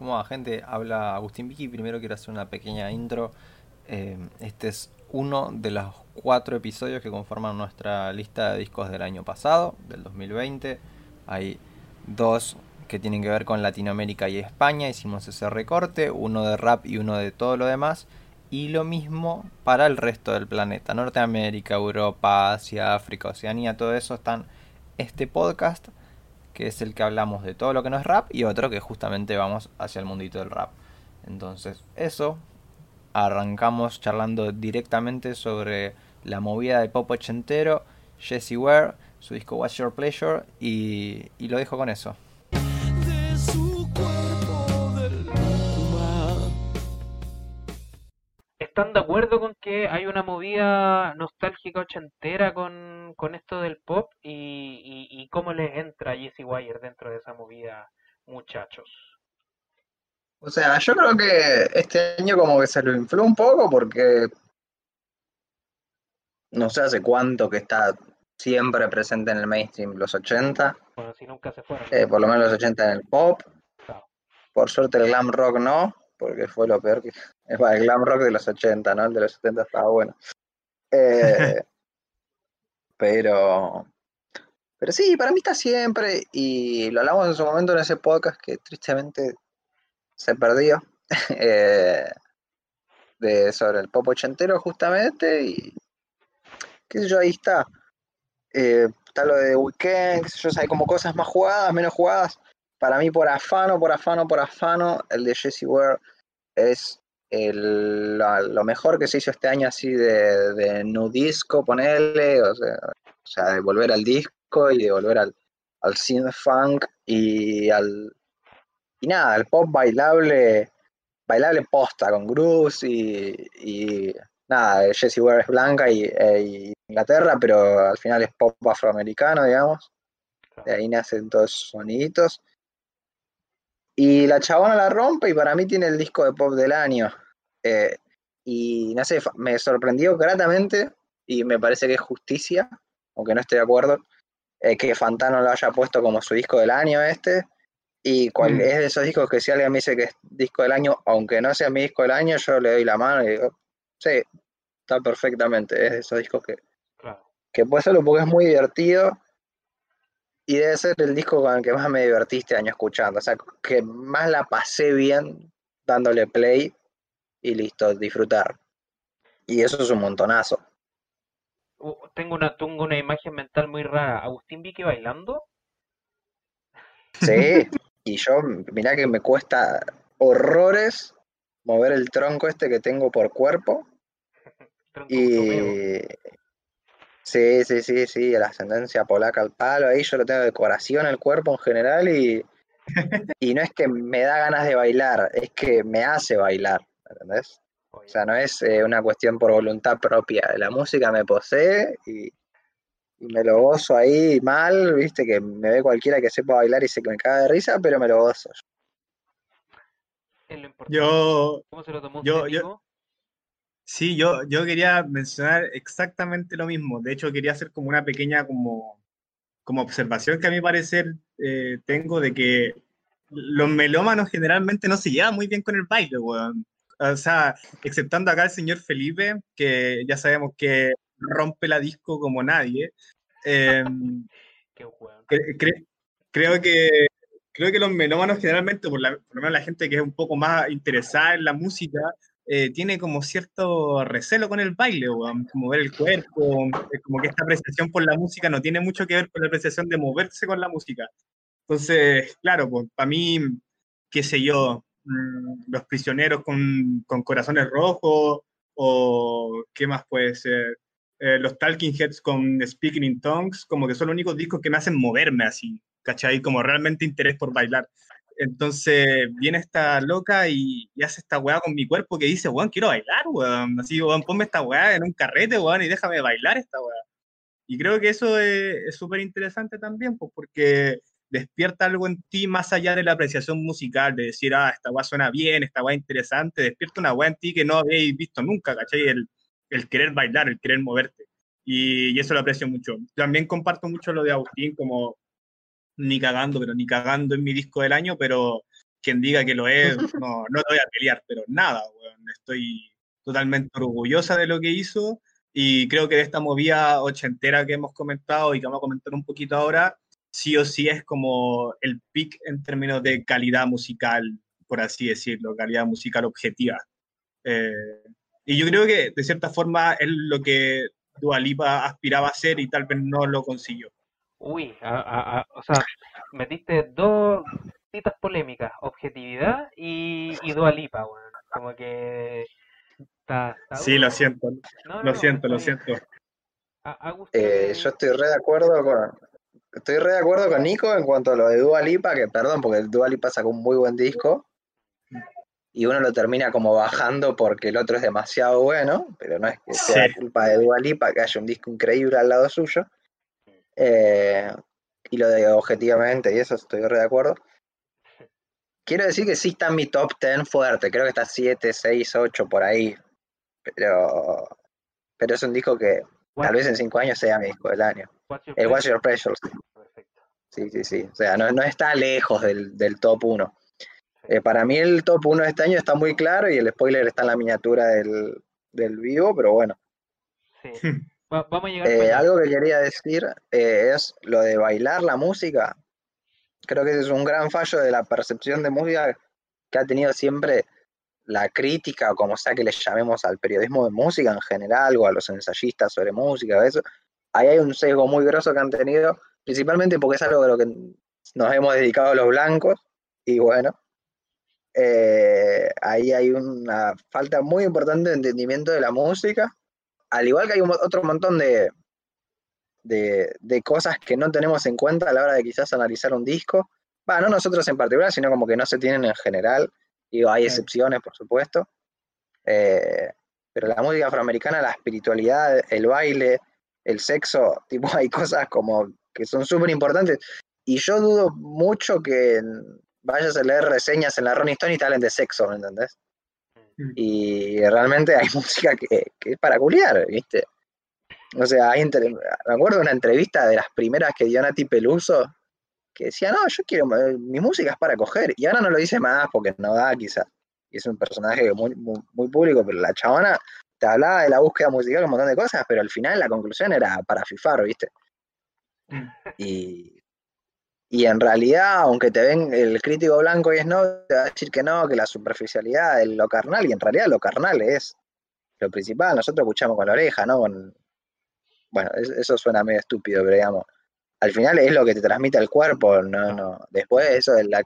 ¿Cómo va, gente? Habla Agustín Vicky. Primero quiero hacer una pequeña intro. Eh, este es uno de los cuatro episodios que conforman nuestra lista de discos del año pasado, del 2020. Hay dos que tienen que ver con Latinoamérica y España. Hicimos ese recorte, uno de rap y uno de todo lo demás. Y lo mismo para el resto del planeta. Norteamérica, Europa, Asia, África, Oceanía, todo eso están este podcast que es el que hablamos de todo lo que no es rap, y otro que justamente vamos hacia el mundito del rap. Entonces, eso, arrancamos charlando directamente sobre la movida de pop ochentero, Jesse Ware, su disco What's Your Pleasure, y, y lo dejo con eso. ¿Están de acuerdo con que hay una movida nostálgica ochentera con, con esto del pop? Y, y, cómo les entra Jesse Wire dentro de esa movida, muchachos? O sea, yo creo que este año como que se lo infló un poco porque no sé hace cuánto que está siempre presente en el mainstream, los 80. Bueno, si nunca se fueron. Eh, por lo menos los 80 en el pop. Por suerte el glam rock no porque fue lo peor que... Es el glam rock de los 80, ¿no? El de los 70 estaba bueno. Eh, pero... Pero sí, para mí está siempre, y lo hablamos en su momento en ese podcast que tristemente se perdió, eh, de, sobre el pop ochentero justamente, y qué sé yo, ahí está. Eh, está lo de Weekend, qué sé yo, hay como cosas más jugadas, menos jugadas, para mí por afano, por afano, por afano, el de Jesse Ware es lo, mejor que se hizo este año así de, de disco, ponerle, o sea, de volver al disco y de volver al, al synth funk y al y nada, el pop bailable, bailable posta con grooves y, y nada, Jessie Ware es blanca y, e Inglaterra, pero al final es pop afroamericano, digamos. De ahí nacen todos esos soniditos. Y la chabona la rompe y para mí tiene el disco de pop del año. Eh, y no sé, me sorprendió gratamente y me parece que es justicia, aunque no estoy de acuerdo, eh, que Fantano lo haya puesto como su disco del año este. Y cual, mm. es de esos discos que si alguien me dice que es disco del año, aunque no sea mi disco del año, yo le doy la mano y digo, sí, está perfectamente. Es de esos discos que, que puede serlo porque es muy divertido y debe ser el disco con el que más me divertí este año escuchando. O sea, que más la pasé bien dándole play y listo, disfrutar. Y eso es un montonazo. Uh, tengo, una, tengo una imagen mental muy rara. ¿Agustín Vicky bailando? Sí, y yo, mirá que me cuesta horrores mover el tronco este que tengo por cuerpo. y, Sí, sí, sí, sí, la ascendencia polaca al palo, ahí yo lo tengo de decoración el cuerpo en general y, y no es que me da ganas de bailar, es que me hace bailar, ¿entendés? O sea, no es eh, una cuestión por voluntad propia, la música me posee y, me lo gozo ahí mal, viste, que me ve cualquiera que sepa bailar y se me caga de risa, pero me lo gozo. Yo, ¿Cómo se lo tomó yo, yo, Sí, yo, yo quería mencionar exactamente lo mismo. De hecho, quería hacer como una pequeña como, como observación que a mi parecer eh, tengo de que los melómanos generalmente no se llevan muy bien con el baile, weón. O sea, exceptando acá el señor Felipe, que ya sabemos que rompe la disco como nadie. Em, creo que creo que los melómanos generalmente, por, la, por lo menos la gente que es un poco más interesada en la música, eh, tiene como cierto recelo con el baile, o como ver el cuerpo, como que esta apreciación por la música no tiene mucho que ver con la apreciación de moverse con la música. Entonces, claro, pues, para mí, qué sé yo, mm, los prisioneros con, con, corazones rojos, o qué más puede ser, eh, los Talking Heads con Speaking in Tongues, como que son los únicos discos que me hacen moverme así, ¿cachai? Como realmente interés por bailar. Entonces viene esta loca y, hace esta weá con mi cuerpo que dice, weón, quiero bailar, weón. Así, weón, ponme esta weá en un carrete, weón, y déjame bailar esta weá. Y creo que eso es súper interesante también, pues, porque despierta algo en ti más allá de la apreciación musical, de decir, ah, esta weá suena bien, esta weá interesante, despierta una weá en ti que no habéis visto nunca, ¿cachai? El, el querer bailar, el querer moverte. Y, y, eso lo aprecio mucho. También comparto mucho lo de Agustín, como ni cagando, pero ni cagando en mi disco del año, pero quien diga que lo es, no, no te voy a pelear, pero nada, weón. Estoy totalmente orgullosa de lo que hizo y creo que de esta movida ochentera que hemos comentado y que vamos a comentar un poquito ahora, sí o sí es como el pick en términos de calidad musical, por así decirlo, calidad musical objetiva. Eh, y yo creo que de cierta forma es lo que Dualipa aspiraba a hacer y tal vez no lo consiguió. Uy, o sea, metiste dos citas polémicas, objetividad y, y Dualipa, bueno. Como que está, Sí, lo siento. lo siento, lo siento. Eh, yo estoy re de acuerdo con, estoy re de acuerdo con Nico en cuanto a lo de Dua Lipa, que perdón, porque el Dua Lipa sacó un muy buen disco y uno lo termina como bajando porque el otro es demasiado bueno, pero no es que sea culpa de Dua Lipa que haya un disco increíble al lado suyo. Eh, y lo de objetivamente, y eso estoy re de acuerdo. Quiero decir que sí está en mi top 10 fuerte, creo que está 7, 6, 8 por ahí. Pero, pero es un disco que tal vez en 5 años sea mi disco del año. el What's Your Pressure. Sí, sí, sí. O sea, no, no está lejos del, del top 1. Eh, para mí el top 1 de este año está muy claro y el spoiler está en la miniatura del, del vivo, pero bueno. Sí. Vamos a llegar eh, algo que quería decir eh, es lo de bailar la música. Creo que ese es un gran fallo de la percepción de música que ha tenido siempre la crítica, o como sea que le llamemos al periodismo de música en general, o a los ensayistas sobre música, eso. Ahí hay un sesgo muy grosso que han tenido, principalmente porque es algo de lo que nos hemos dedicado los blancos, y bueno, eh, ahí hay una falta muy importante de entendimiento de la música, al igual que hay otro montón de, de, cosas que no tenemos en cuenta a la hora de quizás analizar un disco. Bueno, no nosotros en particular, sino como que no se tienen en general. Digo, hay excepciones, por supuesto. Eh, pero la música afroamericana, la espiritualidad, el baile, el sexo, tipo, hay cosas como que son súper importantes. Y yo dudo mucho que vayas a leer reseñas en la Ronnie Stone y te hablen de sexo, ¿me entendés? Mm. Y realmente hay música que, es para culiar, ¿viste? O sea, hay me acuerdo de una entrevista de las primeras que dio Nati Peluso, que decía, no, yo quiero, mi música es para coger, y ahora no lo dice más porque no da quizás, y es un personaje muy, muy, público, pero la chabona te hablaba de la búsqueda musical, un montón de cosas, pero al final la conclusión era para fifar, ¿viste? Mm. Y, y en realidad, aunque te ven el crítico blanco y es no, te va a decir que no, que la superficialidad, lo carnal, y en realidad lo carnal es lo principal. Nosotros escuchamos con la oreja, ¿no? Bueno, eso suena medio estúpido, pero digamos, al final es lo que te transmite el cuerpo, no, no. Después eso de la,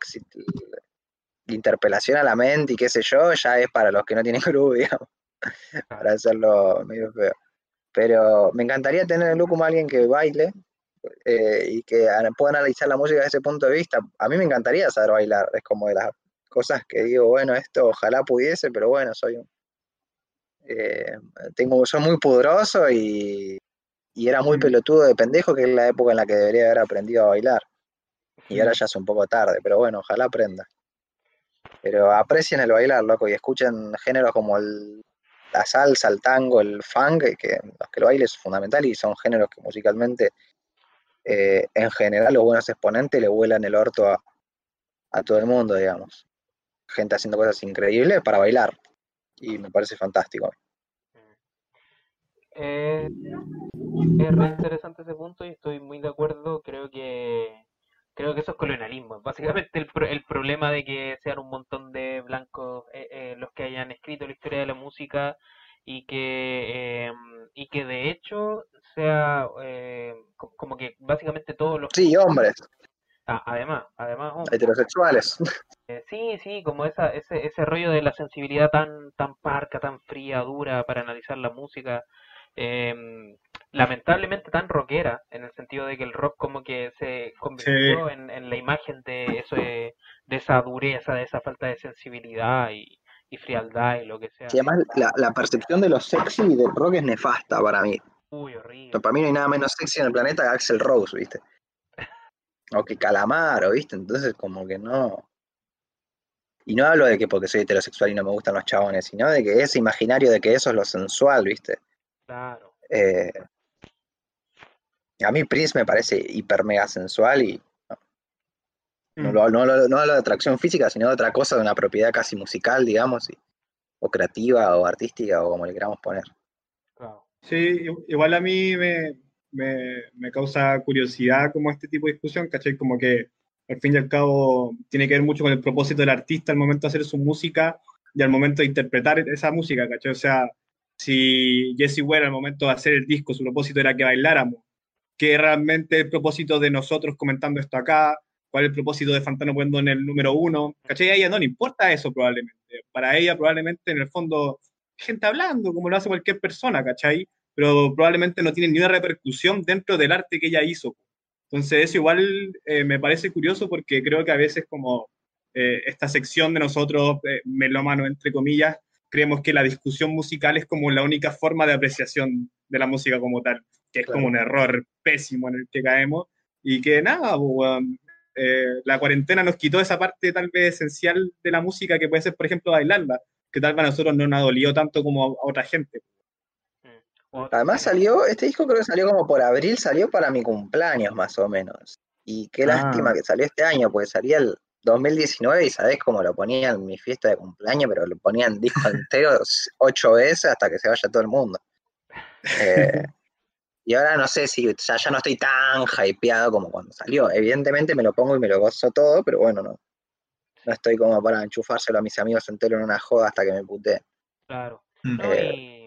interpelación a la mente y qué sé yo, ya es para los que no tienen cruz, digamos, para hacerlo medio feo. Pero me encantaría tener el look como alguien que baile, eh, y que puedan analizar la música desde ese punto de vista. A mí me encantaría saber bailar, es como de las cosas que digo, bueno, esto ojalá pudiese, pero bueno, soy un... Eh, tengo, soy muy pudroso y, y era muy pelotudo de pendejo, que es la época en la que debería haber aprendido a bailar. Y ahora ya es un poco tarde, pero bueno, ojalá aprenda. Pero aprecien el bailar, loco, y escuchen géneros como el, la salsa, el tango, el funk, que los que el baile es fundamental y son géneros que musicalmente eh, en general los buenos exponentes le vuelan el orto a, todo el mundo, digamos. Gente haciendo cosas increíbles para bailar. Y me parece fantástico. Eh, es re interesante ese punto y estoy muy de acuerdo. Creo que creo que eso es colonialismo. Básicamente el, el problema de que sean un montón de blancos eh, los que hayan escrito la historia de la música y que y que de hecho sea eh, como que básicamente todos los... Sí, hombres. Ah, además, además Heterosexuales. Eh, sí, sí, como esa, ese, ese rollo de la sensibilidad tan, tan parca, tan fría, dura para analizar la música. Em, lamentablemente tan rockera, en el sentido de que el rock como que se convirtió en, en, la imagen de eso de, esa dureza, de esa falta de sensibilidad y, y frialdad y lo que sea. Y además la, la percepción de lo sexy del rock es nefasta para mí. Uy, horrible. para mí no hay nada menos sexy en el planeta que Axel Rose, ¿viste? O que Calamaro, ¿viste? Entonces, como que no. Y no hablo de que porque soy heterosexual y no me gustan los chabones, sino de que ese imaginario de que eso es lo sensual, ¿viste? Claro. Eh, a mí Prince me parece hiper mega sensual y No, Mm. no, lo- no hablo de atracción física, sino de otra cosa, de una propiedad casi musical, digamos, y- o creativa, o artística, o como le queramos poner. Claro. Sí, igual a mí me, me, me causa curiosidad como este tipo de discusión, ¿cachai? Como que al fin y al cabo tiene que ver mucho con el propósito del artista al momento de hacer su música y al momento de interpretar esa música, ¿cachai? O sea, si Jesse Ware al momento de hacer el disco, su propósito era que bailáramos, ¿qué es realmente el propósito de nosotros comentando esto acá? ¿Cuál es el propósito de Fantano poniendo en el número uno? ¿Cachai? A ella no le importa eso probablemente. Para ella probablemente en el fondo gente hablando, como lo hace cualquier persona, ¿cachai? Pero probablemente no tiene ni una repercusión dentro del arte que ella hizo. Entonces eso igual eh, me parece curioso porque creo que a veces como eh, esta sección de nosotros, eh, melómanos entre comillas, creemos que la discusión musical es como la única forma de apreciación de la música como tal, que es Claro. como un error pésimo en el que caemos y que nada, pues, eh, la cuarentena nos quitó esa parte tal vez esencial de la música que puede ser, por ejemplo, bailarla, que tal vez a nosotros no nos ha dolido tanto como a otra gente. O- Además salió, este disco creo que salió como por abril, salió para mi cumpleaños más o menos. Y qué Ah. lástima que salió este año, porque salía el 2019 y sabés cómo lo ponía en mi fiesta de cumpleaños, pero lo ponían disco entero ocho veces hasta que se vaya todo el mundo. Eh, y ahora no sé si ya, ya no estoy tan hypeado como cuando salió. Evidentemente me lo pongo y me lo gozo todo, pero bueno, no, no estoy como para enchufárselo a mis amigos entero en una joda hasta que me puteen. Claro. Mm. No, y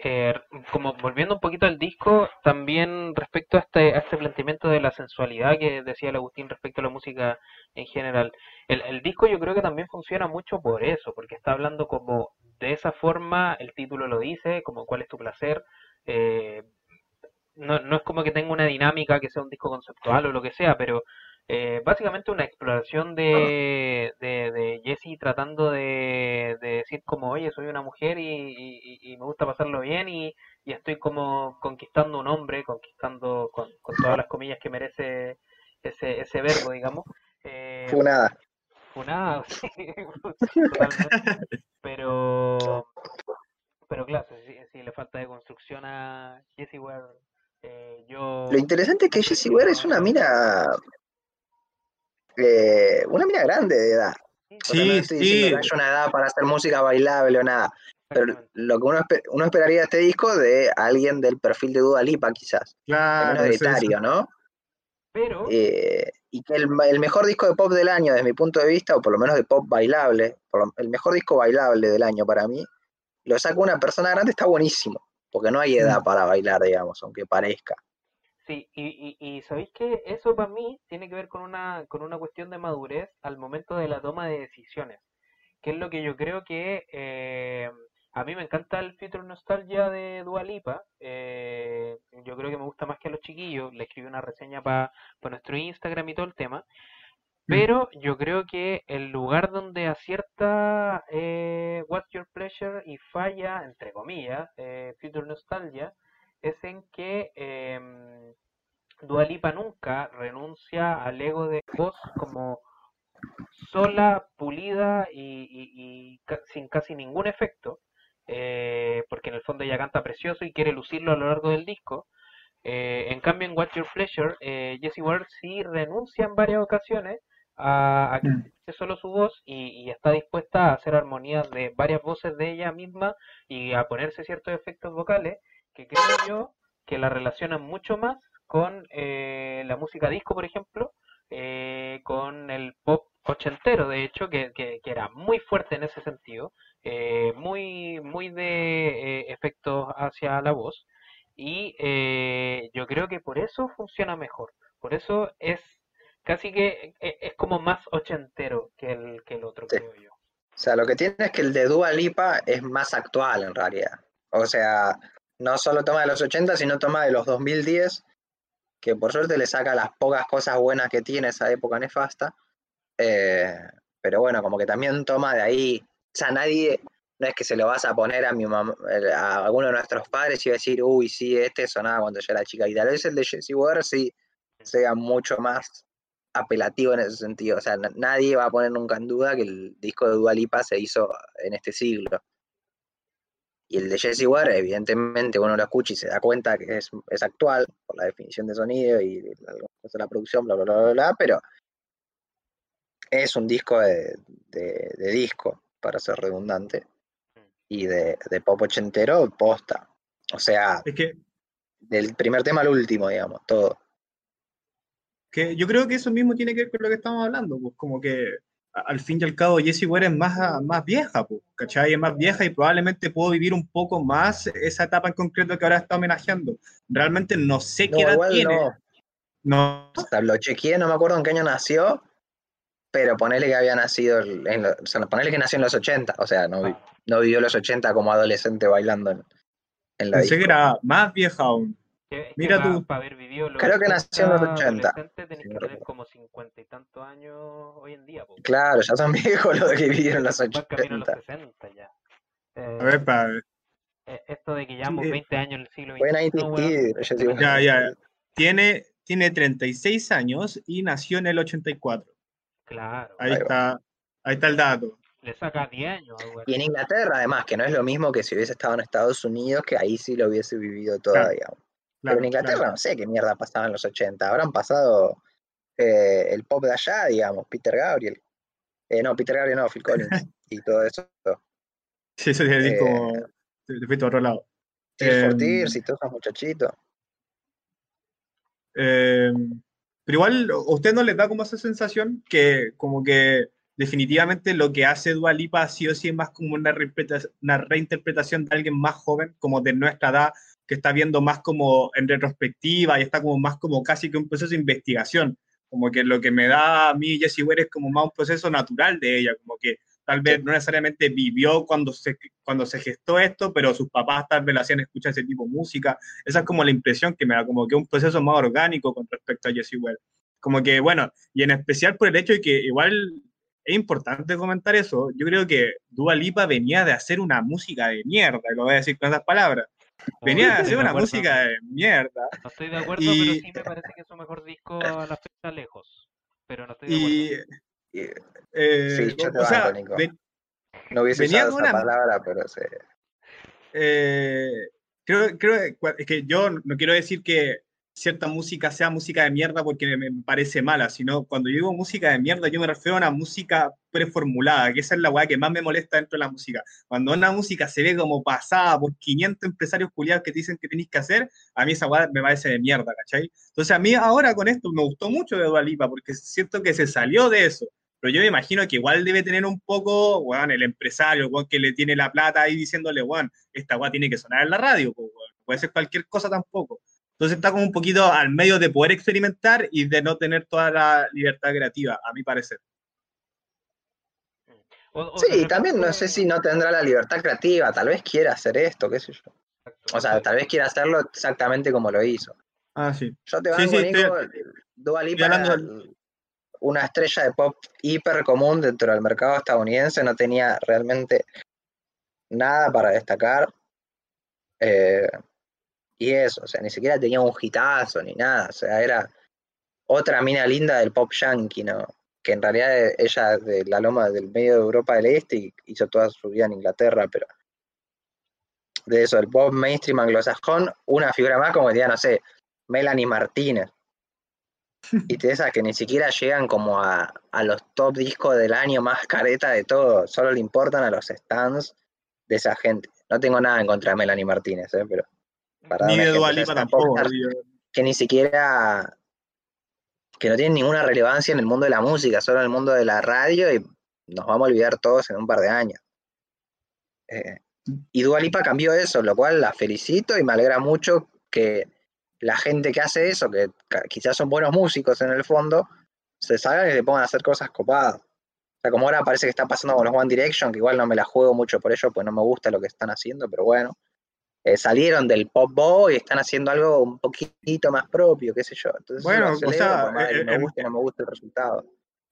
eh, como volviendo un poquito al disco, también respecto a este, a este planteamiento de la sensualidad que decía el Agustín respecto a la música en general, el, el disco yo creo que también funciona mucho por eso, porque está hablando como de esa forma, el título lo dice, como cuál es tu placer, eh, no, no es como que tenga una dinámica que sea un disco conceptual o lo que sea, pero eh, básicamente una exploración de, de, de Jesse tratando de, de decir como, oye, soy una mujer y, y- y me gusta pasarlo bien y, y estoy como conquistando un hombre, conquistando con, con todas las comillas que merece ese, ese verbo, digamos. Eh, Fue nada. funado, sí, totalmente. Pero, pero claro, si, si le falta de construcción a Jesse Ware, eh, yo... Lo interesante es que Jessie Ware es una mina. eh, una mina grande de edad. O sea, no Sí, estoy sí. que haya una edad para hacer música bailable o nada. Pero lo que uno, espe- uno esperaría de este disco de alguien del perfil de Dua Lipa, quizás. Claro, es etario, ¿no? Pero, Eh, y que el, el mejor disco de pop del año, desde mi punto de vista, o por lo menos de pop bailable, por lo- el mejor disco bailable del año para mí, lo saca una persona grande, está buenísimo. Porque no hay edad para bailar, digamos, aunque parezca. Sí, y, y, y sabéis que eso para mí tiene que ver con una, con una cuestión de madurez al momento de la toma de decisiones, que es lo que yo creo que eh, a mí me encanta el Future Nostalgia de Dua Lipa, eh, yo creo que me gusta más que a los chiquillos, le escribí una reseña para nuestro Instagram y todo el tema, pero yo creo que el lugar donde acierta eh, What's Your Pleasure y falla, entre comillas, eh, Future Nostalgia, es en que eh, Dua Lipa nunca renuncia al ego de voz como sola, pulida y, ca- sin casi ningún efecto, eh, porque en el fondo ella canta precioso y quiere lucirlo a lo largo del disco. Eh, en cambio, en What's Your Pleasure, eh, Jessie Ware sí renuncia en varias ocasiones a, a que Mm. escuche solo su voz y, y está dispuesta a hacer armonías de varias voces de ella misma y a ponerse ciertos efectos vocales que creo yo que la relacionan mucho más con eh, la música disco, por ejemplo, eh, con el pop ochentero, de hecho, que, que, que era muy fuerte en ese sentido, eh, muy, muy de efectos hacia la voz, y eh, yo creo que por eso funciona mejor, por eso es casi que eh, es como más ochentero que el, que el otro, Sí. creo yo. O sea, lo que tiene es que el de Dua Lipa es más actual en realidad. O sea, no solo toma de los 80, sino toma de los 2010, que por suerte le saca las pocas cosas buenas que tiene esa época nefasta. Eh, pero bueno, como que también toma de ahí. O sea, nadie, no es que se lo vas a poner a mi mamá, a alguno de nuestros padres y va a decir, uy, sí, este sonaba cuando yo era chica. Y tal vez el de Jesse Ware sí sea mucho más apelativo en ese sentido. O sea, na- nadie va a poner nunca en duda que el disco de Dua Lipa se hizo en este siglo. Y el de Jesse Ware, evidentemente, uno lo escucha y se da cuenta que es, es actual por la definición de sonido y de la producción, bla, bla, bla, bla, bla, pero es un disco de, de- de disco, para ser redundante, y de, de pop ochentero, posta. O sea, Es que, del primer tema al último, digamos, todo. Que yo creo que eso mismo tiene que ver con lo que estamos hablando, pues como que al fin y al cabo Jessie Ware es más, más vieja, pues, ¿cachai? Es más vieja y probablemente puedo vivir un poco más esa etapa en concreto que ahora está homenajeando. Realmente no sé qué edad igual tiene. no. No, lo chequeé, no me acuerdo en qué año nació, pero ponele que había nacido, en lo- o sea, ponele que nació en los 80, o sea, no, Ah, no vivió los 80 como adolescente bailando en, en la pensé que disco. era más vieja aún. Que- Mira que tú. para haber vivido los Creo que nació en los 80 80, adolescentes tenés si que tener como cincuenta y tantos años hoy en día, po. Claro, ya son viejos los que vivieron los Van camino a los 80. 60 ya. A Eh, ver, pa- eh, esto de que llevamos eh, 20 años en el siglo XXI, 90 weón, Kid, yo se digo, me Ya, ya. tiene, tiene 36 años y nació en el 84. Claro, Ahí Ahí está, ahí está el dato. le saca 10 años, weón. Y en Inglaterra, además, que no es lo mismo que si hubiese estado en Estados Unidos, que ahí sí lo hubiese vivido toda, Claro. Claro, Pero en Inglaterra claro. no sé qué mierda pasaba en los 80. Habrán pasado eh, el pop de allá, digamos, Peter Gabriel. Eh, no, Peter Gabriel no, Phil Collins. y todo eso. Sí, eso decir Eh, como te, te fuiste a otro lado. Tears for Em, Tears y todos esos muchachitos. Eh, pero igual, ¿a usted no les da como esa sensación que como que definitivamente lo que hace Dua Lipa sí o sí es más como una, una reinterpretación de alguien más joven, como de nuestra edad, que está viendo más como en retrospectiva y está como más como casi que un proceso de investigación. Como que lo que me da a mí Jessie Ware es como más un proceso natural de ella, como que tal vez no necesariamente vivió cuando se, cuando se gestó esto, pero sus papás tal vez le hacían escuchar ese tipo de música. Esa es como la impresión que me da, como que un proceso más orgánico con respecto a Jessie Ware. Como que, bueno, y en especial por el hecho de que igual es importante comentar eso, yo creo que Dua Lipa venía de hacer una música de mierda, lo voy a decir con esas palabras. Venía Estoy hacer una acuerdo. música de mierda. No estoy de acuerdo, Y- pero sí me parece que es su mejor disco a la fecha lejos. Pero no estoy de acuerdo. Y eh, Sí, yo te o sea, ven- no hubiese venía usado con esa una- palabra, pero sí. eh, creo, creo es que yo no quiero decir que cierta música sea música de mierda porque me, parece mala, sino cuando yo digo música de mierda, yo me refiero a una música preformulada, que esa es la weá que más me molesta dentro de la música. Cuando una música se ve como pasada por 500 empresarios culiados que te dicen que tenéis que hacer, a mí esa weá me parece de mierda, ¿cachai? Entonces a mí ahora con esto me gustó mucho de Dua Lipa porque siento que se salió de eso. Pero yo me imagino que igual debe tener un poco, el empresario, weón que le tiene la plata ahí diciéndole, weón, esta weá tiene que sonar en la radio, puede ser cualquier cosa tampoco. Entonces está como un poquito al medio de poder experimentar y de no tener toda la libertad creativa, a mi parecer. Sí, también no sé si no tendrá la libertad creativa, tal vez quiera hacer esto, qué sé yo. O sea, tal vez quiera hacerlo exactamente como lo hizo. Ah, sí. Yo te Sí, banco, sí, Nico, estoy- Dua Lipa hablando una estrella de pop hiper común dentro del mercado estadounidense, no tenía realmente nada para destacar. Eh, y eso, o sea, ni siquiera tenía un hitazo ni nada, o sea, era otra mina linda del pop yankee, ¿no? Que en realidad eh, ella es de la loma del medio de Europa del Este y hizo toda su vida en Inglaterra, pero de eso, el pop mainstream anglosajón, una figura más como diría, no sé, Melanie Martínez. Y de esas que ni siquiera llegan como a, a los top discos del año más careta de todo, solo le importan a los stands de esa gente. No tengo nada en contra de Melanie Martínez, ¿eh? pero para Ni de Dua Lipa tampoco. que ni siquiera que no tiene ninguna relevancia en el mundo de la música, solo en el mundo de la radio y nos vamos a olvidar todos en un par de años. Eh, y Dua Lipa cambió eso, lo cual la felicito y me alegra mucho que la gente que hace eso, que quizás son buenos músicos en el fondo, se salgan y se pongan a hacer cosas copadas. O sea, como ahora parece que está pasando con los One Direction, que igual no me la juego mucho por ello, pues no me gusta lo que están haciendo, pero bueno. Eh, salieron del pop boy y están haciendo algo un poquito más propio, qué sé yo. Entonces, Bueno, o sea, eh, me guste o no me guste el resultado.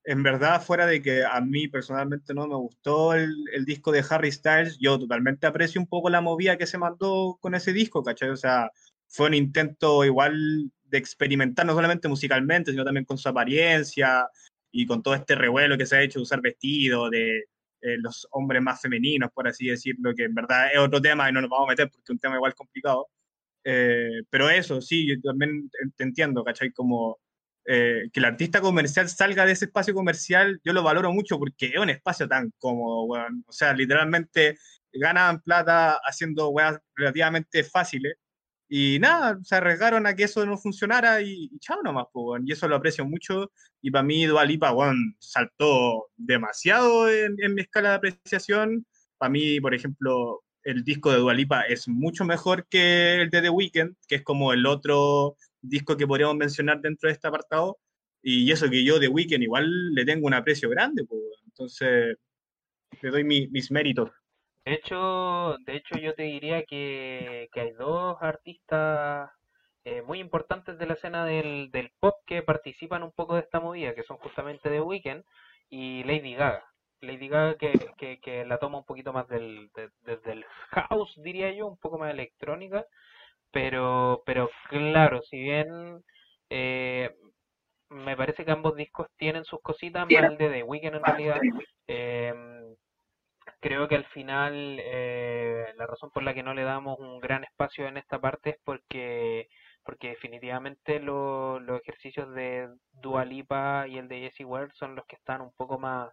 en verdad, fuera de que a mí personalmente no me gustó el, el disco de Harry Styles, yo totalmente aprecio un poco la movida que se mandó con ese disco, ¿cachai? O sea, fue un intento igual de experimentar, no solamente musicalmente, sino también con su apariencia y con todo este revuelo que se ha hecho de usar vestido, de eh, los hombres más femeninos, por así decirlo, que en verdad es otro tema y no nos vamos a meter porque es un tema igual complicado. Eh, pero eso, sí, yo también te- entiendo, ¿cachai? Como eh, que el artista comercial salga de ese espacio comercial, yo lo valoro mucho porque es un espacio tan cómodo. O sea, literalmente ganan plata haciendo weas relativamente fáciles. Y nada, se arriesgaron a que eso no funcionara y, y chao nomás, weón. Y eso lo aprecio mucho. Y para mí, Dualipa, weón, saltó demasiado en, en mi escala de apreciación. Para mí, por ejemplo, el disco de Dualipa es mucho mejor que el de The Weeknd, que es como el otro disco que podríamos mencionar dentro de este apartado. Y eso que yo de Weekend igual le tengo un aprecio grande, entonces le doy mi, mis méritos. De hecho, de hecho yo te diría que, que hay dos artistas eh, muy importantes de la escena del, del pop que participan un poco de esta movida, que son justamente The Weeknd y Lady Gaga. Lady Gaga que, que, que la toma un poquito más del, de- desde el house, diría yo, un poco más electrónica, pero, pero claro, si bien eh, me parece que ambos discos tienen sus cositas, más el de The Weeknd en realidad, creo que al final eh, la razón por la que no le damos un gran espacio en esta parte es porque porque definitivamente lo- los ejercicios de Dua Lipa y el de Jessie Ware son los que están un poco más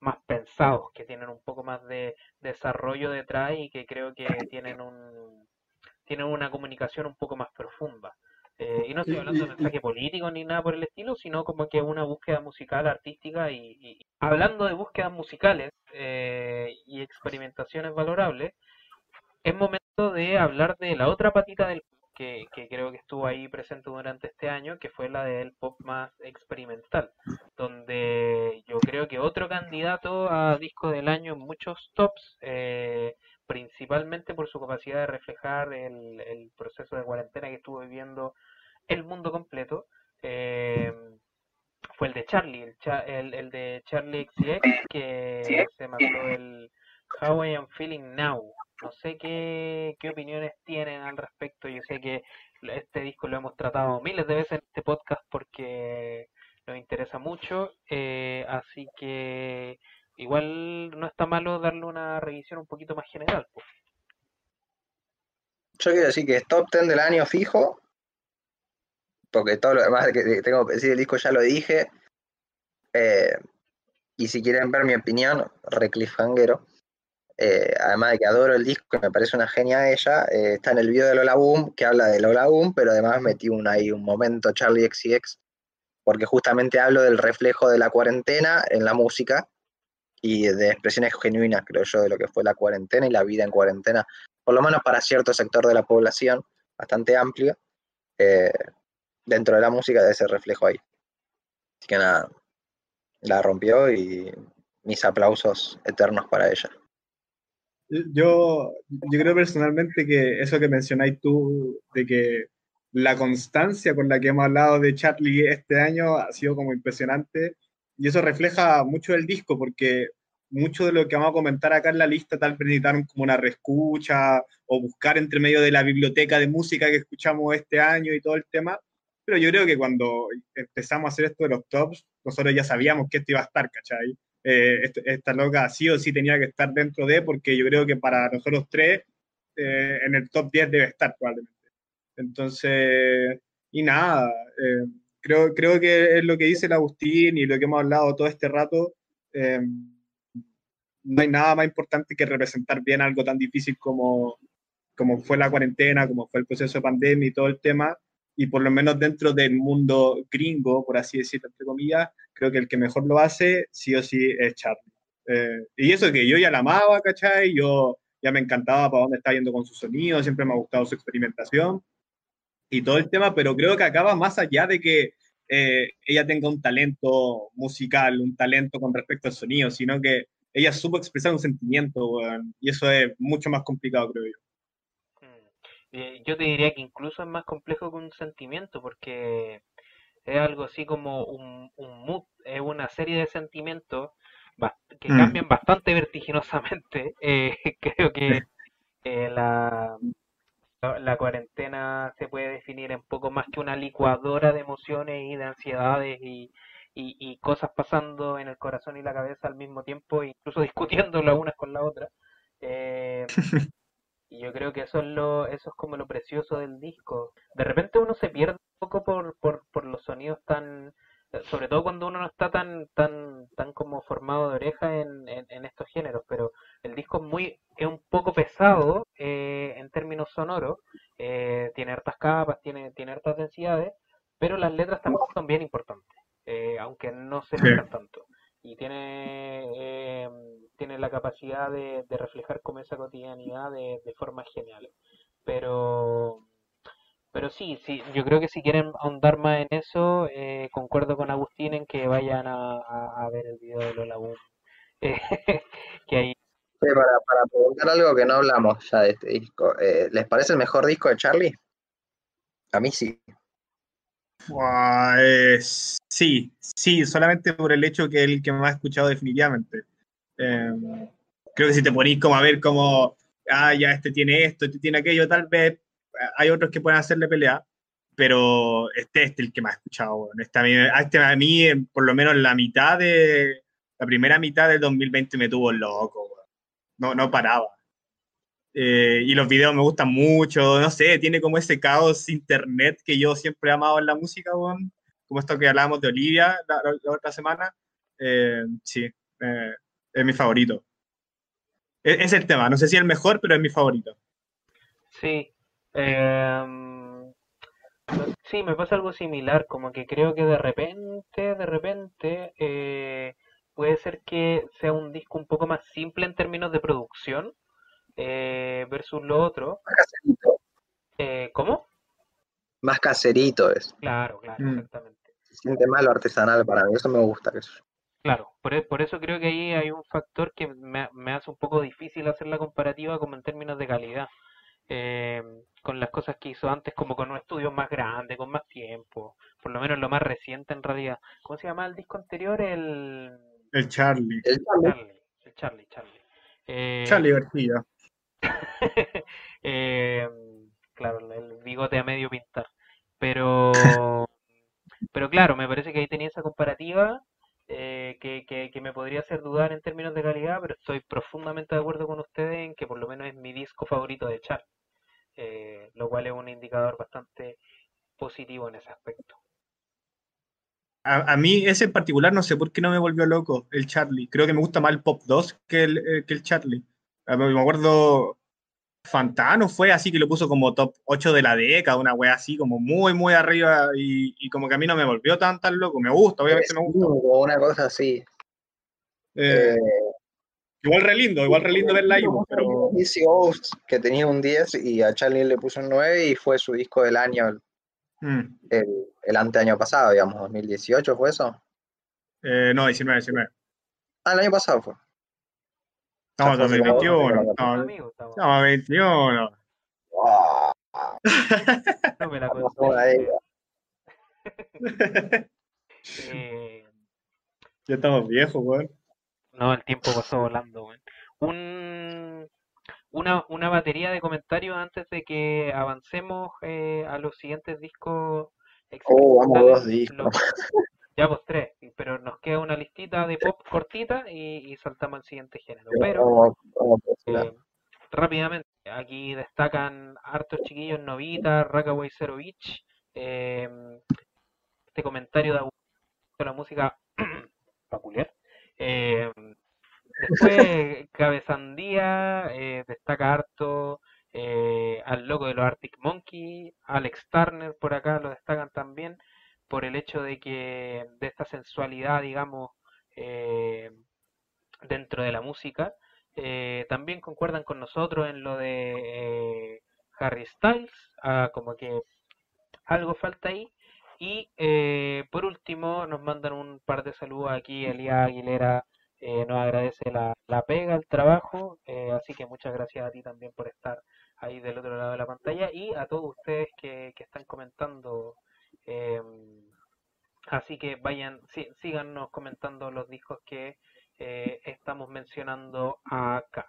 más pensados, que tienen un poco más de desarrollo detrás y que creo que tienen un tienen una comunicación un poco más profunda. Eh, y no estoy hablando de mensaje político ni nada por el estilo, sino como que una búsqueda musical, artística y, y- hablando de búsquedas musicales eh, y experimentaciones valorables, es momento de hablar de la otra patita del pop que, que creo que estuvo ahí presente durante este año, que fue la del pop más experimental, donde yo creo que otro candidato a disco del año en muchos tops, eh, principalmente por su capacidad de reflejar el, el proceso de cuarentena que estuvo viviendo el mundo completo, eh, fue el de Charlie, el, cha- el, el de Charlie XCX, que se mandó el How I Am Feeling Now. No sé qué, qué opiniones tienen al respecto. Yo sé que este disco lo hemos tratado miles de veces en este podcast porque nos interesa mucho. eh, así que igual no está malo darle una revisión un poquito más general. Yo quiero decir que es top 10 del año fijo, porque todo lo demás que tengo que decir del disco ya lo dije. Eh, y si quieren ver mi opinión, re cliffhangero. Eh, además de que adoro el disco, que me parece una genia ella, eh, está en el video de Lola Boom, que habla de Lola Boom, pero además metí un, ahí un momento Charlie XCX, porque justamente hablo del reflejo de la cuarentena en la música y de expresiones genuinas, creo yo, de lo que fue la cuarentena y la vida en cuarentena, por lo menos para cierto sector de la población, bastante amplio, eh, dentro de la música de ese reflejo ahí. Así que nada, la rompió y mis aplausos eternos para ella. Yo, yo creo personalmente que eso que mencionáis tú, de que la constancia con la que hemos hablado de Charlie este año ha sido como impresionante y eso refleja mucho el disco porque mucho de lo que vamos a comentar acá en la lista tal vez necesitaron como una reescucha o buscar entre medio de la biblioteca de música que escuchamos este año y todo el tema, pero yo creo que cuando empezamos a hacer esto de los tops, nosotros ya sabíamos que esto iba a estar, ¿cachai? Eh, este- esta loca sí o sí tenía que estar dentro de, porque yo creo que para nosotros tres eh, en el top 10 debe estar probablemente. Entonces, y nada, eh, creo, creo que es lo que dice el Agustín y lo que hemos hablado todo este rato. eh, no hay nada más importante que representar bien algo tan difícil como, como fue la cuarentena, como fue el proceso de pandemia y todo el tema. Y por lo menos dentro del mundo gringo, por así decirlo, entre comillas, creo que el que mejor lo hace, sí o sí, es Charlie. Eh, y eso que yo ya la amaba, ¿cachai? Yo ya me encantaba para dónde está yendo con su sonido, siempre me ha gustado su experimentación y todo el tema, pero creo que acaba más allá de que eh, ella tenga un talento musical, un talento con respecto al sonido, sino que ella supo expresar un sentimiento, weón, y eso es mucho más complicado, creo yo. Mm. Eh, Yo te diría que incluso es más complejo que un sentimiento, porque es algo así como un, un mood, es una serie de sentimientos que Mm. cambian bastante vertiginosamente. Eh, creo que eh, la, la la cuarentena se puede definir en poco más que una licuadora de emociones y de ansiedades y, y, y cosas pasando en el corazón y la cabeza al mismo tiempo, incluso discutiendo las unas con la otra. Eh, Y yo creo que eso es lo, eso es como lo precioso del disco. De repente uno se pierde un poco por, por, por los sonidos tan, sobre todo cuando uno no está tan, tan, tan como formado de oreja en, en, estos géneros, pero el disco es muy, es un poco pesado eh, en términos sonoros, eh, tiene hartas capas, tiene, tiene hartas densidades, pero las letras también son bien importantes, eh, aunque no se notan tanto. Y tiene, tiene la capacidad de, de reflejar como esa cotidianidad de, de formas geniales. Pero pero sí, sí, yo creo que si quieren ahondar más en eso, eh, concuerdo con Agustín en que vayan a, ver el video de Lola Boom. Eh, que ahí... para, para preguntar algo que no hablamos ya de este disco, eh, ¿les parece el mejor disco de Charlie? A mí sí. sí, sí, solamente por el hecho que es el que más he escuchado definitivamente. Em, creo que si te ponís como a ver como, ah, ya este tiene esto, este tiene aquello, tal vez hay otros que pueden hacerle pelea, pero este, este es el que más he escuchado. Este, a, mí, este, a mí, por lo menos la mitad de, la primera mitad del 2020 me tuvo loco, no, no paraba. Eh, y los videos me gustan mucho, no sé, tiene como ese caos internet que yo siempre he amado en la música, como esto que hablábamos de Olivia la, otra semana. Eh, sí, eh, es mi favorito. Es, es, el tema, no sé si el mejor, pero es mi favorito. Sí, eh, sí, me pasa algo similar, como que creo que de repente, de repente, puede ser que sea un disco un poco más simple en términos de producción eh, versus lo otro. Más caserito. Eh, ¿Cómo? Más caserito es. Claro, claro, mm. exactamente. Se siente más lo artesanal para mí, eso me gusta. Eso. Claro, por, e, por, eso creo que ahí hay un factor que me, me, hace un poco difícil hacer la comparativa como en términos de calidad. Eh, con las cosas que hizo antes, como con un estudio más grande, con más tiempo, por lo menos lo más reciente en realidad. ¿Cómo se llama el disco anterior? El, el Charlie. El Charlie, el Charlie, Charlie. Eh... Charlie García. eh, claro, el bigote a medio pintar. Pero, pero claro, me parece que ahí tenía esa comparativa eh, que, que, que, me podría hacer dudar en términos de calidad, pero estoy profundamente de acuerdo con ustedes en que por lo menos es mi disco favorito de Charlie. Eh, lo cual es un indicador bastante positivo en ese aspecto. A, mí ese en particular no sé por qué no me volvió loco el Charlie. Creo que me gusta más el Pop 2 que el, eh, que el Charlie. Me acuerdo, Fantano fue así que lo puso como top 8 de la década, una wea así como muy, muy arriba y, como que a mí no me volvió tan tan loco. Me gusta, obviamente me gusta. Una cosa así. Eh, Igual re lindo, igual re lindo verla ahí, pero... Que tenía un 10 y a Charlie le puso un 9 y fue su disco del año mm. el, el, anteaño pasado, digamos, 2018, ¿fue eso? Eh, no, 19, 19. Ah, el año pasado fue. Estamos en 2021. Estamos en 21. No me la eh... Ya estamos viejos, weón. No, el tiempo pasó volando, Un, una, una batería de comentarios antes de que avancemos eh, a los siguientes discos. Oh, vamos dos discos. ya pues tres, pero nos queda una listita de pop cortita y, saltamos al siguiente género. Pero eh, rápidamente, aquí destacan hartos chiquillos Novita, Rockaway Zero Beach, eh, este comentario de la música peculiar. Eh, después, Cabezandía eh, destaca harto. Eh, al loco de los Arctic Monkey, Alex Turner por acá lo destacan también por el hecho de que de esta sensualidad, digamos, eh, dentro de la música. también concuerdan con nosotros en lo de Harry Styles, ah, como que algo falta ahí. Y eh, por último, nos mandan un par de saludos aquí. Elías Aguilera eh, nos agradece la, la, pega, el trabajo. Eh, así que muchas gracias a ti también por estar ahí del otro lado de la pantalla y a todos ustedes que, que están comentando. Em, así que vayan, sí, síganos comentando los discos que estamos mencionando acá.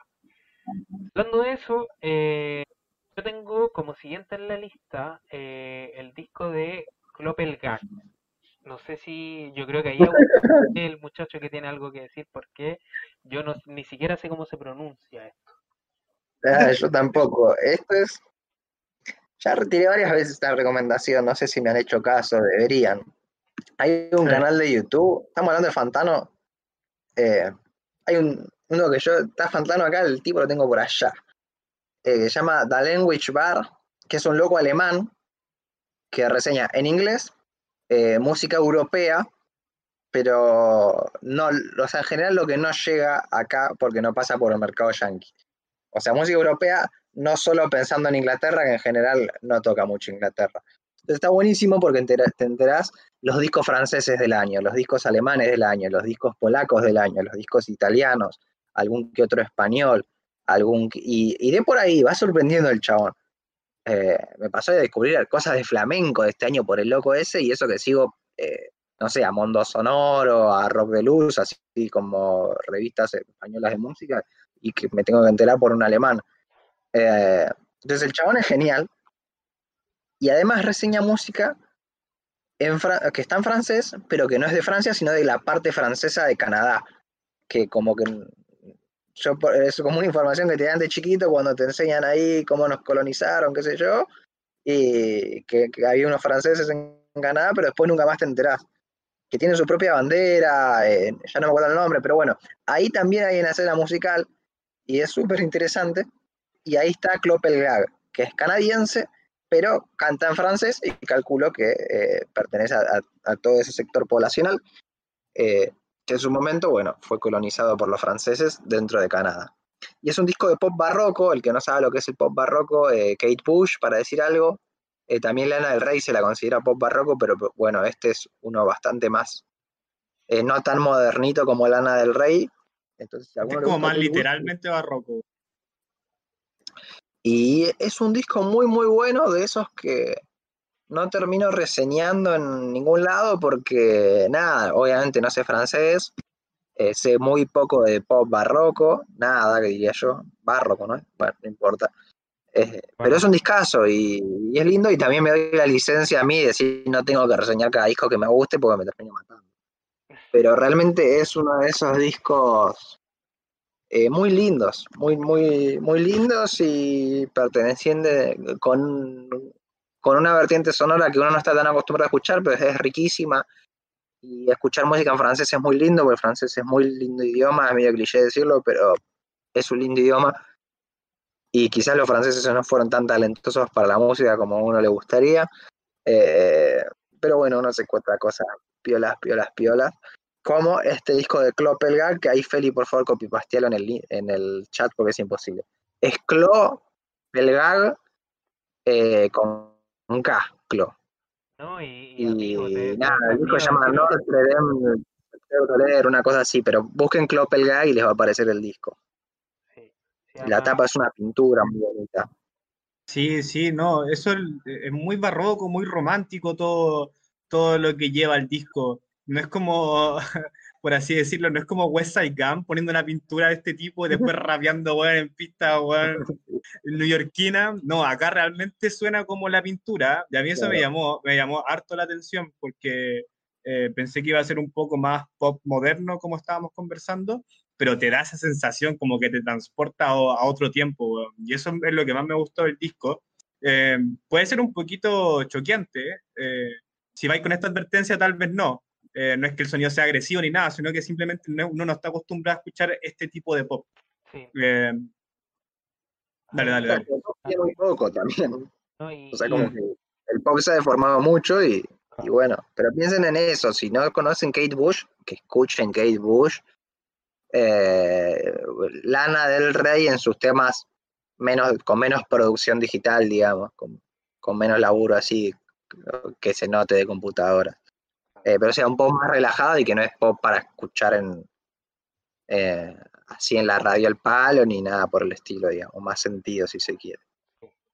Hablando de eso, yo tengo como siguiente en la lista el disco de Clopelgag. No sé si, yo creo que ahí el muchacho que tiene algo que decir porque yo no, ni siquiera sé cómo se pronuncia esto. Ah, yo tampoco. Esto es. Ya retiré varias veces esta recomendación, no sé si me han hecho caso, deberían. Hay un Sí. canal de YouTube, estamos hablando de Fantano. eh, hay un, uno que yo, está Fantano acá, el tipo lo tengo por allá. eh, que se llama The Language Bar, que es un loco alemán que reseña en inglés eh, música europea, pero no, o en general lo que no llega acá porque no pasa por el mercado yankee. O sea, música europea, no solo pensando en Inglaterra, que en general no toca mucho Inglaterra. Está buenísimo porque te enterás los discos franceses del año, los discos alemanes del año, los discos polacos del año, los discos italianos, algún que otro español, algún y, y de por ahí va sorprendiendo el chabón. Eh, me pasó de descubrir cosas de flamenco este año por el loco ese y eso que sigo, eh, no sé, a Mondo Sonoro, a Rock de Luz, así como revistas españolas de música y que me tengo que enterar por un alemán. Eh, entonces el chabón es genial y además reseña música que está en francés, pero que no es de Francia, sino de la parte francesa de Canadá, que como que yo es como una información que te dan de chiquito cuando te enseñan ahí cómo nos colonizaron, qué sé yo, y que, que hay unos franceses en Canadá, pero después nunca más te enterás. Que tienen su propia bandera, eh, ya no me acuerdo el nombre, pero bueno, ahí también hay una escena musical y es súper interesante. Y ahí está Clopelgag, que es canadiense, pero canta en francés y calculo que eh, pertenece a, a- a todo ese sector poblacional, eh, que en su momento, bueno, fue colonizado por los franceses dentro de Canadá. Y es un disco de pop barroco, el que no sabe lo que es el pop barroco, eh, Kate Bush, para decir algo. Eh, también Lana del Rey se la considera pop barroco, pero bueno, este es uno bastante más, eh, no tan modernito como Lana del Rey. Entonces, si Es como más Kate Bush, literalmente barroco. Y es un disco muy, muy bueno, de esos que no termino reseñando en ningún lado porque, nada, obviamente no sé francés, eh, sé muy poco de pop barroco, nada, que diría yo, barroco, ¿no? Bueno, no importa. Eh, pero es un discazo y, y es lindo y también me doy la licencia a mí de decir no tengo que reseñar cada disco que me guste porque me termino matando. Pero realmente es uno de esos discos eh, muy lindos, muy, muy, muy lindos y perteneciente con, con una vertiente sonora que uno no está tan acostumbrado a escuchar, pero es riquísima. Y escuchar música en francés es muy lindo, porque el francés es muy lindo idioma, es medio cliché decirlo, pero es un lindo idioma. Y quizás los franceses no fueron tan talentosos para la música como a uno le gustaría. Eh, pero bueno, uno se encuentra cosas piolas, piolas, piolas como este disco de Clopelgag, que ahí Feli, por favor, copipastealo en el, en el chat porque es imposible. Es Clopelgag eh, con un K, Clo. ¿no? Y, amigo, nada, el disco se llama. Notre Dame, leer, una cosa así, pero busquen Clopelgag y les va a aparecer el disco. Sí, La tapa es una pintura muy bonita. Sí, sí, no, eso es, es muy barroco, muy romántico todo, todo lo que lleva el disco. No es como, por así decirlo, no es como West Side Gun poniendo una pintura de este tipo y después rapeando, weón, en pista, weón, neoyorquina. No, acá realmente suena como la pintura. Y a mí eso me llamó, me llamó harto la atención porque eh, pensé que iba a ser un poco más pop moderno como estábamos conversando, pero te da esa sensación como que te transporta a, a otro tiempo, weón. Y eso es lo que más me gustó del disco. Eh, puede ser un poquito choqueante, eh, si vais con esta advertencia tal vez no. Eh, no es que el sonido sea agresivo ni nada, sino que simplemente no- uno no está acostumbrado a escuchar este tipo de pop. Sí. Eh, dale, dale, dale. Tiene muy poco también. ¿no? Y- O sea, y- como que el pop se ha deformado mucho y, y bueno, pero piensen en eso, si no conocen Kate Bush, que escuchen Kate Bush, eh, Lana del Rey en sus temas menos, con menos producción digital, digamos, con, con menos laburo así, que se note de computadora. Eh, pero sea un poco más relajado y que no es pop para escuchar en eh, así en la radio al palo ni nada por el estilo, digamos, más sentido si se quiere.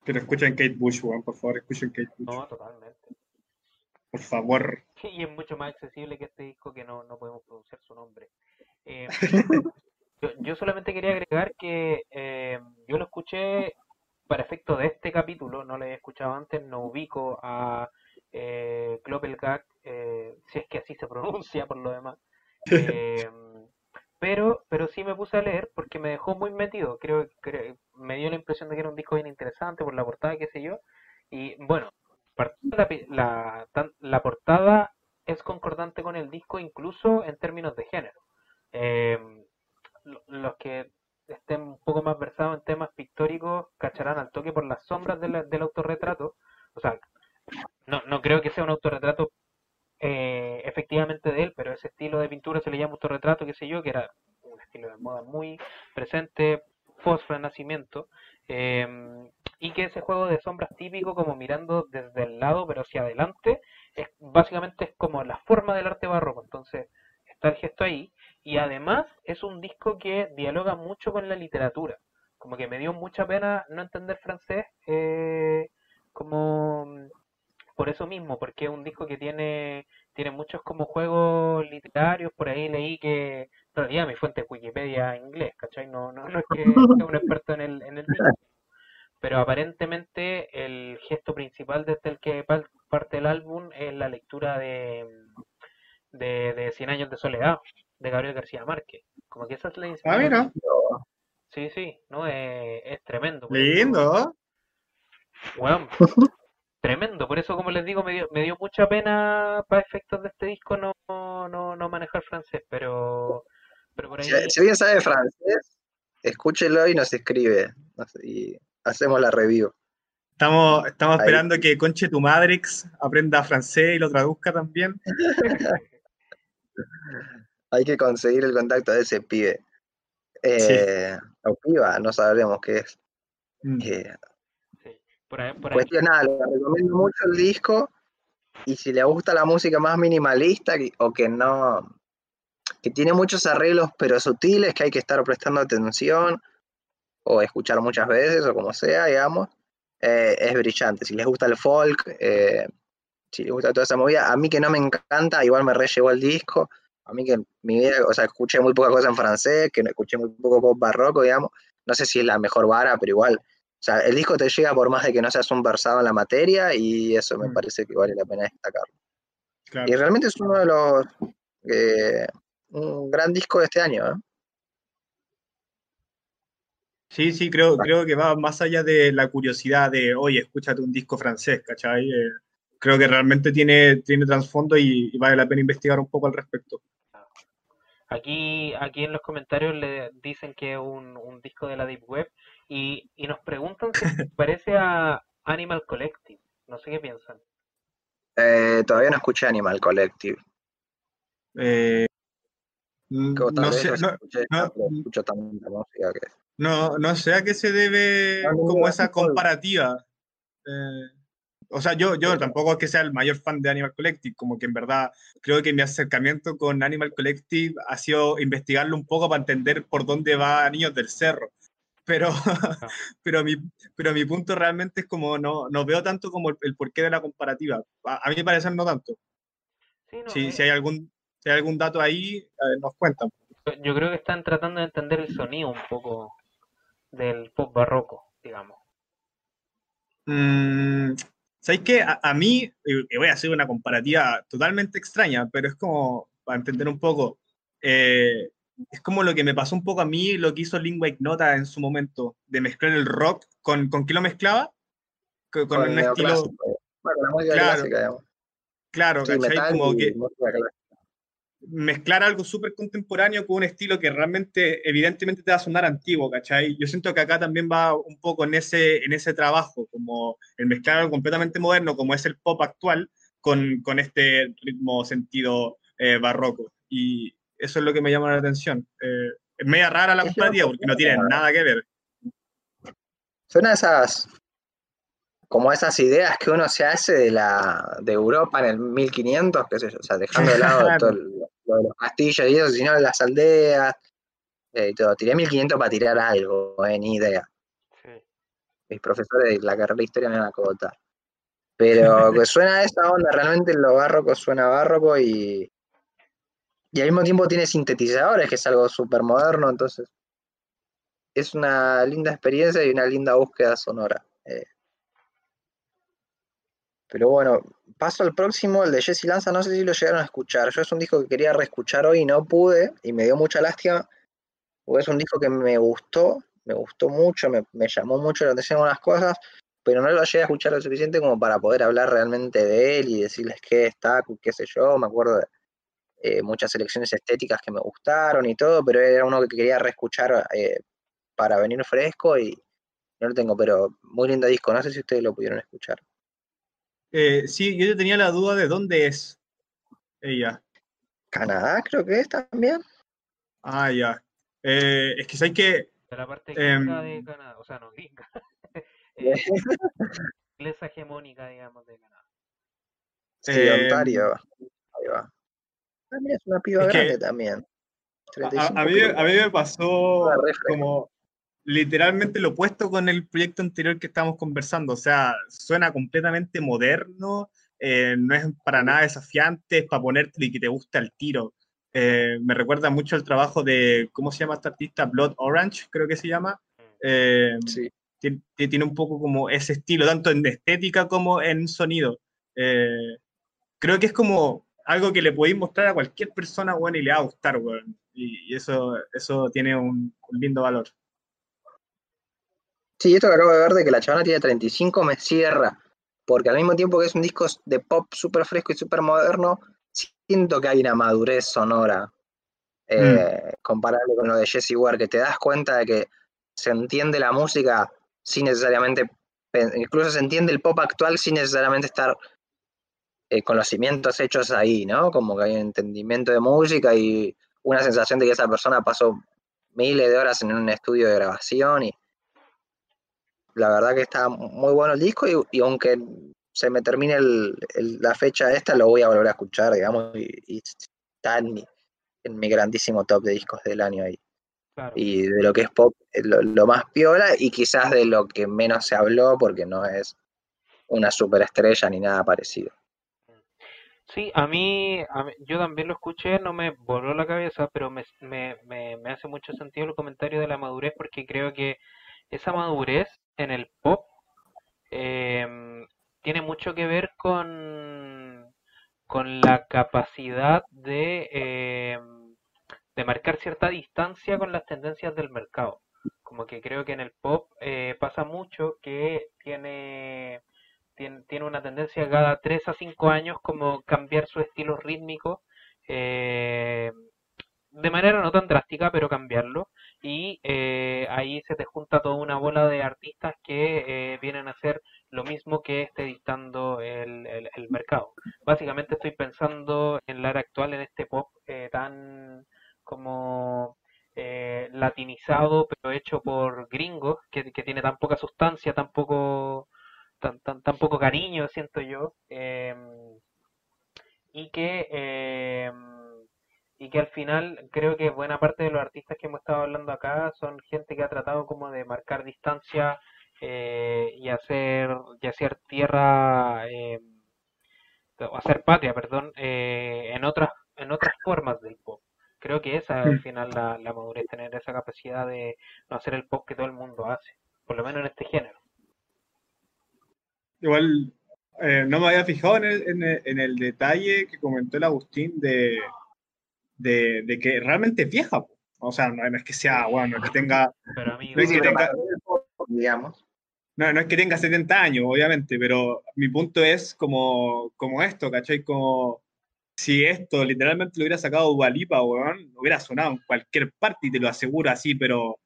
Pero escuchen Kate Bush, weón, por favor, escuchen Kate Bush, No, totalmente. por favor. Y es mucho más accesible que este disco que no, no podemos pronunciar su nombre. Eh, yo, yo solamente quería agregar que eh, yo lo escuché para efecto de este capítulo, no lo había escuchado antes, no ubico a eh, Klopelgag, eh, si es que así se pronuncia por lo demás. Eh, pero, pero sí me puse a leer porque me dejó muy metido. Creo que me dio la impresión de que era un disco bien interesante por la portada, qué sé yo. Y bueno, la, la, la portada es concordante con el disco incluso en términos de género. Eh, los que estén un poco más versados en temas pictóricos cacharán al toque por las sombras del autorretrato. O sea, no, no creo que sea un autorretrato eh, efectivamente de él, pero ese estilo de pintura se le llama autorretrato, qué sé yo, que era un estilo de moda muy presente post-renacimiento, eh, y que ese juego de sombras típico como mirando desde el lado pero hacia adelante, es, básicamente es como la forma del arte barroco, entonces está el gesto ahí, y además es un disco que dialoga mucho con la literatura, como que me dio mucha pena no entender francés, eh, como por eso mismo, porque es un disco que tiene, tiene muchos como juegos literarios, por ahí leí que, en realidad mi fuente es Wikipedia inglés, ¿cachai? No, no, no es que sea un experto en el, en el disco. Pero aparentemente el gesto principal desde el que parte el álbum es la lectura de, de, de Cien años de soledad, de Gabriel García Márquez. Como que esa es la Ah, inspiración. mira. Sí, sí, no, es, es tremendo. Lindo. Weón, tremendo, por eso como les digo me dio, me dio mucha pena para efectos de este disco no, no, no manejar francés, pero, pero por ahí Si, si alguien sabe francés, escúchelo y nos escribe. y hacemos la review. Estamos, estamos Ahí. esperando que Conche tu Madrix aprenda francés y lo traduzca también. Hay que conseguir el contacto de ese pibe. Eh, O piba, no sabremos qué es. Mm. Eh, sí, por ahí, por recomiendo mucho el disco. Y si le gusta la música más minimalista o que no. que tiene muchos arreglos pero sutiles que hay que estar prestando atención o escuchar muchas veces o como sea, digamos, eh, es brillante. Si les gusta el folk, eh, si les gusta toda esa movida, a mí que no me encanta, igual me re llevó el disco. A mí que mi vida, o sea, escuché muy poca cosa en francés, que escuché muy poco pop barroco, digamos. No sé si es la mejor vara, pero igual. O sea, el disco te llega por más de que no seas un versado en la materia y eso me Mm. parece que vale la pena destacarlo. Claro. Y realmente es uno de los... eh, un gran disco de este año, ¿eh? Sí, sí, creo, creo que va más allá de la curiosidad de, oye, escúchate un disco francés, ¿cachai? Eh, creo que realmente tiene, tiene trasfondo y, y vale la pena investigar un poco al respecto. Aquí, aquí en los comentarios le dicen que es un, un disco de la Deep Web y, y nos preguntan si parece a Animal Collective. No sé qué piensan. Eh, todavía no escuché Animal Collective. Eh, no sé, no, escuché, no, pero escucho tanta música que... no, no sé a qué se debe Ah, no, como esa comparativa. Eh, o sea, yo, yo tampoco es que sea el mayor fan de Animal Collective, como que en verdad creo que mi acercamiento con Animal Collective ha sido investigarlo un poco para entender por dónde va Niños del Cerro. Pero, pero, mi, pero mi punto realmente es como no, no veo tanto como el, el porqué de la comparativa. A, a mi parecer no tanto. Sí, no, Si, eh, si hay algún si hay algún dato ahí, eh, nos cuentan. yo creo que están tratando de entender el sonido un poco del pop barroco, digamos. Mm, ¿Sabéis qué? A, a mí, y y voy a hacer una comparativa totalmente extraña, pero es como, para entender un poco, eh, es como lo que me pasó un poco a mí, lo que hizo Lingua Ignota en su momento, de mezclar el rock con, ¿con qué lo mezclaba? Co- Con, con un estilo, neoclásico. Bueno, con la música Claro, clásica, digamos. claro, Sí, ¿cachai? Como que mezclar algo súper contemporáneo con un estilo que realmente, evidentemente te va a sonar antiguo, ¿cachai? Yo siento que acá también va un poco en ese, en ese trabajo, como el mezclar algo completamente moderno, como es el pop actual, con, con este ritmo sentido eh, barroco. Y eso es lo que me llama la atención. Eh, es media rara la comparativa porque no tiene nada que ver. Son esas, como esas ideas que uno se hace de la de Europa en el 1500, qué sé yo, o sea, dejando de lado Claro. todo el- lo de los castillos y eso, sino las aldeas eh, y todo. Tiré 1500 para tirar algo, eh, ni idea. Sí. Mis profesores de la carrera de historia me van a acotar. Pero que suena esa onda, realmente lo barroco suena barroco y, y al mismo tiempo tiene sintetizadores, que es algo súper moderno, entonces es una linda experiencia y una linda búsqueda sonora. eh. Pero bueno, paso al próximo, el de Jesse Lanza, no sé si lo llegaron a escuchar. Yo es un disco que quería reescuchar hoy y no pude, y me dio mucha lástima, porque es un disco que me gustó me gustó mucho, me, llamó mucho la atención unas cosas, pero no lo llegué a escuchar lo suficiente como para poder hablar realmente de él y decirles qué está, qué sé yo, me acuerdo de eh, muchas selecciones estéticas que me gustaron y todo, pero era uno que quería reescuchar eh, para venir fresco y no lo tengo, pero muy lindo disco, no sé si ustedes lo pudieron escuchar. Eh, sí, yo tenía la duda de dónde es ella. Canadá creo que es también. Ah, ya. Eh, es que sabes que... De la parte Em, gringa de Canadá, o sea, no gringa. inglesa hegemónica, digamos, de Canadá. Sí, Eh, Ontario. Ahí va. También es una piba Es que- grande también. A, 35 a mí, a mí me pasó como literalmente lo opuesto con el proyecto anterior que estábamos conversando. O sea, suena completamente moderno, eh, no es para nada desafiante, es para ponerte y que te guste al tiro. Eh, me recuerda mucho el trabajo de, ¿cómo se llama este artista? Blood Orange, creo que se llama. Eh, Sí. tiene, tiene un poco como ese estilo, tanto en estética como en sonido. Creo que es como algo que le podéis mostrar a cualquier persona, bueno, y le va a gustar, weón. Y, y eso, eso tiene un, un lindo valor. Sí, esto que acabo de ver de que la chavana tiene 35 me cierra. Porque al mismo tiempo que es un disco de pop súper fresco y súper moderno, siento que hay una madurez sonora eh, comparable con lo de Jesse Ware, que te das cuenta de que se entiende la música sin necesariamente, incluso se entiende el pop actual sin necesariamente estar eh, con los cimientos hechos ahí, ¿no? Como que hay un entendimiento de música y una sensación de que esa persona pasó miles de horas en un estudio de grabación y la verdad que está muy bueno el disco y, y aunque se me termine el- el- la fecha esta, lo voy a volver a escuchar, digamos, y, y está en mi, en mi grandísimo top de discos del año ahí. Claro. Y de lo que es pop, eh, lo, lo más piola y quizás de lo que menos se habló porque no es una superestrella ni nada parecido. Sí, a mí, a yo también lo escuché, no me voló la cabeza, pero me, me, me, me hace mucho sentido el comentario de la madurez porque creo que esa madurez en el pop em, tiene mucho que ver con, con la capacidad de, em, de marcar cierta distancia con las tendencias del mercado. Como que creo que en el pop eh, pasa mucho que tiene tiene, tiene una tendencia cada 3 a 5 años como cambiar su estilo rítmico eh, de manera no tan drástica, pero cambiarlo. Y eh, ahí se te junta toda una bola de artistas que eh, vienen a hacer lo mismo que esté dictando el, el- mercado. Básicamente estoy pensando en la era actual, en este pop eh, tan como eh, latinizado, pero hecho por gringos, que, que tiene tan poca sustancia, tan poco tan, tan, tan poco cariño, siento yo, eh, y que eh, y que al final creo que buena parte de los artistas que hemos estado hablando acá son gente que ha tratado como de marcar distancia eh, y hacer y hacer tierra eh, o hacer patria, perdón, eh, en otras en otras formas del pop. Creo que esa es al final la, la madurez, tener esa capacidad de no hacer el pop que todo el mundo hace, por lo menos en este género. Igual eh, no me había fijado en el, en el- en el detalle que comentó el Agustín de, de, de que realmente es vieja. po. O sea, no, no es que sea, bueno, no es que tenga, Pero amigo, No es que tenga- digamos. no, no es que tenga 70 años, obviamente, pero mi punto es como, como esto, ¿cachai? Como si esto literalmente lo hubiera sacado Dualipa, weón, hubiera sonado en cualquier parte y te lo aseguro así, pero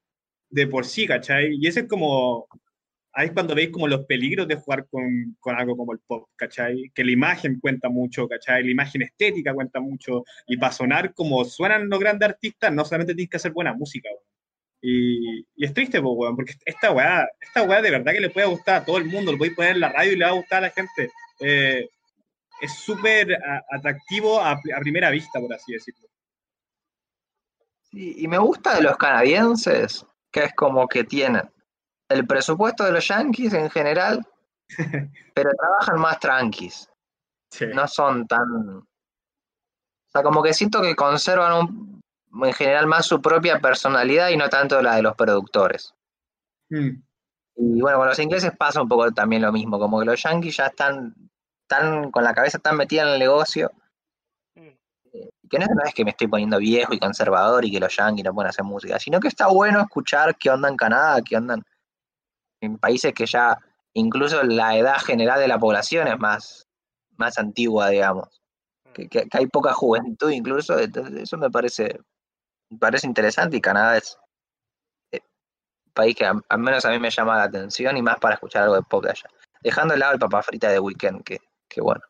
de por sí, ¿cachai? Y ese es como, ahí es cuando veis como los peligros de jugar con, con algo como el pop, ¿cachai? Que la imagen cuenta mucho, ¿cachai? La imagen estética cuenta mucho, y para sonar como suenan los grandes artistas, no solamente tienes que hacer buena música, weón. Y, y es triste, po, weón, porque esta weá, esta weá de verdad que le puede gustar a todo el mundo, lo podéis poner en la radio y le va a gustar a la gente. Eh, es súper atractivo a, a primera vista, por así decirlo. Sí, y me gusta de los canadienses, que es como que tienen el presupuesto de los yankees en general, pero trabajan más tranquis. Sí. no son tan. O sea, como que siento que conservan un- en general más su propia personalidad y no tanto la de los productores. Mm, Y bueno, con los ingleses pasa un poco también lo mismo, como que los yankees ya están, están con la cabeza tan metida en el negocio Mm. que no, no es que me estoy poniendo viejo y conservador y que los yankees no pueden hacer música, sino que está bueno escuchar qué onda en Canadá, qué onda en países que ya incluso la edad general de la población es más, más antigua, digamos. Que, que- que hay poca juventud incluso, entonces eso me parece, me parece interesante y Canadá es eh, un país que a- al menos a mí me llama la atención y más para escuchar algo de pop de allá. Dejando de lado el papá frita de Weekend, que, que bueno.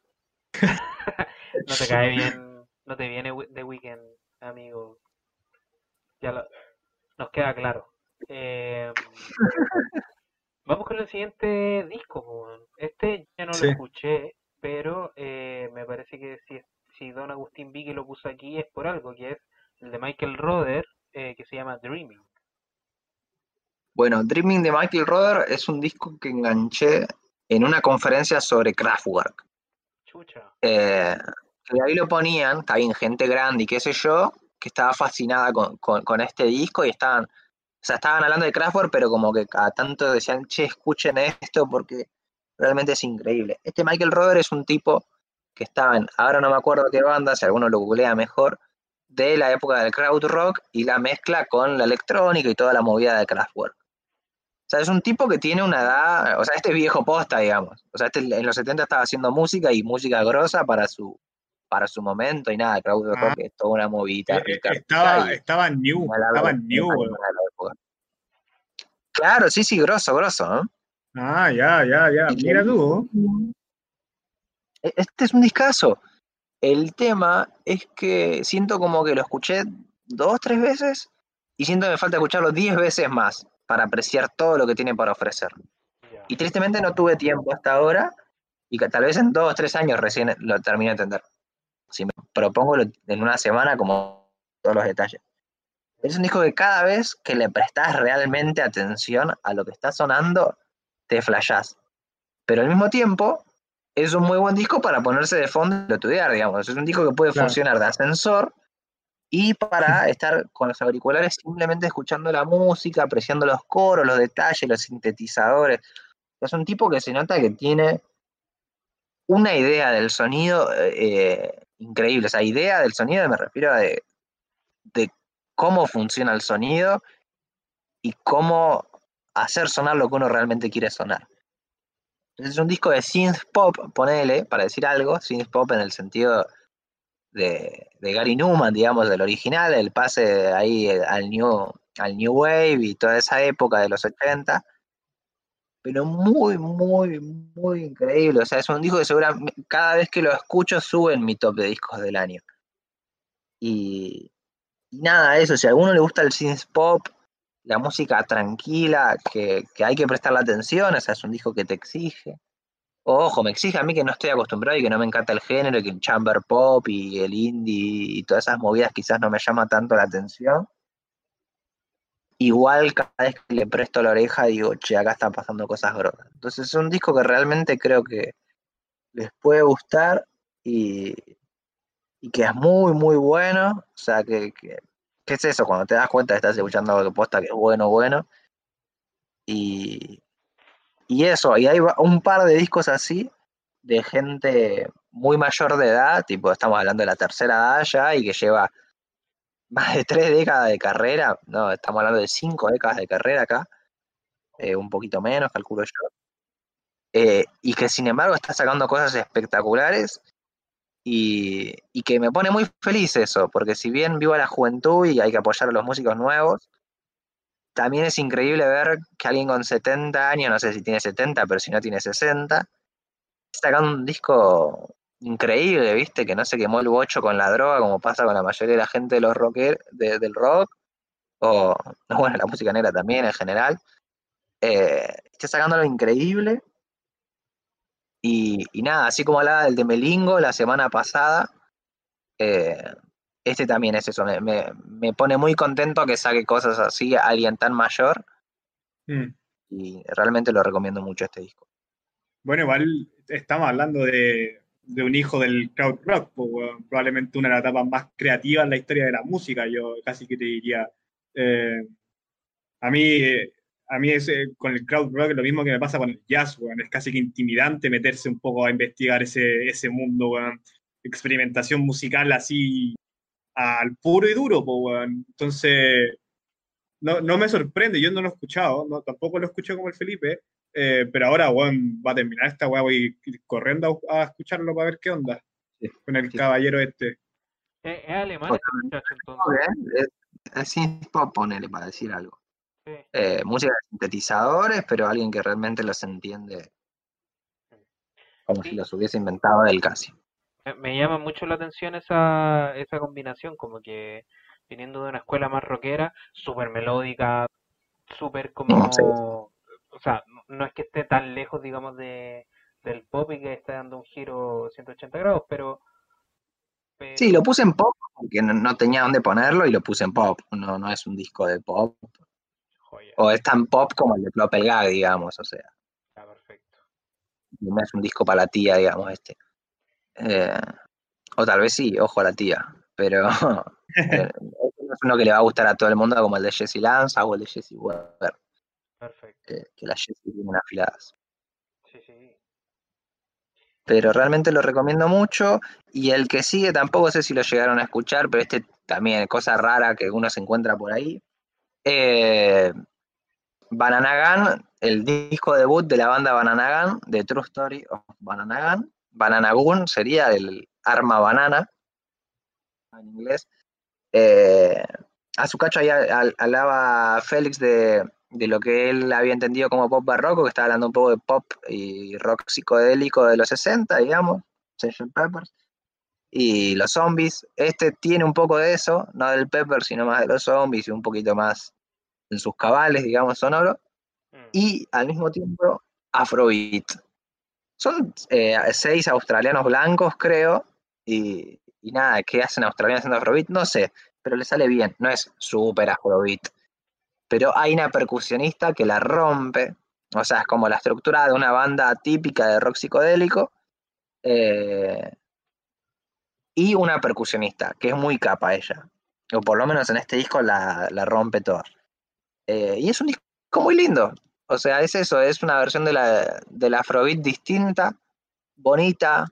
No te cae bien, no te viene de weekend, amigo. Ya lo, nos queda claro. Eh, vamos con el siguiente disco. Este ya no Sí. lo escuché, pero eh, me parece que si, si Don Agustín Vicky lo puso aquí es por algo, que es el de Michael Roder, eh, que se llama Dreaming. Bueno, Dreaming de Michael Roder es un disco que enganché en una conferencia sobre Kraftwerk. Chucha. Eh, que ahí lo ponían, está bien, gente grande y qué sé yo, que estaba fascinada con, con- con este disco y estaban, sea, estaban hablando de Kraftwerk, pero como que cada tanto decían, che, escuchen esto porque realmente es increíble. Este Michael Roder es un tipo que estaba en, ahora no me acuerdo qué banda, si alguno lo googlea mejor, de la época del krautrock y la mezcla con la electrónica y toda la movida de Kraftwerk. O sea, es un tipo que tiene una edad, o sea, este es viejo posta, digamos. O sea, este en los 70 estaba haciendo música y música grosa para su para su momento y nada, krautrock Ah. es toda una movida Eh, eh, rica. estaba, y estaba new, estaba new. Claro, sí, sí, grosso, grosso, ¿no? Ah, ya, ya, ya. Mira tú. E- Este es un discazo. El tema es que siento como que lo escuché dos, tres veces y siento que me falta escucharlo diez veces más para apreciar todo lo que tiene para ofrecer. Y tristemente no tuve tiempo hasta ahora y que tal vez en dos, tres años recién lo termine de entender. Si me propongo en una semana como todos los detalles. Es un disco que cada vez que le prestas realmente atención a lo que está sonando, te flashás. Pero al mismo tiempo, es un muy buen disco para ponerse de fondo y estudiar, digamos. Es un disco que puede Claro. funcionar de ascensor y para estar con los auriculares simplemente escuchando la música, apreciando los coros, los detalles, los sintetizadores. Es un tipo que se nota que tiene una idea del sonido eh, increíble. O sea, idea del sonido me refiero a de, cómo funciona el sonido y cómo hacer sonar lo que uno realmente quiere sonar. Es un disco de synth pop, ponele, para decir algo, synth pop en el sentido de, de Gary Newman, digamos, del original, el pase ahí al new, al new Wave y toda esa época de los 80, pero muy, muy, muy increíble. O sea, es un disco que seguramente cada vez que lo escucho sube en mi top de discos del año. Y, y nada, eso, si a alguno le gusta el synth pop, la música tranquila, que, que hay que prestarle atención, o sea, es un disco que te exige. Ojo, me exige a mí que no estoy acostumbrado y que no me encanta el género, que el chamber pop y el indie y todas esas movidas quizás no me llama tanto la atención. Igual cada vez que le presto la oreja digo, che, acá están pasando cosas grosas. Entonces es un disco que realmente creo que les puede gustar y, y que es muy, muy bueno. O sea, que, que, ¿qué es eso? Cuando te das cuenta que estás escuchando algo que posta que es bueno, bueno. Y, y eso, y hay un par de discos así de gente muy mayor de edad, tipo estamos hablando de la tercera edad y que lleva más de tres décadas de carrera, no, estamos hablando de cinco décadas de carrera acá, eh, un poquito menos, calculo yo, eh, y que sin embargo está sacando cosas espectaculares y, y que me pone muy feliz eso, porque si bien vivo la juventud y hay que apoyar a los músicos nuevos, también es increíble ver que alguien con 70 años, no sé si tiene 70, pero si no tiene 60, está sacando un disco increíble, ¿viste? Que no se quemó el bocho con la droga, como pasa con la mayoría de la gente de los rocker, de- del rock, o, bueno, la música negra también en general. Eh, está sacando algo increíble. Y, y nada, así como hablaba del de Melingo la semana pasada, eh, este también es eso, me, me- me pone muy contento que saque cosas así a alguien tan mayor Mm. y realmente lo recomiendo mucho este disco. Bueno, igual estamos hablando de, de un hijo del crowd rock, weón. probablemente una de las etapas más creativas en la historia de la música, yo casi que te diría. Eh, a mí, a mí es, con el crowd rock lo mismo que me pasa con el jazz, es casi que intimidante meterse un poco a investigar ese, ese mundo, weón. experimentación musical así al puro y duro, weón. Entonces, no, no me sorprende, yo no lo he escuchado, no, tampoco lo escuché como el Felipe, eh, pero ahora, weón, va a terminar esta weá, voy corriendo a, a escucharlo para ver qué onda Sí, con el sí. caballero este. Es, es alemán este muchacho, entonces. Es, es synth pop, ponele, para decir algo. Sí. Eh, música de sintetizadores, pero alguien que realmente los entiende como si los hubiese inventado del casi. Me, me llama mucho la atención esa, esa combinación, como que viniendo de una escuela más rockera, súper melódica, súper como... Sí. O sea, no- es que esté tan lejos, digamos, de, del pop y que esté dando un giro 180 grados, pero... pero- Sí, lo puse en pop porque no, no tenía dónde ponerlo y lo puse en pop. No, no es un disco de pop. Joya, O es tan pop como el de Plop el Gag, digamos. O sea, está perfecto. no es un disco para la tía, digamos, este. Eh, o tal vez sí, ojo a la tía. Pero eh, no es uno que le va a gustar a todo el mundo como el de Jesse Lance o el de Jesse Weber, Perfecto. que, que las Jesse vienen afiladas. Sí, sí. pero realmente lo recomiendo mucho. Y el que sigue tampoco sé si lo llegaron a escuchar, pero este también, cosa rara que uno se encuentra por ahí. Eh, Bananagan, el disco debut de la banda Bananagan, de True Story of Bananagan. Bananagun sería el arma banana en inglés. Eh, a su cacho ahí al- alaba Félix de, de lo que él había entendido como pop barroco, que estaba hablando un poco de pop y rock psicodélico de los 60, digamos, Sgt. Peppers, y los zombies. Este tiene un poco de eso, no del Pepper, sino más de los zombies y un poquito más en sus cabales, digamos, sonoro, Mm. y al mismo tiempo Afrobeat. Son eh, seis australianos blancos, creo, y, y nada, ¿qué hacen australianos haciendo Afrobeat? No sé, pero le sale bien, no es súper Afrobeat. Pero hay una percusionista que la rompe, o sea, es como la estructura de una banda típica de rock psicodélico, eh, y una percusionista, que es muy capa ella, o por lo menos en este disco la, la rompe toda. Eh, y es un disco muy lindo, o sea, es eso, es una versión de la, de la Afrobeat distinta, bonita,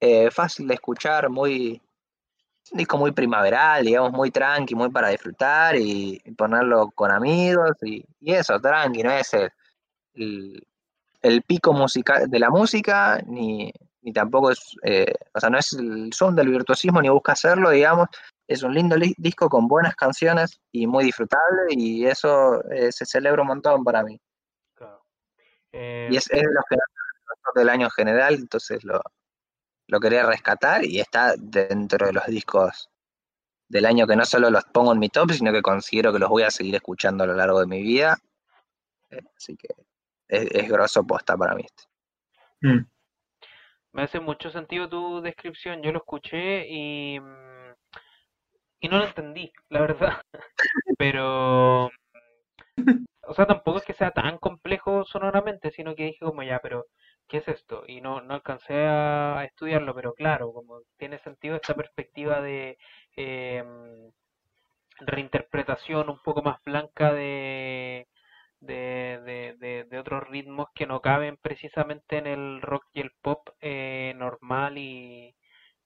eh, fácil de escuchar, muy, un disco muy primaveral, digamos, muy tranqui, muy para disfrutar y, y ponerlo con amigos y, y eso, tranqui, no es el, el, el pico musical de la música, ni, ni tampoco es, eh, o sea, no es el son del virtuosismo ni busca hacerlo, digamos, es un lindo li- disco con buenas canciones y muy disfrutable y eso eh, se celebra un montón para mí. Claro. Eh, Y es, es de los que del año en general, entonces lo, lo quería rescatar y está dentro de los discos del año que no solo los pongo en mi top, sino que considero que los voy a seguir escuchando a lo largo de mi vida. Eh, así que es, es grosso posta para mí. este. Mm. Me hace mucho sentido tu descripción. Yo lo escuché y, mm, y no lo entendí, la verdad. Pero, o sea, tampoco es que sea tan complejo sonoramente, sino que dije como ya, pero ¿qué es esto? Y no, no alcancé a, estudiarlo, pero claro, como tiene sentido esta perspectiva de em, reinterpretación un poco más blanca de, de, de, de- otros ritmos que no caben precisamente en el rock y el pop eh, normal y,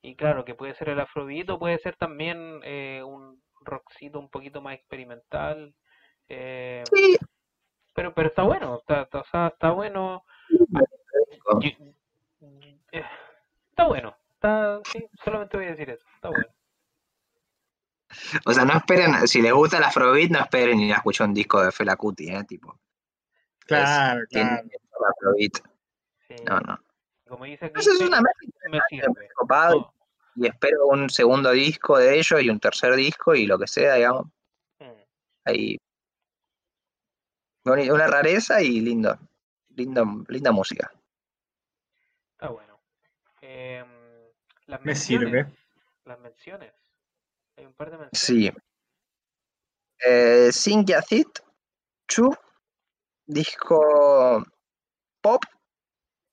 y claro, que puede ser el afrobeat o puede ser también eh, un rockcito un poquito más experimental. eh, Sí, pero, pero está bueno, está, está, está bueno. Yo- eh, está bueno, está, sí, solamente voy a decir eso, está bueno. o sea, no esperen, si les gusta el Afrobeat, no esperen ir a escuchar un disco de Fela Kuti, ¿eh? Tipo, Claro, tiene claro. Sí, No, no. Como dice aquí, Entonces es una mezcla me sirve. copado No, y espero un segundo disco de ellos y un tercer disco y lo que sea, digamos. mm. Ahí. Una rareza y lindo. Lindo, linda música. Está bueno. Em, las Me menciones. sirve. Las menciones. Hay un par de menciones. Sí. Eh, Cynthia Thit, Chu, disco pop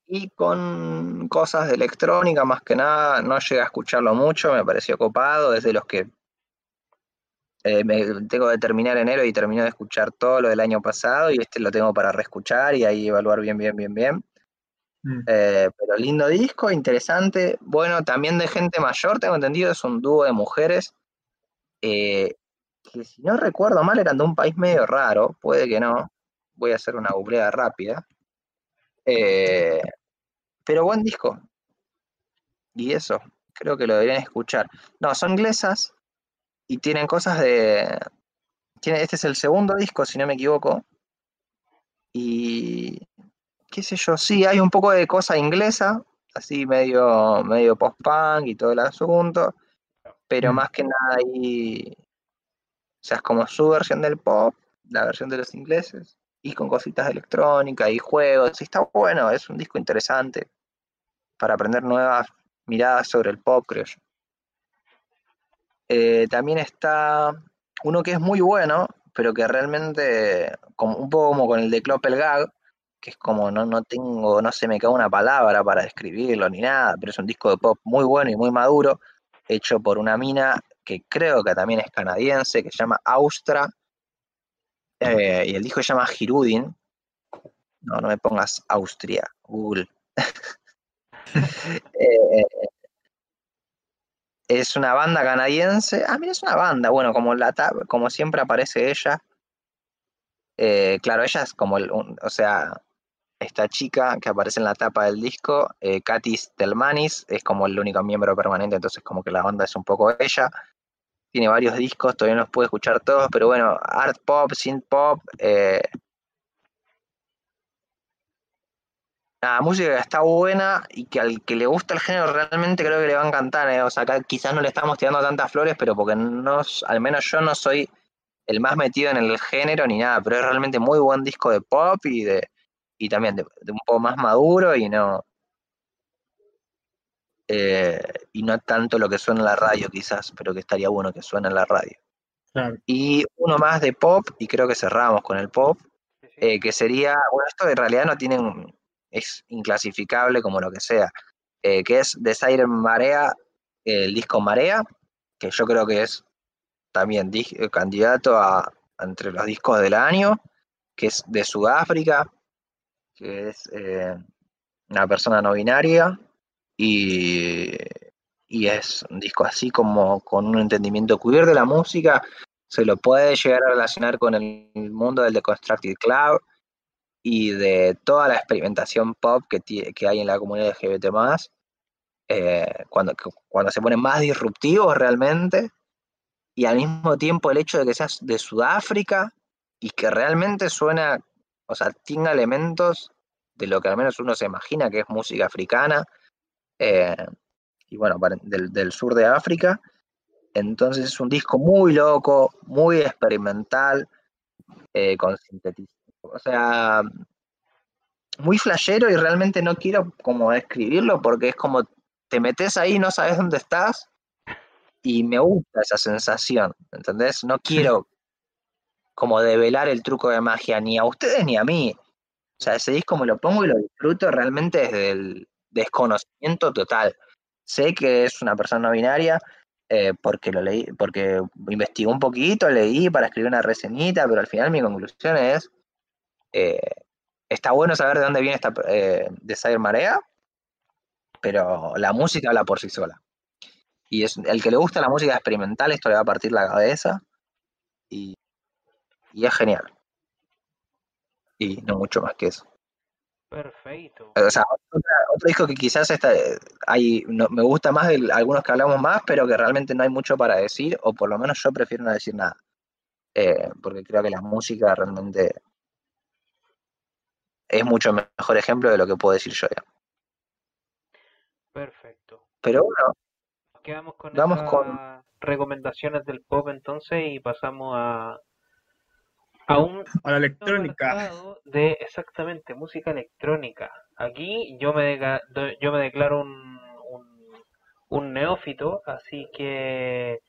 y con cosas de electrónica más que nada. No llegué a escucharlo mucho, me pareció copado. Es de los que eh, me, tengo que terminar enero y terminé de escuchar todo lo del año pasado y este lo tengo para reescuchar y ahí evaluar bien, bien, bien, bien. Mm. Eh, pero lindo disco, interesante. Bueno, también de gente mayor, tengo entendido, es un dúo de mujeres. eh, que si no recuerdo mal eran de un país medio raro, puede que no, voy a hacer una googleada rápida. Eh, pero buen disco. Y eso, creo que lo deberían escuchar. No, son inglesas y tienen cosas de... Tiene, este es el segundo disco, si no me equivoco. Y qué sé yo, sí, hay un poco de cosa inglesa, así medio, medio post-punk y todo el asunto, pero Mm. más que nada ahí, o sea, es como su versión del pop, la versión de los ingleses, y con cositas de electrónica y juegos, y está bueno, es un disco interesante para aprender nuevas miradas sobre el pop, creo yo. Eh, también está uno que es muy bueno, pero que realmente, como, un poco como con el de Clopelgag, que es como no, no tengo, no se me cae una palabra para describirlo ni nada, pero es un disco de pop muy bueno y muy maduro, hecho por una mina que creo que también es canadiense, que se llama Austra, eh, y el disco se llama Hirudin. No, no me pongas Austria, Google. Eh, es una banda canadiense. Ah, mira, es una banda. Bueno, como, la como siempre aparece ella. Eh, claro, ella es como el, o sea, esta chica que aparece en la tapa del disco, eh, Katis Telmanis, es como el único miembro permanente, entonces como que la banda es un poco ella. Tiene varios discos, todavía no los puedo escuchar todos, pero bueno, art pop, synth pop, eh, la música que está buena y que al que le gusta el género realmente creo que le va a encantar, eh. O sea, acá quizás no le estamos tirando tantas flores, pero porque no, al menos yo no soy el más metido en el género ni nada, pero es realmente muy buen disco de pop y de y también de, de un poco más maduro y no eh, y no tanto lo que suena en la radio quizás, pero que estaría bueno que suene en la radio. Claro. Y uno más de pop, y creo que cerramos con el pop, eh, que sería, bueno, esto en realidad no tienen, es inclasificable como lo que sea, eh, que es Desire Marea, el disco Marea, que yo creo que es también di- candidato a entre los discos del año, que es de Sudáfrica, que es eh, una persona no binaria, y, y es un disco así como con un entendimiento queer de la música, se lo puede llegar a relacionar con el mundo del Deconstructed Cloud y de toda la experimentación pop que, que hay en la comunidad LGBT+, eh, cuando, cuando se ponen más disruptivos realmente, y al mismo tiempo el hecho de que seas de Sudáfrica y que realmente suena, o sea, tenga elementos de lo que al menos uno se imagina que es música africana, eh, y bueno, del, sur de África. Entonces es un disco muy loco, muy experimental, eh, con sintetizador. O sea, muy flashero y realmente no quiero como describirlo porque es como te metes ahí y no sabes dónde estás y me gusta esa sensación, ¿entendés? No quiero como develar el truco de magia ni a ustedes ni a mí. O sea, ese disco me lo pongo y lo disfruto realmente desde el desconocimiento total. Sé que es una persona no binaria eh, porque lo leí, porque investigué un poquito, leí para escribir una reseñita, pero al final mi conclusión es eh, está bueno saber de dónde viene esta eh, Desire Marea, pero la música habla por sí sola. Y es el que le gusta la música experimental, esto le va a partir la cabeza. Y, es genial. Y no mucho más que eso. Perfecto. O sea, otra- otro disco que quizás está, hay, no- me gusta más de algunos que hablamos más, pero que realmente no hay mucho para decir, o por lo menos yo prefiero no decir nada. Eh, porque creo que la música realmente es mucho mejor ejemplo de lo que puedo decir yo. digamos. Perfecto. Pero bueno, quedamos con Vamos con- recomendaciones del pop entonces y pasamos a, a un A la electrónica. de exactamente música electrónica. Aquí yo me, deca- yo me declaro un, un, un neófito, así que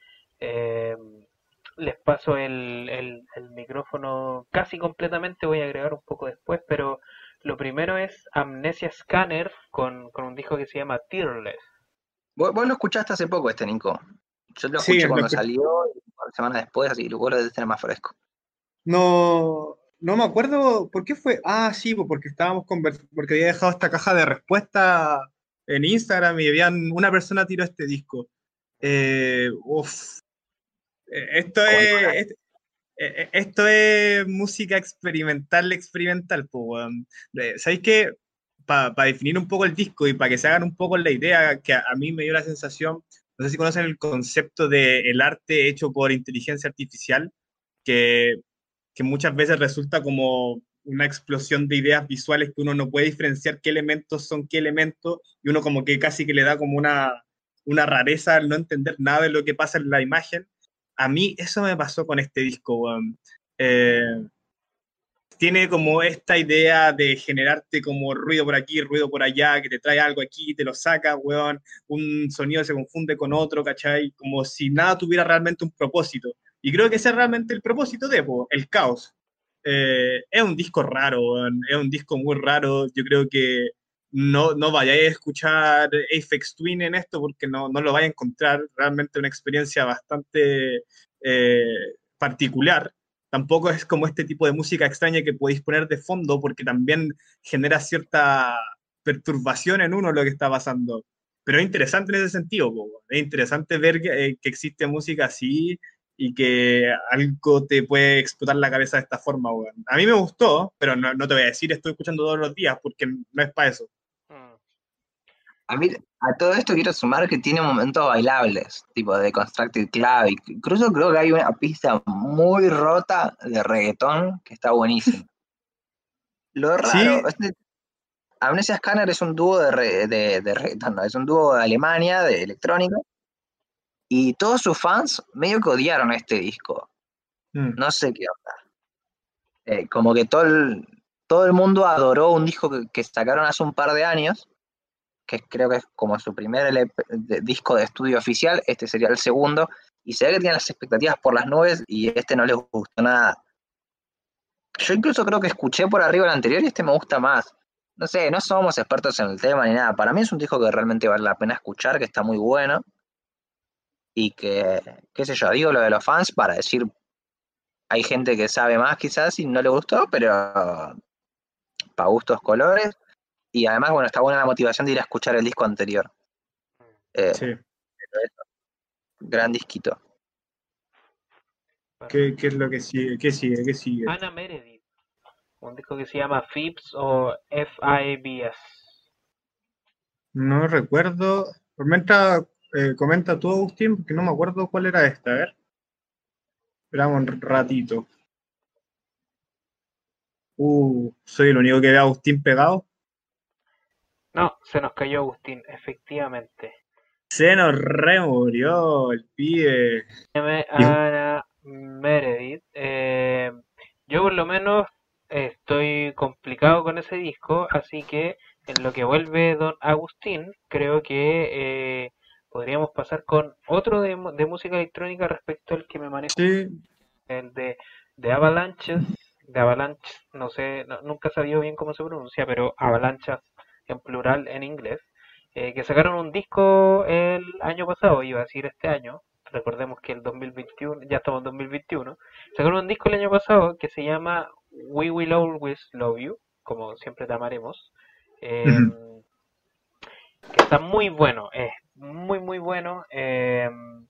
eh, les paso el, el, el micrófono casi completamente, voy a agregar un poco después, pero lo primero es Amnesia Scanner con, con un disco que se llama Tearless. vos, vos lo escuchaste hace poco este, Nico. Yo lo Sí, escuché lo cuando salió, un par de semanas después, así que vos lo debes tener más fresco. No, no me acuerdo por qué fue. Ah, sí, porque estábamos convers- porque había dejado esta caja de respuesta en Instagram y habían una persona tiró este disco. Eh, uf. Eh, esto es, eh, esto es música experimental, experimental, ¿Sabéis qué? Para definir un poco el disco y para que se hagan un poco la idea, que a, mí me dio la sensación, no sé si conocen el concepto del el arte hecho por inteligencia artificial, que, que muchas veces resulta como una explosión de ideas visuales que uno no puede diferenciar qué elementos son qué elementos y uno como que casi que le da como una, una rareza al no entender nada de lo que pasa en la imagen a mí eso me pasó con este disco, eh, tiene como esta idea de generarte como ruido por aquí, ruido por allá, que te trae algo aquí, te lo saca, weón, un sonido se confunde con otro, ¿cachai? Como si nada tuviera realmente un propósito. Y creo que ese es realmente el propósito de el caos. Eh, es un disco raro, es un disco muy raro. Yo creo que no, no vayáis a escuchar Apex Twin en esto porque no, no lo vais a encontrar realmente una experiencia bastante eh, particular. Tampoco es como este tipo de música extraña que podéis poner de fondo porque también genera cierta perturbación en uno lo que está pasando. Pero es interesante en ese sentido, es interesante ver eh, que, existe música así y que algo te puede explotar la cabeza de esta forma. A mí me gustó, pero no, no, te voy a decir estoy escuchando todos los días porque no es para eso. A mí, a todo esto quiero sumar que tiene momentos bailables, tipo de Constructed Club. Incluso creo que hay una pista muy rota de reggaetón que está buenísima. Lo raro, ¿Sí? Amnesia Scanner es un dúo de, de, reggaetón, no, es un dúo de Alemania, de electrónica. Y todos sus fans medio que odiaron este disco. Mm. No sé qué onda. Eh, como que todo el, todo el mundo adoró un disco que sacaron hace un par de años que creo que es como su primer disco de estudio oficial, este sería el segundo, y se ve que tienen las expectativas por las nubes y este no les gustó nada. Yo incluso creo que escuché por arriba el anterior y este me gusta más. No sé, no somos expertos en el tema ni nada. Para mí es un disco que realmente vale la pena escuchar, que está muy bueno. Y que, qué sé yo, digo lo de los fans para decir, hay gente que sabe más quizás y no le gustó, pero para gustos colores. Y además, bueno, está buena la motivación de ir a escuchar el disco anterior. Eh, sí. Gran disquito. ¿Qué, es lo que sigue? ¿Qué sigue? ¿Qué sigue? Ana Meredith. Un disco que se llama FIBS o FIBS. No recuerdo. Comenta, eh, comenta tú, Agustín, porque no me acuerdo cuál era esta. A ver. Esperamos un ratito. Uh, soy el único que ve a Agustín pegado. No, se nos cayó Agustín, efectivamente. Se nos remurió el pibe. Ana Meredith. Eh, yo por lo menos estoy complicado con ese disco, así que en lo que vuelve Don Agustín, creo que eh, podríamos pasar con otro de, música electrónica respecto al que me manejo. Sí. El de, de Avalanches, de Avalanche, no sé, nunca sabía bien cómo se pronuncia, pero Avalanchas en plural en inglés, eh, que sacaron un disco el año pasado, iba a decir este año, recordemos que el 2021, ya estamos en 2021, sacaron un disco el año pasado que se llama We Will Always Love You, como siempre te amaremos, em, está muy bueno, es muy muy bueno. Em,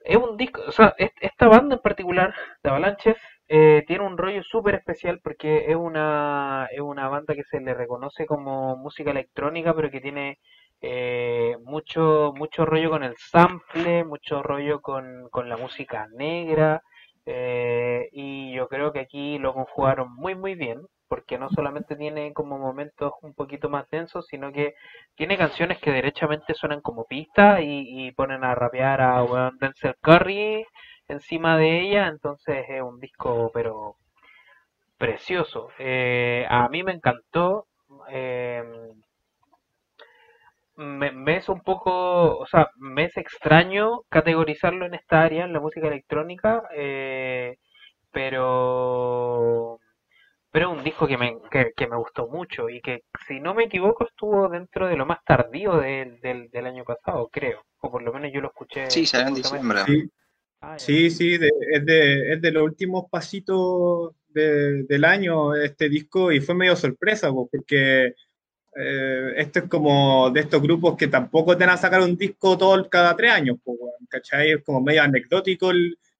es un disco, o sea, esta banda en particular de Avalanches eh, tiene un rollo súper especial porque es una, es una banda que se le reconoce como música electrónica, pero que tiene eh, mucho, mucho rollo con el sample, mucho rollo con, con la música negra, eh, y yo creo que aquí lo conjugaron muy muy bien, porque no solamente tiene como momentos un poquito más densos, sino que tiene canciones que derechamente suenan como pistas y, ponen a rapear a Denzel Curry encima de ella, entonces es un disco pero precioso. Eh, a mí me encantó. Eh, me, es un poco, o sea, me es extraño categorizarlo en esta área, en la música electrónica, eh, pero pero es un disco que me, que, me gustó mucho y que, si no me equivoco, estuvo dentro de lo más tardío del, del, año pasado, creo, o por lo menos yo lo escuché. Sí, salió en diciembre. Ah, sí, sí, es, de, es de los últimos pasitos del año este disco y fue medio sorpresa, porque Eh, esto es como de estos grupos que tampoco te van a sacar un disco todo cada tres años, ¿cachai? Es como medio anecdótico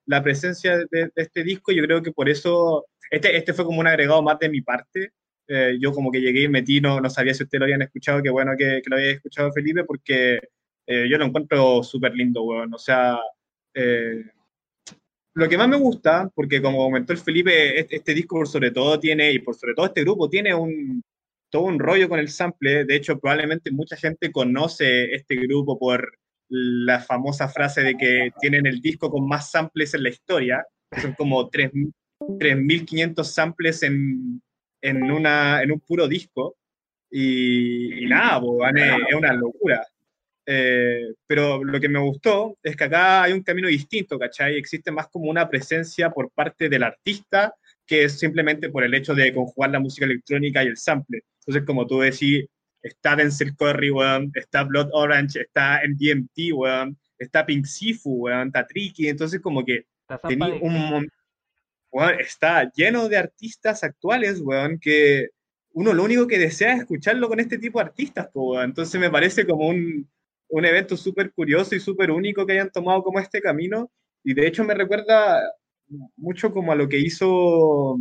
la presencia de, este disco. Yo creo que por eso, este, este fue como un agregado más de mi parte. Eh, yo como que llegué y metí, no, no sabía si ustedes lo habían escuchado, qué bueno que, que lo había escuchado Felipe, porque eh, yo lo encuentro súper lindo, weón. O sea, lo que más me gusta, porque como comentó el Felipe, este, este, disco por sobre todo tiene, y por sobre todo este grupo, tiene un, todo un rollo con el sample. De hecho, probablemente mucha gente conoce este grupo por la famosa frase de que tienen el disco con más samples en la historia. Son como 3.500 samples en, en, una, en un puro disco. Y, nada, es una locura. Eh, pero lo que me gustó es que acá hay un camino distinto, ¿cachai? Existe más como una presencia por parte del artista que es simplemente por el hecho de conjugar la música electrónica y el sample. Entonces, como tú decís, está Denzel Curry, weón, está Blood Orange, está MDMT, weón, está Pink Sifu, weón, está Tricky, entonces como que tenía un está lleno de artistas actuales, weón, que uno lo único que desea es escucharlo con este tipo de artistas, weón. entonces me parece como un, un evento súper curioso y súper único que hayan tomado como este camino, y de hecho me recuerda mucho como a lo que hizo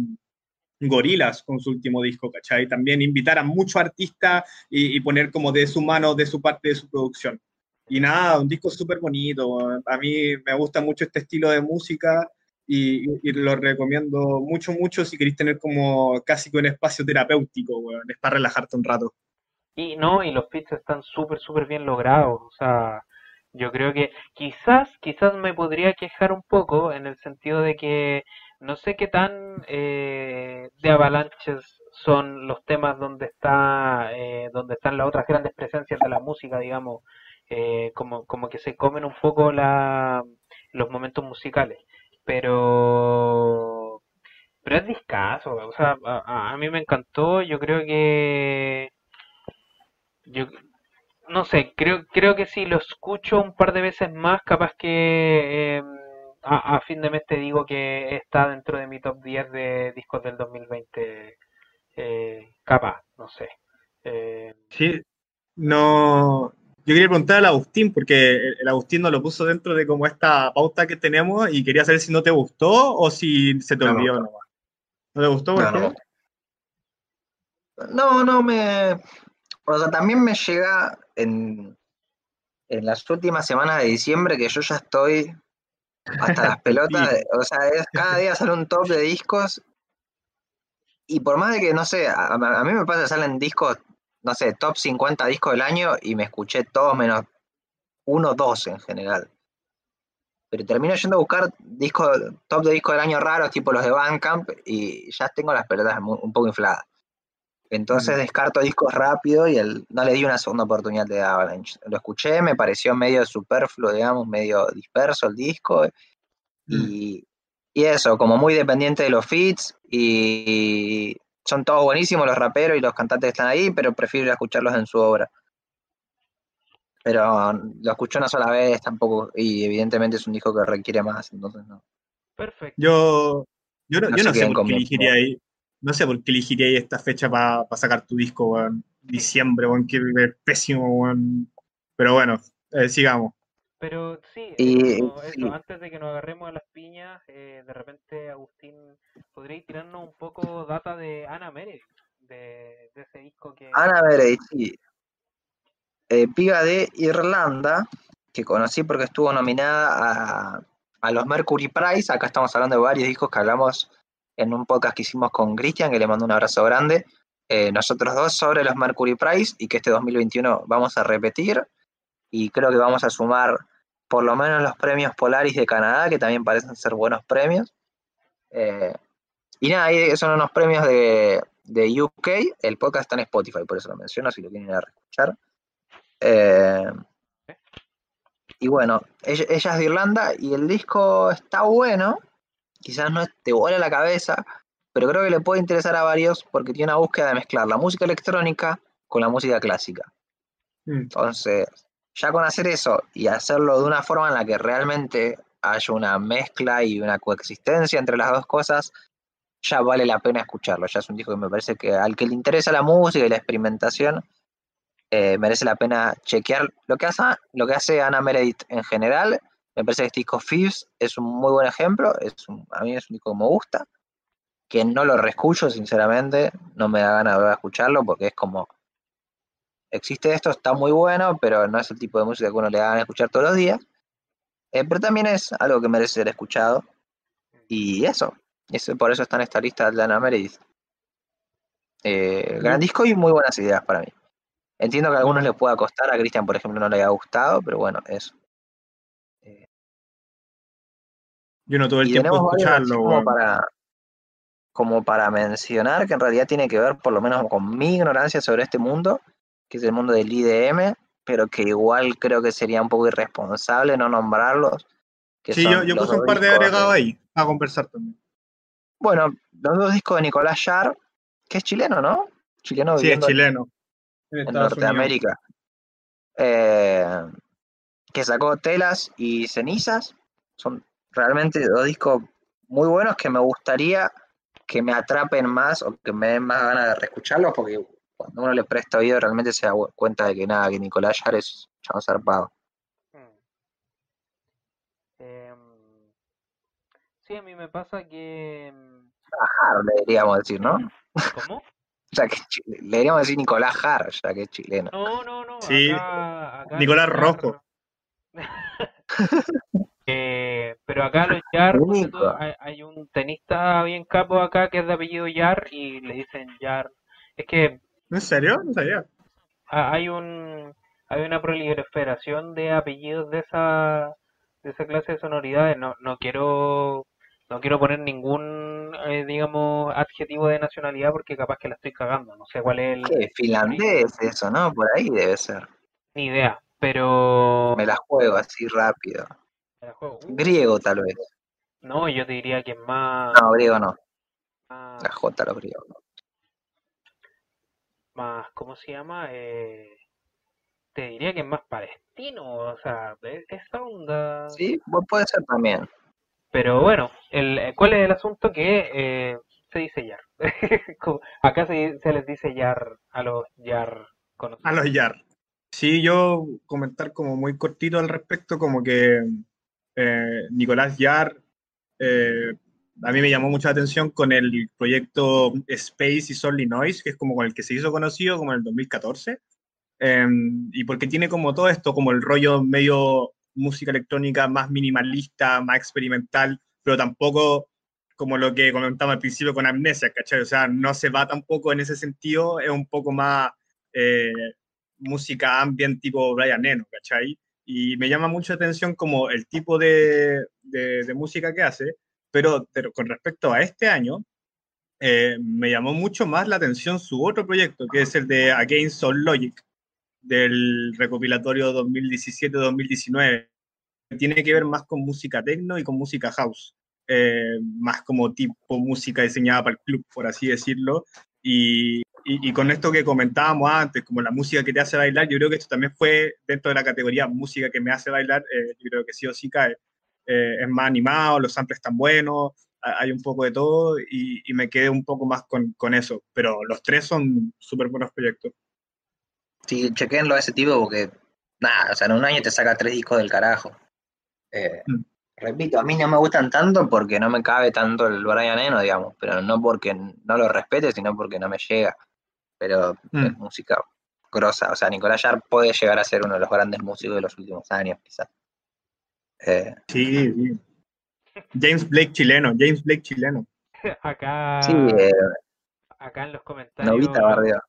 Gorilas con su último disco, ¿cachai? También invitar a muchos artistas y, poner como de su mano, de su parte de su producción. Y nada, un disco súper bonito. A mí me gusta mucho este estilo de música y, lo recomiendo mucho, mucho si queréis tener como casi que un espacio terapéutico, es para relajarte un rato. Y no, y los fits están súper, súper bien logrados. O sea, yo creo que quizás, quizás me podría quejar un poco en el sentido de que no sé qué tan eh, de avalanches son los temas donde está eh, donde están las otras grandes presencias de la música, digamos, eh, como, como que se comen un poco la, los momentos musicales. Pero pero es discaso, o sea, a, a mí me encantó, yo creo que yo no sé, creo creo que si lo escucho un par de veces más, capaz que em, a, fin de mes te digo que está dentro de mi top 10 de discos del 2020. Eh, capaz, no sé. Eh, sí, no. Yo quería preguntar al Agustín, porque el Agustín no lo puso dentro de como esta pauta que tenemos y quería saber si no te gustó o si se te olvidó nomás. ¿No te gustó? No, no, no, me. O sea, también me llega en, en las últimas semanas de diciembre que yo ya estoy hasta las pelotas, o sea, es, cada día sale un top de discos. Y por más de que, no sé, a, mí me pasa que salen discos, no sé, top 50 discos del año y me escuché todos menos uno, dos en general. Pero termino yendo a buscar discos, top de discos del año raros, tipo los de Bandcamp, y ya tengo las pelotas un poco infladas. Entonces mm. descarto discos rápido y el, no le di una segunda oportunidad de Avalanche. Lo escuché, me pareció medio superfluo, digamos, medio disperso el disco. Mm. Y, eso, como muy dependiente de los feats. Y son todos buenísimos los raperos y los cantantes que están ahí, pero prefiero escucharlos en su obra. Pero lo escuché una sola vez tampoco, y evidentemente es un disco que requiere más, entonces no. Perfecto. Yo, yo no, yo no sé por qué elegiría ahí no sé por qué elegiría esta fecha para sacar tu disco, weón. Diciembre, weón, que es pésimo, weón. Pero bueno, eh, sigamos. Pero sí, eso, antes de que nos agarremos a las piñas, eh, de repente, Agustín, ¿podríais tirarnos un poco data de Ana Meredith? De, ese disco que... Ana Meredith, sí. Eh, piba de Irlanda, que conocí porque estuvo nominada a, a los Mercury Prize. Acá estamos hablando de varios discos que hablamos en un podcast que hicimos con Cristian, que le mando un abrazo grande, eh, nosotros dos sobre los Mercury Prize y que este 2021 vamos a repetir y creo que vamos a sumar por lo menos los premios Polaris de Canadá, que también parecen ser buenos premios. Eh, y nada, son unos premios de, de, UK, el podcast está en Spotify, por eso lo menciono, si lo quieren ir a escuchar. Eh, y bueno, ella, ella, es de Irlanda y el disco está bueno, quizás no te vuela la cabeza, pero creo que le puede interesar a varios porque tiene una búsqueda de mezclar la música electrónica con la música clásica. Mm. Entonces, ya con hacer eso y hacerlo de una forma en la que realmente haya una mezcla y una coexistencia entre las dos cosas, ya vale la pena escucharlo. Ya es un disco que me parece que al que le interesa la música y la experimentación, eh, merece la pena chequear lo que hace, lo que hace Ana Meredith en general. Me parece que este disco Fibs es un muy buen ejemplo. Es a mí es un disco que me gusta. Que no lo reescucho, sinceramente. No me da ganas de volver a escucharlo porque es como. Existe esto, está muy bueno, pero no es el tipo de música que uno le hagan escuchar todos los días. Eh, pero también es algo que merece ser escuchado. Y eso. eso por eso está en esta lista de Ana Meredith. Eh, gran disco y muy buenas ideas para mí. Entiendo que a algunos les pueda costar, a Cristian, por ejemplo, no le haya gustado, pero bueno, eso. Yo no tuve el tiempo de escucharlo. Como para, como para mencionar que en realidad tiene que ver por lo menos con mi ignorancia sobre este mundo, que es el mundo del IDM, pero que igual creo que sería un poco irresponsable no nombrarlos. sí, yo, yo puse un par de agregados ahí a conversar también. Bueno, los dos discos de Nicolás Yar, que es chileno, ¿no? Chileno sí, es chileno en, Norteamérica. Eh, que sacó Telas y Cenizas. Son realmente dos discos muy buenos que me gustaría que me atrapen más o que me den más ganas de reescucharlos, porque cuando uno le presta oído realmente se da cuenta de que nada, que Nicolás Yar es chavo zarpado. Hmm. Em, sí, a mí me pasa que. Trabajar, le deberíamos decir, ¿no? ¿Cómo? ya que le deberíamos decir Nicolás Jar, ya que es chileno. No, no, no. Sí, Nicolás Rojo. eh, pero acá los Yar, hay, un tenista bien capo acá que es de apellido Yar y le dicen Yar. Es que. ¿En serio? No sabía. Hay un hay una proliferación de apellidos de esa de esa clase de sonoridades. No, no quiero no quiero poner ningún, eh, digamos, adjetivo de nacionalidad porque capaz que la estoy cagando. No sé cuál es el. finlandés, eso, ¿no? Por ahí debe ser. Ni idea, pero. Me la juego así rápido. Me la juego. Uh. Griego, tal vez. No, yo te diría que es más. No, griego no. La J, los griegos. Más, ¿cómo se llama? Eh, te diría que es más palestino, o sea, esa onda. Sí, puede ser también. Pero bueno, el, eh, ¿cuál es el asunto? Que eh, se dice Yar. Acá se, les dice Yar a los Yar conocidos. A los Yar. Sí, yo comentar como muy cortito al respecto, como que eh, Nicolás Yar a mí me llamó mucha atención con el proyecto Space y Solid Noise, que es como con el que se hizo conocido como en el 2014. Em, y porque tiene como todo esto, como el rollo medio música electrónica más minimalista, más experimental, pero tampoco como lo que comentaba al principio con Amnesia, ¿cachai? O sea, no se va tampoco en ese sentido, es un poco más eh, música ambient tipo Brian Eno, ¿cachai? Y me llama mucho atención como el tipo de, de, música que hace, pero, pero, con respecto a este año, eh, me llamó mucho más la atención su otro proyecto, que es el de Against All Logic, del recopilatorio 2017-2019. Tiene que ver más con música techno y con música house, eh, más como tipo música diseñada para el club, por así decirlo. Y, y, con esto que comentábamos antes, como la música que te hace bailar, yo creo que esto también fue dentro de la categoría música que me hace bailar, eh, yo creo que sí o sí cae. Eh, es más animado, los samples están buenos, hay un poco de todo y, y me quedé un poco más con, con eso, pero los tres son súper buenos proyectos. Sí, chequenlo a ese tipo porque, nada, o sea, en un año te saca tres discos del carajo. Eh, mm. Repito, a mí no me gustan tanto porque no me cabe tanto el Brian Eno, digamos, pero no porque no lo respete, sino porque no me llega. Pero mm. es música grosa, o sea, Nicolás Yar puede llegar a ser uno de los grandes músicos de los últimos años, quizás. Eh, sí, sí. James Blake chileno, James Blake chileno. Acá, sí, eh, acá en los comentarios. Novita Barrio.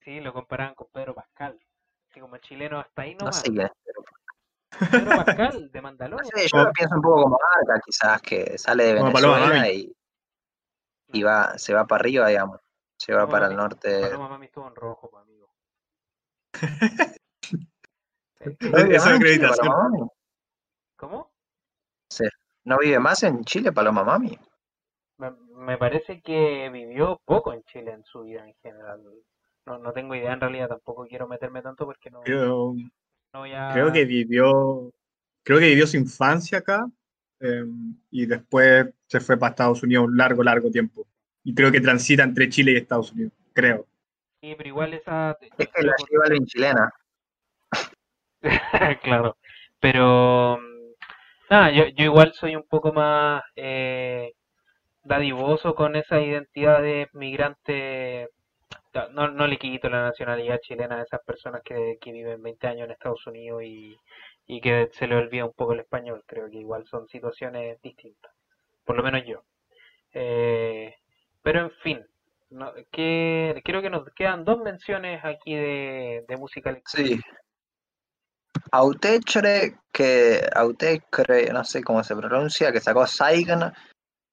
Sí, lo comparaban con Pedro Pascal. Así como chileno hasta ahí nomás. No sé Pedro Pascal, de Mandalorian. No sé, yo pienso un poco como Arca, quizás, que sale de Venezuela y, y va, se va para arriba, digamos. Se va para el norte. Paloma Mami estuvo en rojo, pues, amigo. Esa acreditación. ¿Cómo? Sí. ¿No vive más en Chile, Paloma Mami? Me, me parece que vivió poco en Chile en su vida en general. No, no tengo idea en realidad, tampoco quiero meterme tanto porque no. Creo, creo que vivió. Creo que vivió su infancia acá em, y después se fue para Estados Unidos un largo, largo tiempo. Y creo que transita entre Chile y Estados Unidos, creo. Sí, pero igual esa... Es que la lleva Balvin chilena. claro, pero... Nada, yo, yo igual soy un poco más eh, dadivoso con esa identidad de migrante. No, no le quito la nacionalidad chilena a esas personas que, que viven 20 años en Estados Unidos y, y que se le olvida un poco el español. Creo que igual son situaciones distintas, por lo menos yo. Eh, pero en fin, no, que, creo que nos quedan dos menciones aquí de, de música electrónica. Sí. Autechre, que Autechre, no sé cómo se pronuncia, que sacó Saigon,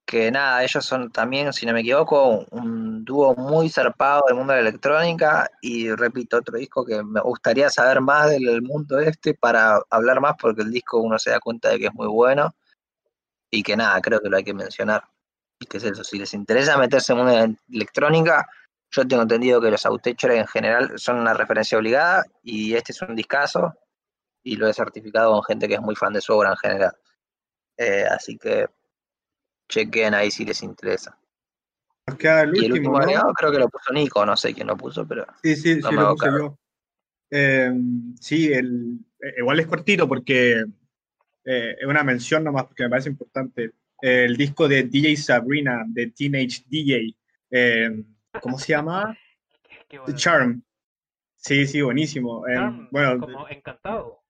que nada, ellos son también, si no me equivoco, un dúo muy zarpado del mundo de la electrónica y repito, otro disco que me gustaría saber más del mundo este para hablar más porque el disco uno se da cuenta de que es muy bueno y que nada, creo que lo hay que mencionar. Y que es eso, si les interesa meterse en el mundo de la electrónica, yo tengo entendido que los Autechre en general son una referencia obligada y este es un discazo y lo he certificado con gente que es muy fan de su obra en general. Eh, así que chequen ahí si les interesa. Nos queda el y el último, último ¿no? agregado creo que lo puso Nico, no sé quién lo puso, pero Sí, sí, No sí, me lo puse yo. Eh, sí, el, eh, igual es cortito porque eh, es una mención nomás porque me parece importante. El disco de DJ Sabrina, de Teenage DJ, eh, ¿cómo se llama? Qué bueno. Charm. Sí, sí, buenísimo. Eh, Charm, bueno, como encantado,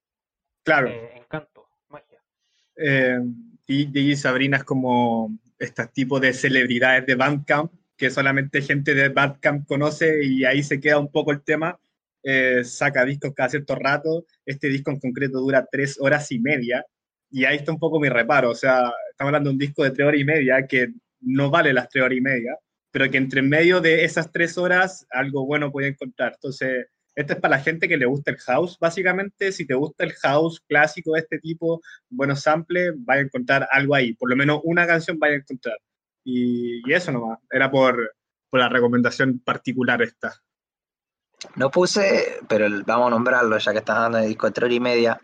claro. eh, encanto, magia. Eh, y Sabrina es como este tipo de celebridades de Bandcamp que solamente gente de Bandcamp conoce y ahí se queda un poco el tema. Eh, saca discos cada cierto rato. Este disco en concreto dura tres horas y media. Y ahí está un poco mi reparo. O sea, estamos hablando de un disco de tres horas y media que no vale las tres horas y media, pero que entre medio de esas tres horas algo bueno puede encontrar. Entonces, este es para la gente que le gusta el house, básicamente. Si te gusta el house clásico de este tipo, buenos samples, vaya a encontrar algo ahí. Por lo menos una canción vaya a encontrar. Y, y eso nomás. Era por, por la recomendación particular esta. no puse, pero el- vamos a nombrarlo ya que estás dando de disco de tres horas y media.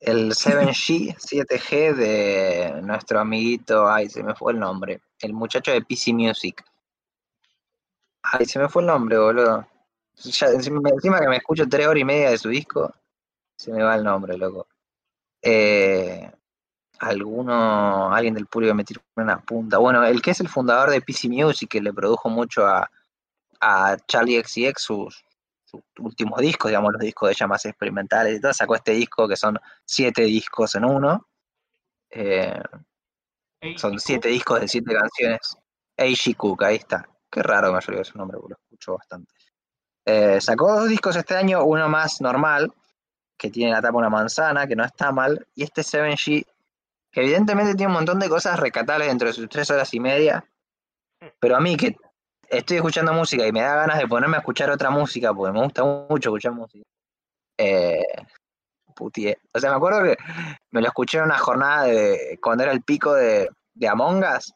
El 7G, 7G de nuestro amiguito, ay, se me fue el nombre, el muchacho de PC Music. Ay, se me fue el nombre, boludo. Ya, encima, encima que me escucho tres horas y media de su disco, se me va el nombre, loco. Eh, alguno, alguien del público me tiró una punta. Bueno, el que es el fundador de PC Music, que le produjo mucho a, a Charlie XCX sus, sus últimos discos, digamos, los discos de ella más experimentales y todo, sacó este disco que son siete discos en uno. Eh, son siete discos de siete canciones. Eishi Cook, ahí está. Qué raro que me olvidado su nombre, porque lo escucho bastante. Eh, sacó dos discos este año, uno más normal, que tiene la tapa una manzana, que no está mal, y este 7G, que evidentemente tiene un montón de cosas recatables dentro de sus tres horas y media, pero a mí que estoy escuchando música y me da ganas de ponerme a escuchar otra música, porque me gusta mucho escuchar música, eh, putié. O sea, me acuerdo que me lo escuché en una jornada de cuando era el pico de, de Among Us,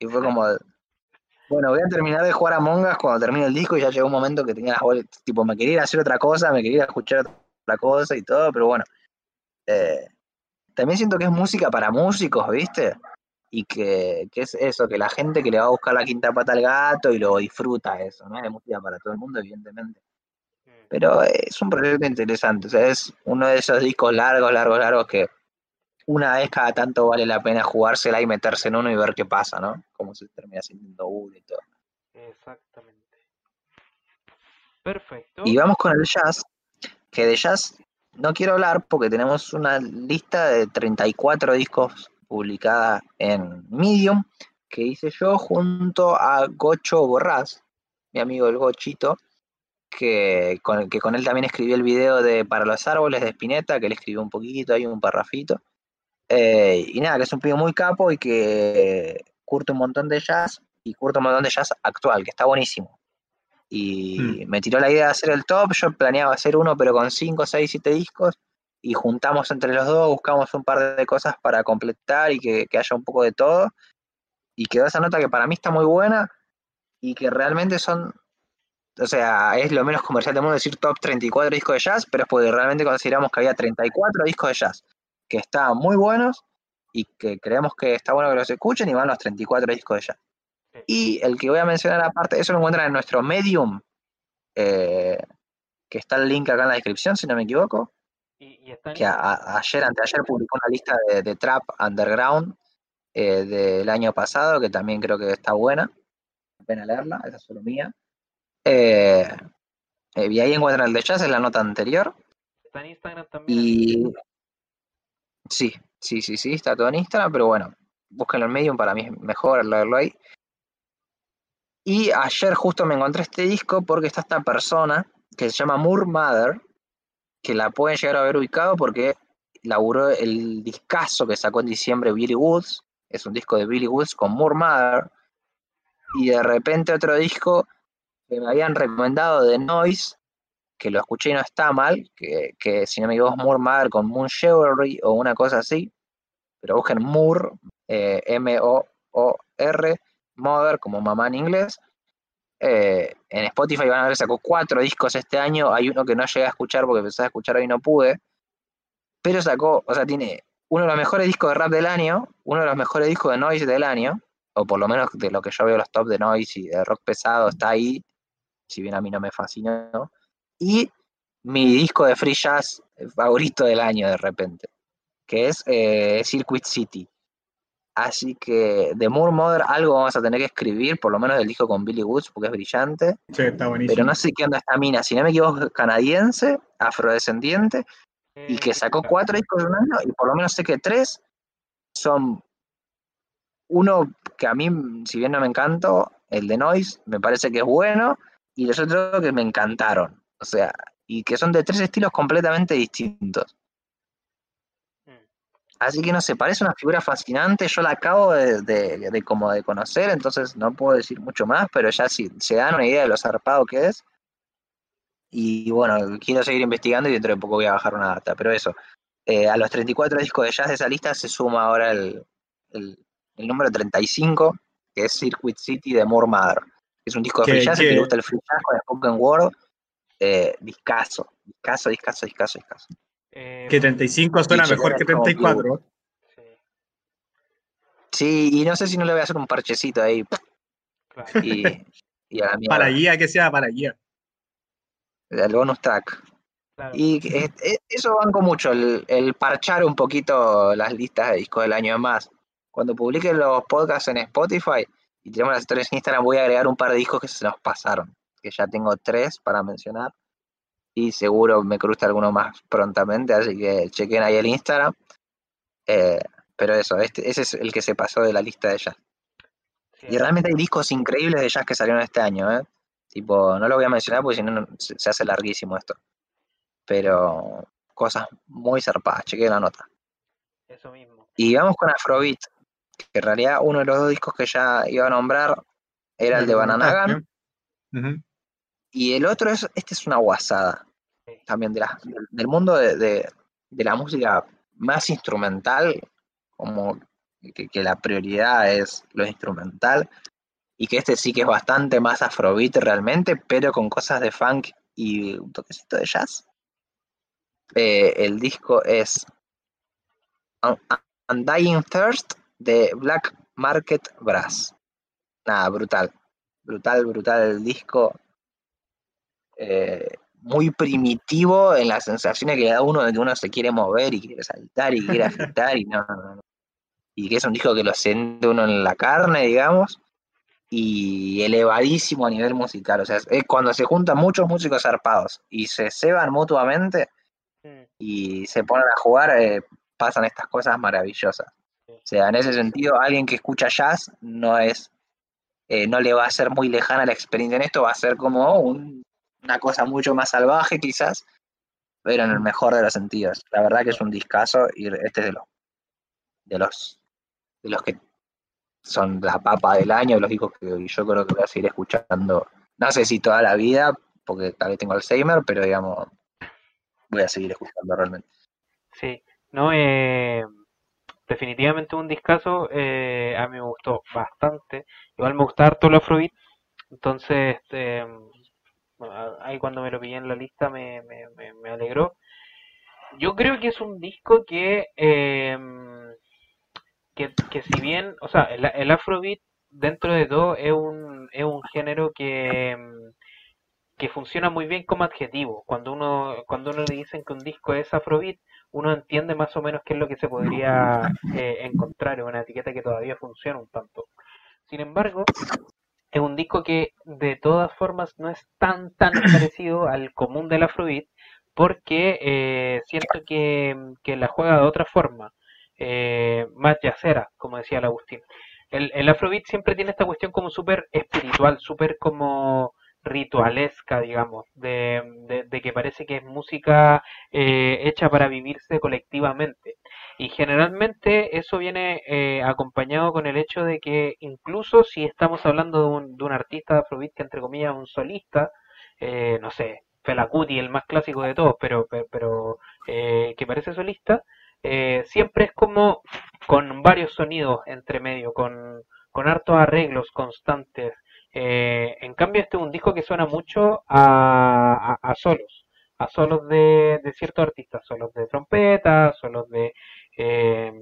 y fue como, bueno, voy a terminar de jugar Among Us cuando termine el disco y ya llegó un momento que tenía las bolas, tipo, me quería ir a hacer otra cosa, me quería ir a escuchar otra cosa y todo, pero bueno. eh, también siento que es música para músicos, ¿viste? Y que, que es eso, que la gente que le va a buscar la quinta pata al gato y lo disfruta eso, ¿no? Es música para todo el mundo, evidentemente. Pero es un proyecto interesante, o sea, es uno de esos discos largos, largos, largos que una vez cada tanto vale la pena jugársela y meterse en uno y ver qué pasa, ¿no? Cómo se termina sintiendo uno y todo. Exactamente. Perfecto. Y vamos con el jazz, que de jazz no quiero hablar porque tenemos una lista de 34 discos publicada en Medium que hice yo junto a Gocho Borrás, mi amigo el Gochito, que con, que con él también escribí el video de Para los Árboles de Spinetta, que él escribió un poquito, ahí un parrafito. Eh, y nada, que es un pibe muy capo y que curte un montón de jazz y curte un montón de jazz actual, que está buenísimo. Y me tiró la idea de hacer el top, yo planeaba hacer uno pero con 5, 6, 7 discos y juntamos entre los dos, buscamos un par de cosas para completar y que, que haya un poco de todo. Y quedó esa nota que para mí está muy buena y que realmente son, o sea, es lo menos comercial del mundo decir top 34 discos de jazz, pero es porque realmente consideramos que había 34 discos de jazz que estaban muy buenos y que creemos que está bueno que los escuchen y van los 34 discos de jazz. Y el que voy a mencionar aparte, eso lo encuentran en nuestro Medium, eh, que está el link acá en la descripción, si no me equivoco, Y, y está en que a- Instagram. a- ayer, anteayer publicó una lista de, de trap underground eh, del año pasado, que también creo que está buena. Pena leerla, esa es solo mía. Eh, eh, y ahí encuentran el de jazz, en la nota anterior. Está en Instagram también. Y sí, sí, sí, sí, está todo en Instagram, pero bueno, búsquenlo en Medium, para mí es mejor leerlo ahí. Y ayer justo me encontré este disco porque está esta persona que se llama Moore Mother, que la pueden llegar a haber ubicado porque laburó el discazo que sacó en diciembre Billy Woods, es un disco de Billy Woods con Moore Mother, y de repente otro disco que me habían recomendado de Noise, que lo escuché y no está mal, que, que si no me equivoco es Moore Mother con Moon Chivalry o una cosa así, pero busquen Moore, eh, M-O-O-R, Mother como mamá en inglés. Eh, en Spotify van a ver, sacó cuatro discos este año, hay uno que no llegué a escuchar porque empecé a escuchar hoy y no pude, pero sacó, o sea, tiene uno de los mejores discos de rap del año, uno de los mejores discos de noise del año, o por lo menos de lo que yo veo los top de noise y de rock pesado está ahí, si bien a mí no me fascinó, y mi disco de free jazz favorito del año de repente, que es eh, Circuit City. Así que de Moore Mother algo vamos a tener que escribir, por lo menos del disco con Billy Woods, porque es brillante. Sí, está buenísimo. Pero no sé qué onda esta mina, si no me equivoco, es canadiense, afrodescendiente, y que Eh, sacó claro. cuatro discos en un año, y por lo menos sé que tres son uno que a mí, si bien no me encantó, el de Noise, me parece que es bueno, y los otros que me encantaron. O sea, y que son de tres estilos completamente distintos. Mm. Así que no sé, parece una figura fascinante. Yo la acabo de, de- de como de conocer, entonces no puedo decir mucho más, pero ya sí, se dan una idea de lo zarpado que es. Y bueno, quiero seguir investigando y dentro de poco voy a bajar una data. Pero eso, eh, a los 34 discos de jazz de esa lista se suma ahora el, el- el número 35, que es Circuit City de Moore Mother. Es un disco de free jazz, que le gusta el free jazz con el spoken word. Eh, discaso, discaso, discaso, discaso, discaso. Eh, Que 35 suena mejor que como 34. sí, Sí, y no sé si no le voy a hacer un parchecito ahí claro. y, y a la. Para guía, que sea para guía. El bonus track. claro. Y eso banco mucho, el, el parchar un poquito las listas de discos del año más. Cuando publique los podcasts en Spotify y tenemos las historias en Instagram, voy a agregar un par de discos que se nos pasaron. Que ya tengo tres para mencionar. Y seguro me cruza alguno más prontamente, así que chequen ahí el Instagram. Eh, pero eso, este, ese es el que se pasó de la lista de jazz. Sí, Y realmente hay discos increíbles de jazz que salieron este año, ¿eh? Tipo, no lo voy a mencionar porque si no se, se hace larguísimo esto. Pero cosas muy zarpadas, chequeé la nota. Eso mismo. Y vamos con Afrobeat, que en realidad uno de los dos discos que ya iba a nombrar era el de Bananagan, Ujú. Y el otro es, este es una guasada, también de del, mundo de, de- la música más instrumental, como que, que la prioridad es lo instrumental, y que este sí que es bastante más afrobeat realmente, pero con cosas de funk y un toquecito de jazz. Eh, el disco es Un- Undying Thirst de Black Market Brass. Nada, brutal. Brutal, brutal el disco. Eh, muy primitivo en las sensaciones que le da uno de que uno se quiere mover y quiere saltar y quiere agitar y no, no, no. Y que es un disco que lo siente uno en la carne, digamos, y elevadísimo a nivel musical. O sea, es cuando se juntan muchos músicos zarpados y se ceban mutuamente y se ponen a jugar, eh, pasan estas cosas maravillosas. O sea, en ese sentido, alguien que escucha jazz no es, eh, no le va a ser muy lejana la experiencia en esto, va a ser como un- una cosa mucho más salvaje quizás, pero en el mejor de los sentidos. La verdad que es un discazo y este es de los, de los, de los que son la papa del año, los discos que yo creo que voy a seguir escuchando, no sé si toda la vida, porque tal vez tengo Alzheimer, pero digamos, voy a seguir escuchando realmente. Sí, no, eh, definitivamente un discazo, eh, a mí me gustó bastante, igual me gusta harto el Afrobeat, entonces, a- ahí cuando me lo pillé en la lista me, me, me, me alegró. Yo creo que es un disco que, eh, que, que si bien, o sea, el, el Afrobeat dentro de todo es un, es un género que, mm, que funciona muy bien como adjetivo. Cuando uno, cuando uno le dicen que un disco es afrobeat, uno entiende más o menos qué es lo que se podría eh, encontrar en una etiqueta que todavía funciona un tanto. Sin embargo, es un disco que de todas formas no es tan tan parecido al común del afrobeat porque eh, siento que, la juega de otra forma, eh, más yacera, como decía el Agustín. El, el afrobeat siempre tiene esta cuestión como súper espiritual, súper como ritualesca, digamos, de, que parece que es música eh, hecha para vivirse colectivamente. Y generalmente eso viene eh, acompañado con el hecho de que incluso si estamos hablando de un, artista de afrobeat que entre comillas un solista, eh, no sé, Fela Kuti, el más clásico de todos, pero, pero, que parece solista, siempre es como con varios sonidos entre medio, con, con hartos arreglos constantes, eh, en cambio, este es un disco que suena mucho a, solos, a solos de, ciertos artistas, solos de trompeta, solos de, eh,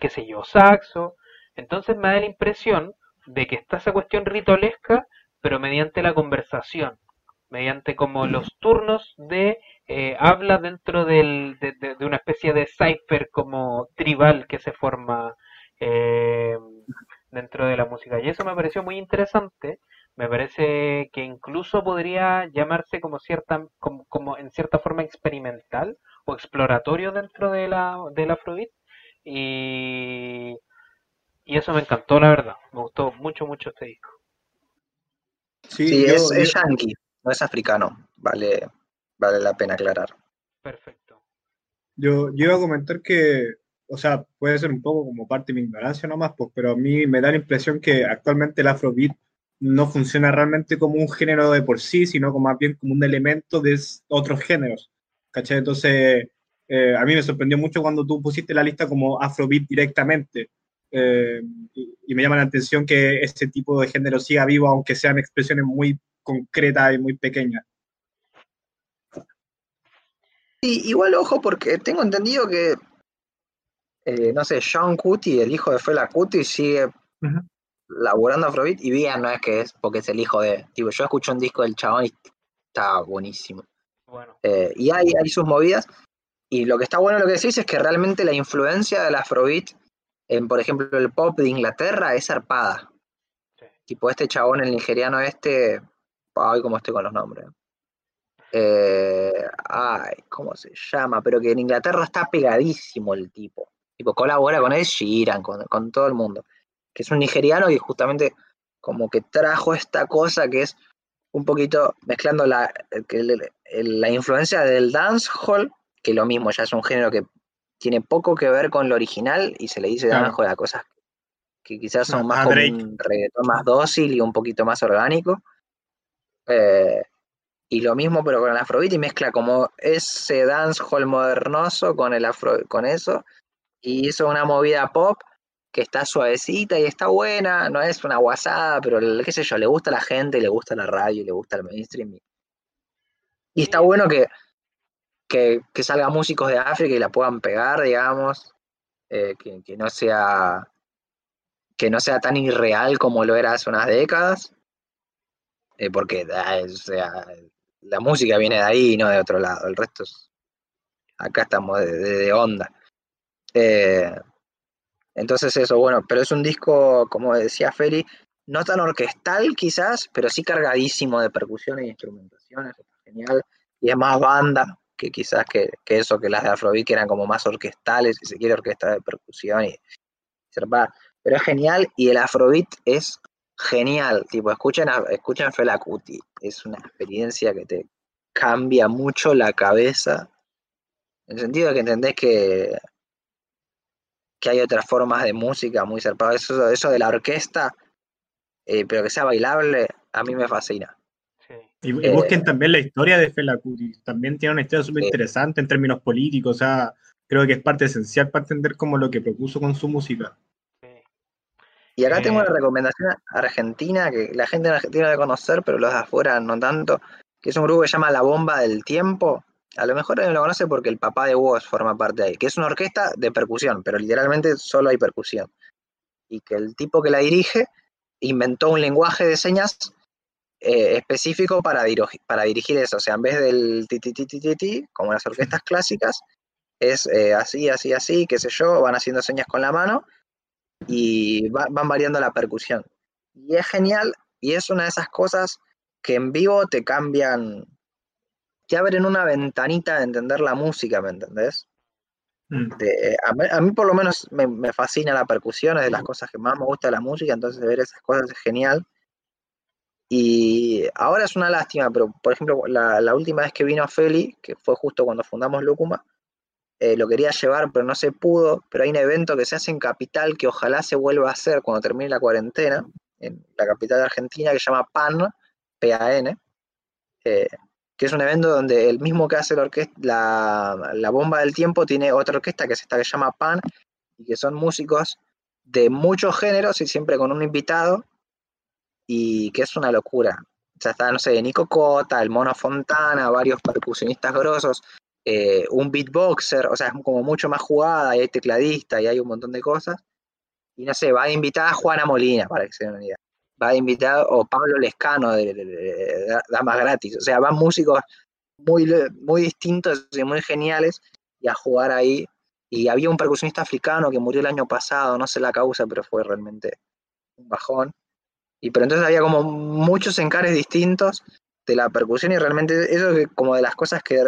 qué sé yo, saxo. Entonces me da la impresión de que está esa cuestión ritualesca, pero mediante la conversación, mediante como los turnos de eh, habla dentro del, de, una especie de cipher como tribal que se forma eh, dentro de la música. Y eso me pareció muy interesante. Me parece que incluso podría llamarse como cierta, como, como en cierta forma experimental o exploratorio dentro de la, del Afrobeat. Y, y eso me encantó, la verdad. Me gustó mucho, mucho este disco. Sí, es, es yankee, no es africano. Vale, vale la pena aclarar. Perfecto. Yo, yo iba a comentar que o sea, puede ser un poco como parte de mi ignorancia nomás, pues, pero a mí me da la impresión que actualmente el afrobeat no funciona realmente como un género de por sí, sino como más bien como un elemento de otros géneros. ¿Cachai? Entonces, eh, a mí me sorprendió mucho cuando tú pusiste la lista como afrobeat directamente. Eh, y, me llama la atención que este tipo de género siga vivo, aunque sean expresiones muy concretas y muy pequeñas. Sí, igual ojo, porque tengo entendido que eh, no sé, Sean Cutie, el hijo de Fela Cutie, sigue laburando Afrobeat y bien, no es que es porque es el hijo de. Tipo, yo escucho un disco del chabón y está buenísimo. Eh, y hay, hay sus movidas. Y lo que está bueno lo que decís es que realmente la influencia del Afrobeat en, por ejemplo, el pop de Inglaterra es zarpada. Tipo, este chabón, el nigeriano este, ay, cómo estoy con los nombres. Eh, ay, ¿cómo se llama? Pero que en Inglaterra está pegadísimo el tipo colabora con Ed Sheeran, con, todo el mundo. Que es un nigeriano y justamente como que trajo esta cosa que es un poquito mezclando la, la influencia del dancehall, que lo mismo ya es un género que tiene poco que ver con lo original y se le dice dancehall a cosas que quizás son más como un reggaetón más dócil y un poquito más orgánico. Eh, y lo mismo pero con el afrobeat y mezcla como ese dancehall modernoso con el afro, con eso y hizo una movida pop que está suavecita y está buena, no es una guasada, pero qué sé yo, le gusta a la gente, le gusta la radio, le gusta el mainstream. Y está bueno que, que, salgan músicos de África y la puedan pegar, digamos, eh, que, no sea que no sea tan irreal como lo era hace unas décadas, eh, porque sea, la música viene de ahí, no de otro lado, el resto es, acá estamos de onda. Eh, entonces eso, bueno, pero es un disco, como decía Feli, no tan orquestal quizás, pero sí cargadísimo de percusiones e instrumentaciones, genial, y es más banda que quizás que, eso, que las de Afrobeat que eran como más orquestales, si se quiere orquesta de percusión y pero es genial y el Afrobeat es genial, tipo, escuchen, escuchen Fela Kuti, es una experiencia que te cambia mucho la cabeza, en el sentido de que entendés que que hay otras formas de música muy zarpadas. Eso, eso de la orquesta, eh, pero que sea bailable, a mí me fascina. Y, busquen eh, también la historia de Fela Kuti. También tiene una historia súper interesante en términos políticos. O sea, creo que es parte esencial para entender como lo que propuso con su música. Y acá tengo una eh, recomendación argentina que la gente en Argentina debe conocer, pero los de afuera no tanto, que es un grupo que se llama La Bomba del Tiempo, a lo mejor alguien lo conoce porque el papá de Woz forma parte de ahí, que es una orquesta de percusión, pero literalmente solo hay percusión. Y que el tipo que la dirige inventó un lenguaje de señas eh, específico para, dirigir, para dirigir eso. O sea, en vez del ti, ti, ti, ti, ti, como las orquestas clásicas, es eh, así, así, así, qué sé yo, van haciendo señas con la mano y va- van variando la percusión. Y es genial y es una de esas cosas que en vivo te cambian, te abren una ventanita de entender la música, ¿me entendés? Mm. de- a, mí, a mí por lo menos me, me fascina la percusión, es de las cosas que más me gusta de la música, entonces ver esas cosas es genial. Y ahora es una lástima, pero por ejemplo, la, la última vez que vino Feli, que fue justo cuando fundamos Lúcuma, eh, lo quería llevar, pero no se pudo, pero hay un evento que se hace en Capital que ojalá se vuelva a hacer cuando termine la cuarentena, en la capital de Argentina, que se llama PAN, P-A-N, eh, que es un evento donde el mismo que hace la, orquesta, la, bomba del tiempo tiene otra orquesta que es esta que se llama PAN, y que son músicos de muchos géneros y siempre con un invitado, y que es una locura. O sea, está, no sé, Nico Cota, el Mono Fontana, varios percusionistas grosos, eh, un beatboxer, o sea, es como mucho más jugada, y hay tecladista, y hay un montón de cosas. Y no sé, va a invitar a Juana Molina, para que se den una idea. Va a invitar, o Pablo Lescano de, de- Damas Gratis. O sea, van músicos muy, muy distintos y muy geniales, y a jugar ahí. Y había un percusionista africano que murió el año pasado, no sé la causa, pero fue realmente un bajón. Y pero entonces había como muchos encares distintos de la percusión y realmente eso es como de las cosas que,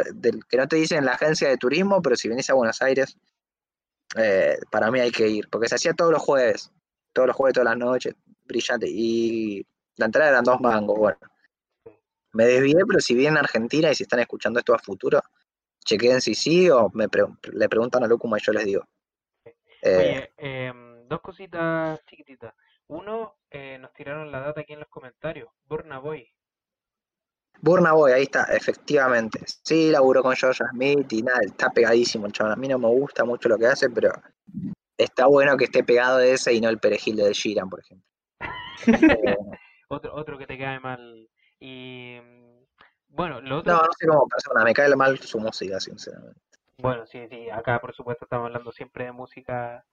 que no te dicen en la agencia de turismo, pero si venís a Buenos Aires, eh, para mí hay que ir, porque se hacía todos los jueves, todos los jueves, todas las noches, brillante, y la entrada eran dos mangos, bueno. Me desvié, pero si vienen a Argentina y si están escuchando esto a futuro, chequeen si sí o me pre- le preguntan a Lucuma y yo les digo. Eh, Oye, em, dos cositas chiquititas. Uno, eh, nos tiraron la data aquí en los comentarios. Burna Boy. Burna Boy, ahí está, efectivamente. Sí, laburó con George Smith y nada, está pegadísimo el chabón. A mí no me gusta mucho lo que hace, pero está bueno que esté pegado de ese y no el perejil de Sheeran, por ejemplo. Otro, otro que te cae mal. Y mm, bueno, lo otro, no, no sé cómo persona, me cae mal su música, sinceramente. bueno, sí, sí, acá por supuesto estamos hablando siempre de música,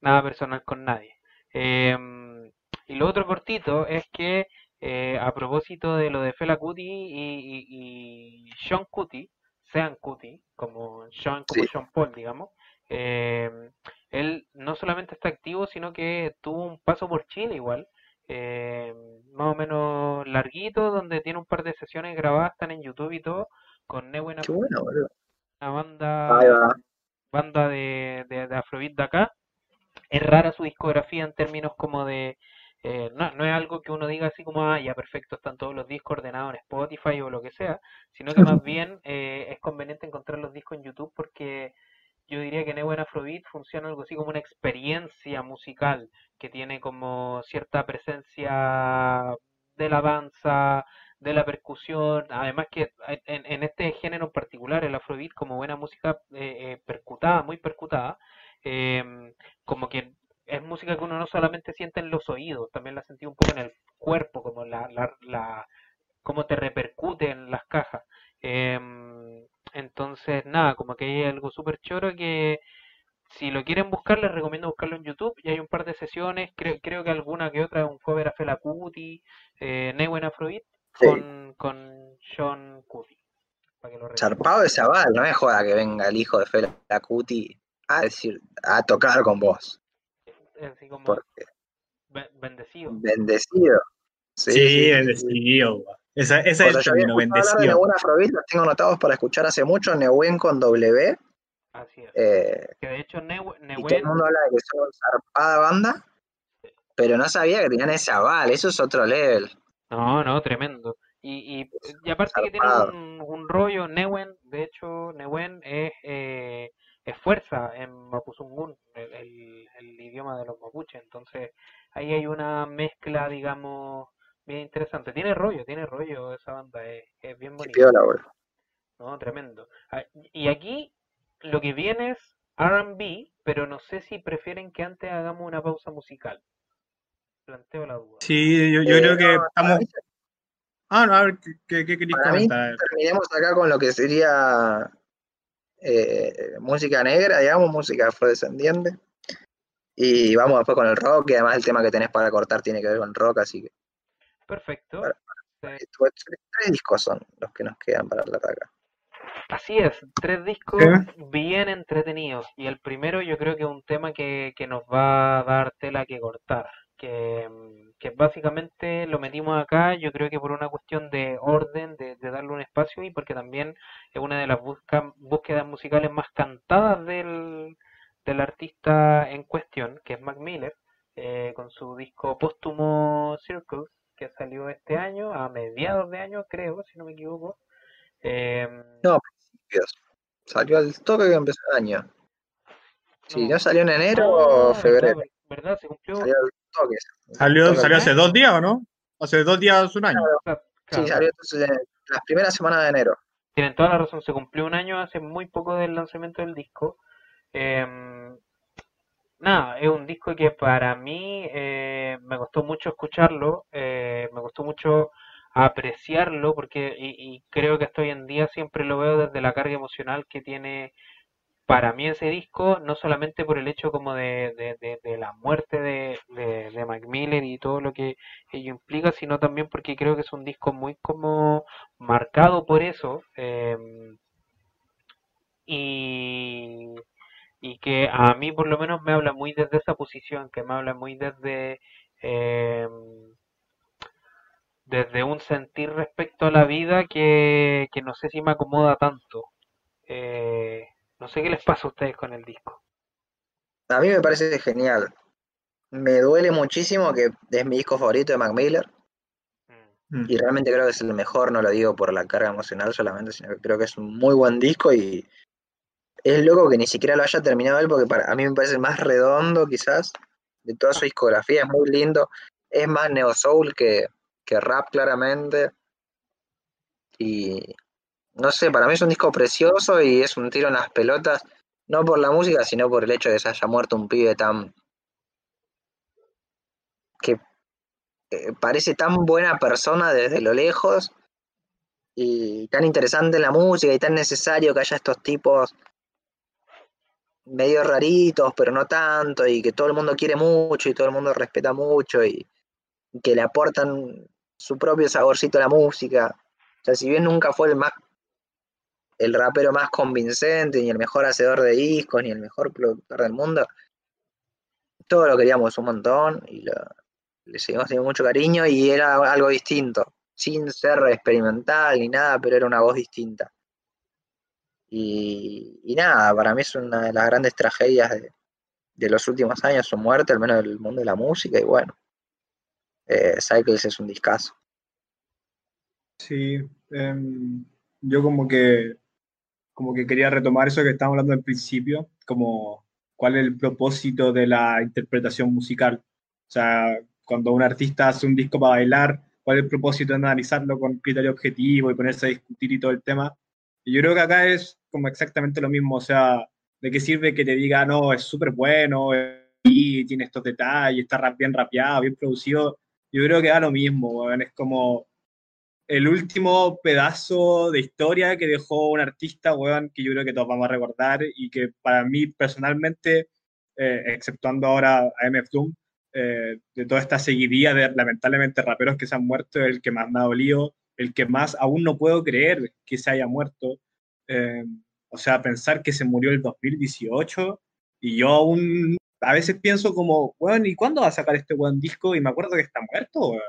nada personal con nadie. Em, y lo otro cortito es que eh, a propósito de lo de Fela Kuti y, y, y Sean Kuti, Sean Kuti, como Sean, como Sí. Sean Paul, digamos, em, él no solamente está activo, sino que tuvo un paso por Chile igual, eh, más o menos larguito, donde tiene un par de sesiones grabadas, están en YouTube y todo, con Neuen Qué bueno, boludo. una banda, banda de, de, de Afrobeat de acá. Es rara su discografía en términos como de... eh, no, no es algo que uno diga así como, ah, ya perfecto, están todos los discos ordenados en Spotify o lo que sea, sino que más bien eh, es conveniente encontrar los discos en YouTube porque yo diría que Neuen Afrobeat funciona algo así como una experiencia musical que tiene como cierta presencia de la danza, de la percusión, además que en, en este género en particular, el Afrobeat, como buena música eh, eh, percutada, muy percutada, eh, como que es música que uno no solamente siente en los oídos, también la sentí un poco en el cuerpo, como la, la, la cómo te repercute en las cajas. Entonces, nada, como que hay algo súper choro que si lo quieren buscar, les recomiendo buscarlo en YouTube. Y hay un par de sesiones, creo, creo que alguna que otra, un cover a Fela Kuti, eh, Neuen Afrobeat, Sí. con, con lo recuerden. Zarpado de Zabal, no es joda que venga el hijo de Fela Cuti a decir, a tocar con vos. Así como Porque bendecido. bendecido. Sí, Sí, sí. bendecido. weón. Esa, esa O es el término, hablar de Afrobeat, los tengo anotados para escuchar hace mucho, Neuen con W, Así es. eh, Que de hecho Neue- y todo el Neuen, mundo habla de que son zarpada banda, pero no sabía que tenían ese aval, eso es otro level. No, no, tremendo. Y, y, y aparte que tiene Zarpado. un, un rollo, Neuen, de hecho, Neuen es, eh, es fuerza en Mapuzungún, el, el- el idioma de los mapuches. Entonces, ahí hay una mezcla, digamos, bien interesante. Tiene rollo, tiene rollo esa banda, es, es bien Qué bonita. No, tremendo. Ah, Y aquí lo que viene es R&B, pero no sé si prefieren que antes hagamos una pausa musical. Planteo la duda. Sí, yo, yo Eh, creo que no, estamos. Ah, no, a ver, ¿qué, qué, queréis comentar? terminemos acá con lo que sería eh, música negra, digamos, música afrodescendiente. Y vamos después con el rock, y además el tema que tenés para cortar tiene que ver con rock, así que Perfecto. Para- tres discos son los que nos quedan para la acá. Así es, tres discos ¿Sí? bien entretenidos. Y el primero yo creo que es un tema que, que nos va a dar tela que cortar. Que, que básicamente lo metimos acá, yo creo que por una cuestión de orden, de, de darle un espacio y porque también es una de las busca- búsquedas musicales más cantadas del, del artista en cuestión, que es Mac Miller, eh, con su disco póstumo Circles, que salió este año, a mediados de año creo, si no me equivoco. Em, No, principios. Salió al toque que empezó el año. Si No. no salió en enero Ah, o febrero. ¿verdad? ¿Verdad? Se cumplió. Salió al toque. Salió, Toque. salió hace dos días, ¿o no? Hace dos días, un año. Claro, Sí, salió entonces en las primeras semanas de enero. Tienen toda la razón, se cumplió un año hace muy poco del lanzamiento del disco. Em, nada, es un disco que para mí eh, me costó mucho escucharlo, eh, me costó mucho apreciarlo, porque y, creo que hasta hoy en día siempre lo veo desde la carga emocional que tiene para mí ese disco, no solamente por el hecho como de, de, la muerte de, de, de Mac Miller y todo lo que ello implica, sino también porque creo que es un disco muy como marcado por eso em, y, y que a mí por lo menos me habla muy desde esa posición, que me habla muy desde em, desde un sentir respecto a la vida que, que no sé si me acomoda tanto. Eh, no sé qué les pasa a ustedes con el disco. A mí me parece genial. Me duele muchísimo que es mi disco favorito de Mac Miller. Mm. Y realmente creo que es el mejor, no lo digo por la carga emocional solamente, sino que creo que es un muy buen disco y es loco que ni siquiera lo haya terminado él porque para a mí me parece más redondo quizás de toda su discografía, es muy lindo, es más neo soul que, que rap claramente. Y no sé, para mí es un disco precioso y es un tiro en las pelotas, no por la música, sino por el hecho de que se haya muerto un pibe tan que eh, parece tan buena persona desde lo lejos y tan interesante en la música y tan necesario que haya estos tipos medio raritos, pero no tanto, y que todo el mundo quiere mucho y todo el mundo respeta mucho y, que le aportan su propio saborcito a la música. O sea, si bien nunca fue el más el rapero más convincente, ni el mejor hacedor de discos, ni el mejor productor del mundo, todo lo queríamos un montón y lo, le seguimos teniendo mucho cariño y era algo distinto, sin ser experimental ni nada, pero era una voz distinta. Y, nada, para mí es una de las grandes tragedias de, de los últimos años, su muerte, al menos del mundo de la música, y bueno, eh, Cycles es un discazo. Sí, em, yo como que, como que quería retomar eso que estábamos hablando al principio, como cuál es el propósito de la interpretación musical. O sea, cuando un artista hace un disco para bailar, cuál es el propósito de analizarlo con criterio objetivo y ponerse a discutir y todo el tema. Y yo creo que acá es como exactamente lo mismo, o sea, ¿de qué sirve que te diga, no, es súper bueno, y tiene estos detalles, está rap- bien rapeado, bien producido? Yo creo que da lo mismo, weón, es como el último pedazo de historia que dejó un artista, weón, que yo creo que todos vamos a recordar y que para mí personalmente, eh, exceptuando ahora a MF Doom, eh, de toda esta seguidilla de lamentablemente raperos que se han muerto, el que más me ha dolido, el que más aún no puedo creer que se haya muerto. Eh, o sea, pensar que se murió el 2018 y yo aún a veces pienso como, weón, ¿y cuándo va a sacar este buen disco? Y me acuerdo que está muerto, weón.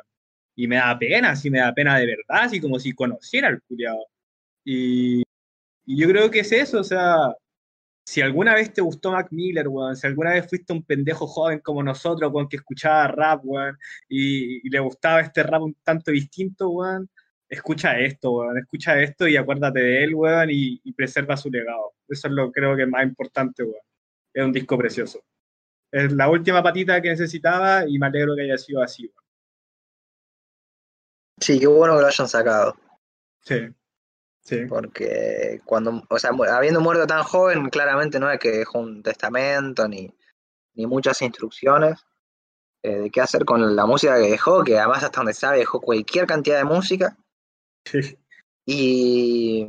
Y me da pena, sí me da pena de verdad, así como si conociera al culiado. Y, y yo creo que es eso, o sea, si alguna vez te gustó Mac Miller, weón, si alguna vez fuiste un pendejo joven como nosotros, weón, que escuchaba rap, weón, y, y le gustaba este rap un tanto distinto, weón, escucha esto, weón, escucha esto y acuérdate de él, weón, y, y preserva su legado. Eso es lo creo que es más importante, weón. Es un disco precioso. Es la última patita que necesitaba y me alegro que haya sido así, weón. Sí, qué bueno que lo hayan sacado, Sí, sí. porque cuando, o sea, habiendo muerto tan joven, claramente no es que dejó un testamento ni, ni muchas instrucciones eh, de qué hacer con la música que dejó, que además hasta donde sabe dejó cualquier cantidad de música. Y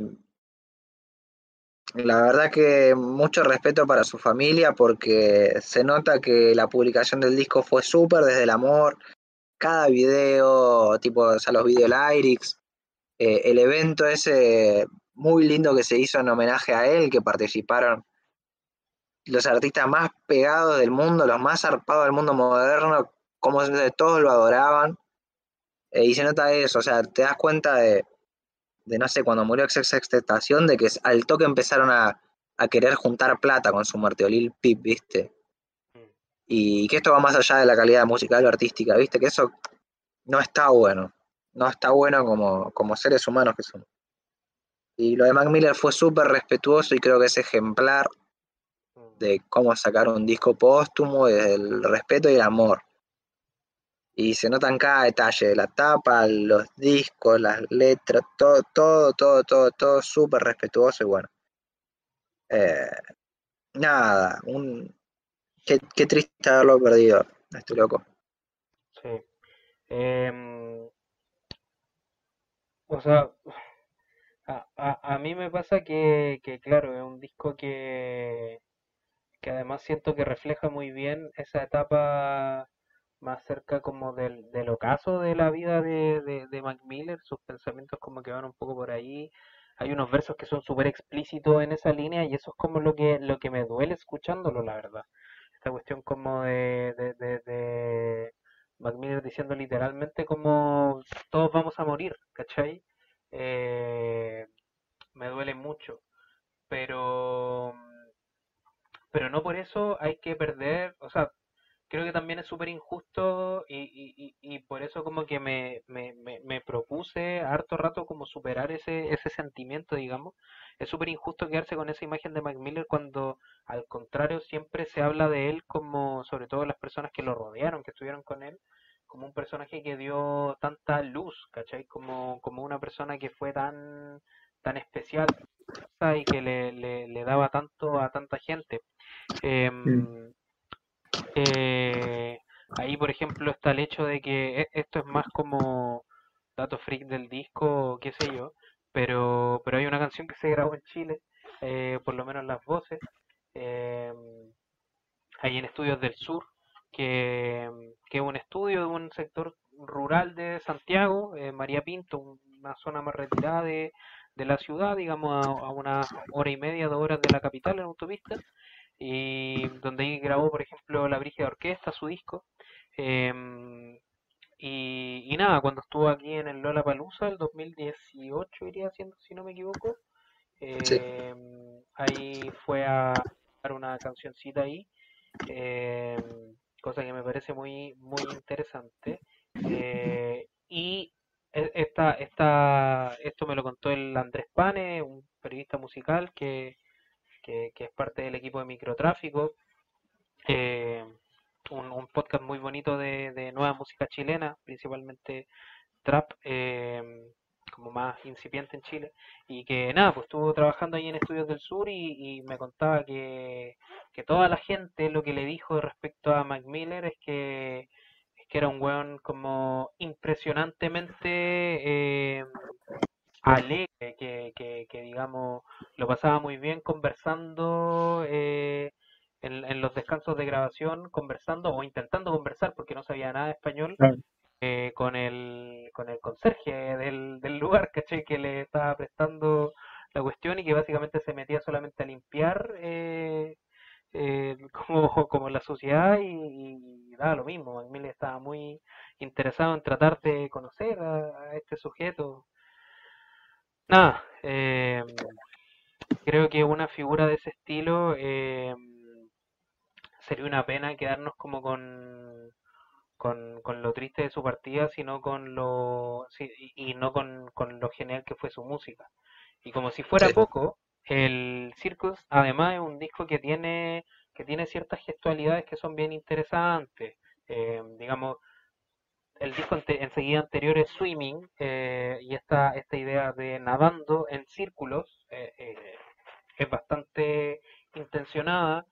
la verdad que mucho respeto para su familia porque se nota que la publicación del disco fue súper desde el amor. Cada video, tipo, o los video lyrics, eh, el evento ese muy lindo que se hizo en homenaje a él, que participaron los artistas más pegados del mundo, los más zarpados del mundo moderno, como todos lo adoraban. Eh, y se nota eso, o sea, te das cuenta de, de no sé, cuando murió Extentación, de que al toque empezaron a, a, querer juntar plata con su muerte, o Lil Peep, ¿viste? Y que esto va más allá de la calidad musical o artística, ¿viste? Que eso no está bueno. No está bueno como, como seres humanos que somos. Y lo de Mac Miller fue súper respetuoso y creo que es ejemplar de cómo sacar un disco póstumo, desde el respeto y el amor. Y se notan cada detalle de la tapa, los discos, las letras, todo, todo, todo, todo, todo súper respetuoso y bueno. Eh, nada, un, qué, qué, triste haberlo perdido, estoy loco. Sí. Em, o sea, a, a, a, mí me pasa que, que, claro, es un disco que, que además siento que refleja muy bien esa etapa más cerca como del, del ocaso de la vida de, de, de, Mac Miller, sus pensamientos como que van un poco por ahí. Hay unos versos que son súper explícitos en esa línea y eso es como lo que, lo que me duele escuchándolo, la verdad. Esta cuestión como de, de, de, Mac Miller diciendo literalmente como todos vamos a morir, ¿cachai? Eh, me duele mucho. Pero pero no por eso hay que perder, o sea, creo que también es súper injusto y, y, y, por eso como que me, me, me, propuse harto rato como superar ese, ese sentimiento, digamos. Es súper injusto quedarse con esa imagen de Mac Miller cuando al contrario siempre se habla de él como, sobre todo las personas que lo rodearon, que estuvieron con él, como un personaje que dio tanta luz, ¿cachai? Como, como una persona que fue tan, tan especial y que le, le, le daba tanto a tanta gente. Eh, eh, ahí, por ejemplo, está el hecho de que e, esto es más como dato freak del disco, qué sé yo, pero, pero hay una canción que se grabó en Chile, eh, por lo menos las voces, eh, ahí en Estudios del Sur, que, que, es un estudio de un sector rural de Santiago, eh, María Pinto, una zona más retirada de, de la ciudad, digamos a, a, una hora y media, dos horas de la capital en autopista, y donde grabó, por ejemplo, La Brígida Orquesta, su disco. Em, y, y, nada, cuando estuvo aquí en el Lola Palusa, el 2018 iría siendo, si no me equivoco, eh, ahí fue a dar una cancioncita ahí, eh, cosa que me parece muy, muy interesante. Eh, y e, esta, esta, esto me lo contó el Andrés Pane, un periodista musical que, que, es parte del equipo de microtráfico. Eh, un, podcast muy bonito de, nueva música chilena, principalmente trap, eh, como más incipiente en Chile. Y que nada, pues estuvo trabajando ahí en Estudios del Sur y, me contaba que, que, toda la gente lo que le dijo respecto a Mac Miller es que, es que era un weón como impresionantemente eh, alegre, que, que, que, digamos lo pasaba muy bien conversando eh, en, en, los descansos de grabación, conversando o intentando conversar porque no sabía nada de español. Eh, con el con el conserje del, del lugar, ¿caché? Que le estaba prestando la cuestión y que básicamente se metía solamente a limpiar eh, eh, como, como la sociedad y, y daba lo mismo. Emilio estaba muy interesado en tratar de conocer a, a este sujeto Nada, eh, creo que una figura de ese estilo eh, sería una pena quedarnos como con, con, con, lo triste de su partida, sino con lo sí, y no con, con, lo genial que fue su música. Y como si fuera sí. poco, el Circus además es un disco que tiene que tiene ciertas gestualidades que son bien interesantes. Eh, digamos, el disco enseguida anterior es Swimming eh, y esta, esta idea de nadando en círculos eh, eh, es bastante intencionada.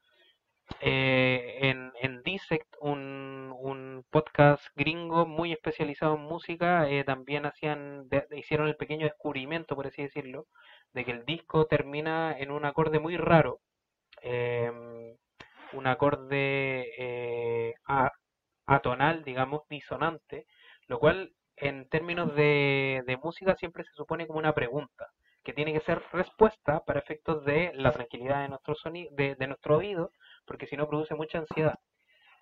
en, en Dissect, un, un, podcast gringo muy especializado en música, también hacían hicieron el pequeño descubrimiento, por así decirlo, de que el disco termina en un acorde muy raro, un acorde a, atonal, digamos, disonante, lo cual en términos de, de música siempre se supone como una pregunta, que tiene que ser respuesta para efectos de la tranquilidad de nuestro sonido, de, de nuestro oído, porque si no produce mucha ansiedad.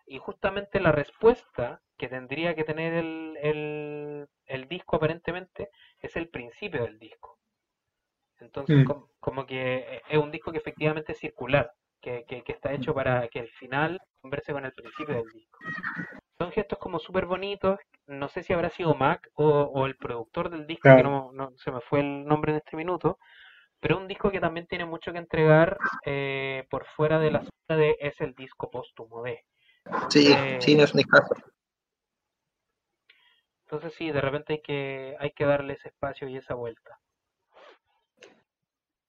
Y justamente la respuesta que tendría que tener el, el, el disco aparentemente es el principio del disco. Entonces, Mm. com- como que es un disco que efectivamente es circular, que, que, que está hecho para que el final converse con el principio del disco. Son gestos como súper bonitos, no sé si habrá sido Mac o, o el productor del disco, que no, no- se me fue el nombre en este minuto, pero un disco que también tiene mucho que entregar eh, por fuera de la zona de es el disco póstumo de. Sí, sí, no es un discazo. Entonces sí, de repente hay que, hay que darle ese espacio y esa vuelta.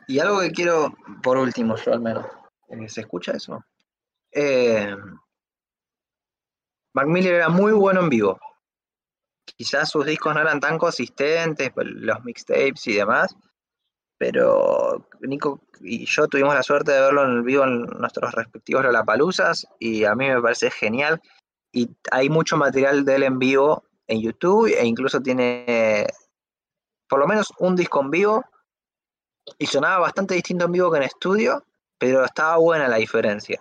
Y algo que quiero, por último, yo al menos, ¿se escucha eso? Eh, Miller era muy bueno en vivo. Quizás sus discos no eran tan consistentes, pues, los mixtapes y demás, pero Nico y yo tuvimos la suerte de verlo en vivo en nuestros respectivos Lollapaloozas y a mí me parece genial. Y hay mucho material de él en vivo en YouTube e incluso tiene por lo menos un disco en vivo y sonaba bastante distinto en vivo que en estudio, pero estaba buena la diferencia.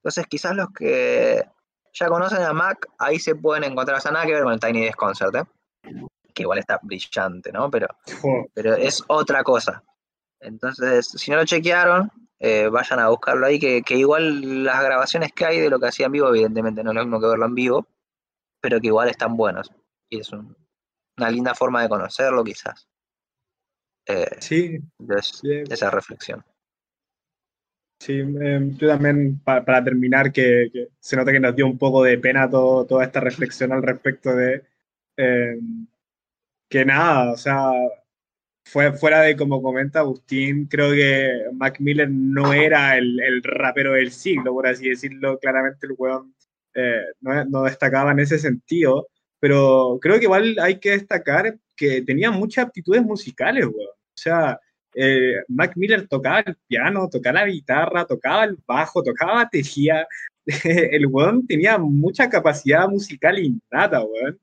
Entonces quizás los que ya conocen a Mac, ahí se pueden encontrar, o sea, nada que ver con el Tiny Desk Concert, ¿eh? que igual está brillante, ¿no? Pero, pero es otra cosa. Entonces, si no lo chequearon, eh, vayan a buscarlo ahí, que, que igual las grabaciones que hay de lo que hacía en vivo, evidentemente no es lo mismo que verlo en vivo, pero que igual están buenos. Y es un- una linda forma de conocerlo, quizás. Eh, sí, esa reflexión. Sí, eh, yo también, pa- para terminar, que, que se nota que nos dio un poco de pena todo, toda esta reflexión al respecto de eh, que nada, o sea, fue, fuera de como comenta Agustín, creo que Mac Miller no era el, el rapero del siglo, por así decirlo, claramente el weón eh, no, no destacaba en ese sentido, pero creo que igual hay que destacar que tenía muchas aptitudes musicales, weón. O sea, eh, Mac Miller tocaba el piano, tocaba la guitarra, tocaba el bajo, tocaba batería. El weón tenía mucha capacidad musical innata, weón.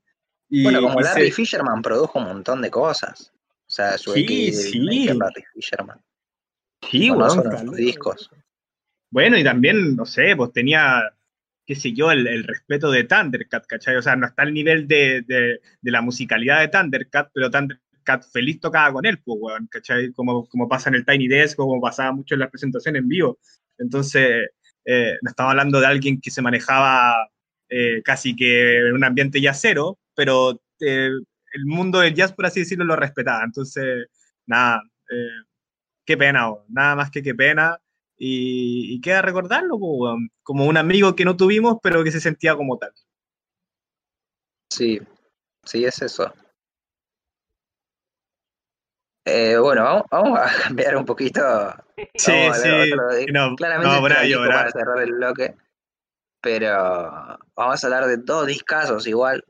Y, Bueno, como Larry se- Fisherman produjo un montón de cosas. O sea, su Sí, ex sí. Larry Fisherman. Sí, weón, tal- sus discos. Bueno, y también, no sé, pues tenía, qué sé yo, el, el respeto de Thundercat, ¿cachai? O sea, no está al nivel de, de- de la musicalidad de Thundercat, pero Thundercat feliz tocaba con él, pues, weón, ¿cachai? Como, como pasa en el Tiny Desk, como pasaba mucho en las presentaciones en vivo. Entonces, eh, no estamos hablando de alguien que se manejaba eh, casi que en un ambiente cero, pero eh, el mundo del jazz, por así decirlo, lo respetaba. Entonces, nada, eh, qué pena, weón, nada más que qué pena. Y, y queda recordarlo po, weón, como un amigo que no tuvimos, pero que se sentía como tal. Sí, sí, es eso. Eh, bueno, vamos, vamos a cambiar un poquito. Sí, Vamos sí, no, Claramente no, este para cerrar el bloque. Pero vamos a hablar de dos discazos igual.